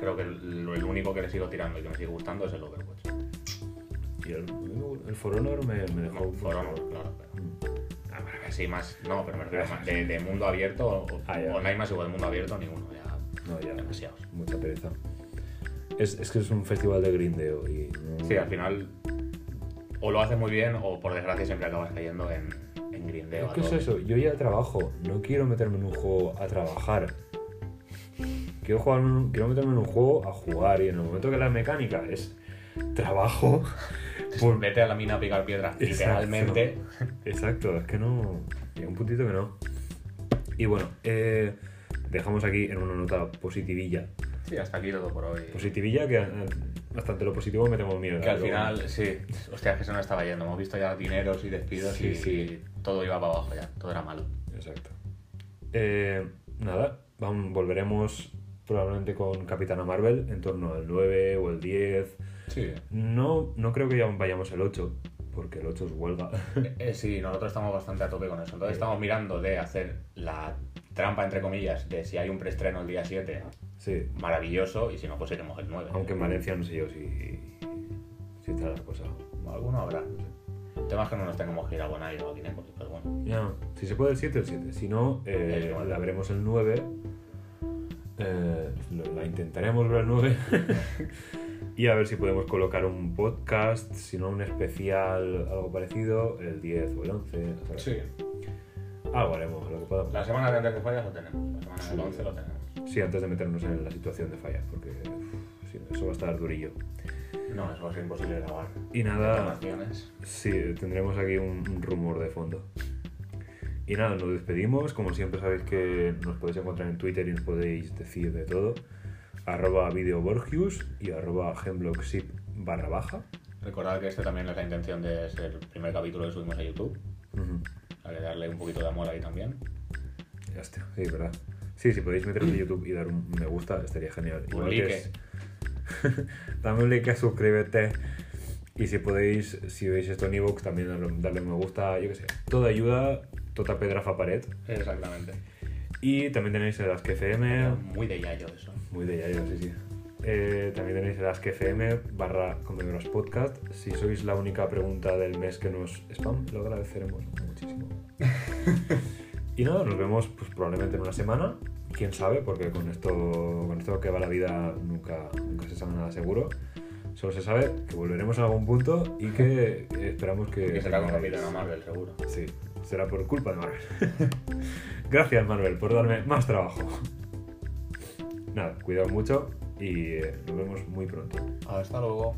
Creo que el, el único que le sigo tirando y que me sigue gustando es el Overwatch. y el, el For Honor me, me dejó... No, For Honor, claro, pero. Mm. Ah, sí, más. No, pero me refiero más de, de mundo abierto o Ah, online masivo de mundo abierto, ninguno. Ya, No, ya, demasiados. mucha pereza. Es, es que es un festival de grindeo y no- Sí, al final. O lo haces muy bien o por desgracia siempre acabas cayendo en, en grindeo. Que es eso, yo ya trabajo, no quiero meterme en un juego a trabajar. Quiero, jugar un- quiero meterme en un juego a jugar y en el momento que la mecánica es trabajo, <laughs> por... Vete a la mina a picar piedra, literalmente. Exacto, es que no... Llega un puntito que no. Y bueno, eh, dejamos aquí en una nota positivilla. Sí, hasta aquí todo por hoy. Positivilla que eh, bastante lo positivo metemos miedo. Que al final, sí, hostia, que se nos estaba yendo. Hemos visto ya dineros y despidos Sí, y, sí. y todo iba para abajo ya, todo era malo. Exacto. Eh, nada, vamos, volveremos probablemente con Capitana Marvel en torno al 9 o el 10. Sí. No, no creo que ya vayamos el 8, porque el 8 es huelga. Eh, sí, nosotros estamos bastante a tope con eso. Entonces estamos mirando de hacer la trampa, entre comillas, de si hay un preestreno el día 7, sí, maravilloso, y si no, pues iremos el 9. aunque en Valencia no sé yo si, si está la cosa. Alguno habrá, no sé. El tema es que no nos tengamos que ir a Bonai o a Guinépolis, pero bueno. Ya, si se puede el 7, el 7. Si no, eh, El la veremos el 9. Eh, la intentaremos ver el 9. <laughs> y a ver si podemos colocar un podcast, si no un especial, algo parecido, el 10 o el 11. ¿sabes? Algo haremos, lo que podamos. La semana de antes de fallas lo tenemos. La semana Sí. del 11 lo tenemos. Sí, antes de meternos en la situación de fallas, porque sí, eso va a estar durillo. No, eso va a ser imposible grabar. Y nada, sí, tendremos aquí un, rumor de fondo. Y nada, nos despedimos. Como siempre sabéis que nos podéis encontrar en Twitter y nos podéis decir de todo. Arroba videoborgius y arroba gemblogship barra baja. Recordad que este también es la intención de ser el primer capítulo que subimos a YouTube. Ujú. Hay que darle un poquito de amor ahí también. Ya está, sí, verdad. Sí, si podéis meteros en YouTube y dar un me gusta, estaría genial. Un like. es- <laughs> Dame un like, suscríbete. Y si podéis, si veis esto en iVoox, también darle, un me gusta, yo qué sé. Toda ayuda, tota pedra fa pared. Exactamente. Y también tenéis el Ask FM, Muy de yayo eso. muy de yayo, sí, sí. Eh, también tenéis el Ask FM barra Comedores Podcast. Si sois la única pregunta del mes que nos spam, lo agradeceremos muchísimo. <laughs> y nada, nos vemos pues, probablemente en una semana. Quién sabe, porque con esto, con esto que va la vida nunca, nunca se sabe nada seguro. Solo se sabe que volveremos en algún punto y que esperamos que. Que será con Capitana Marvel, seguro. Sí, será por culpa de Marvel. <laughs> Gracias, Marvel, por darme más trabajo. Nada, cuidado mucho y eh, nos vemos muy pronto. Hasta luego.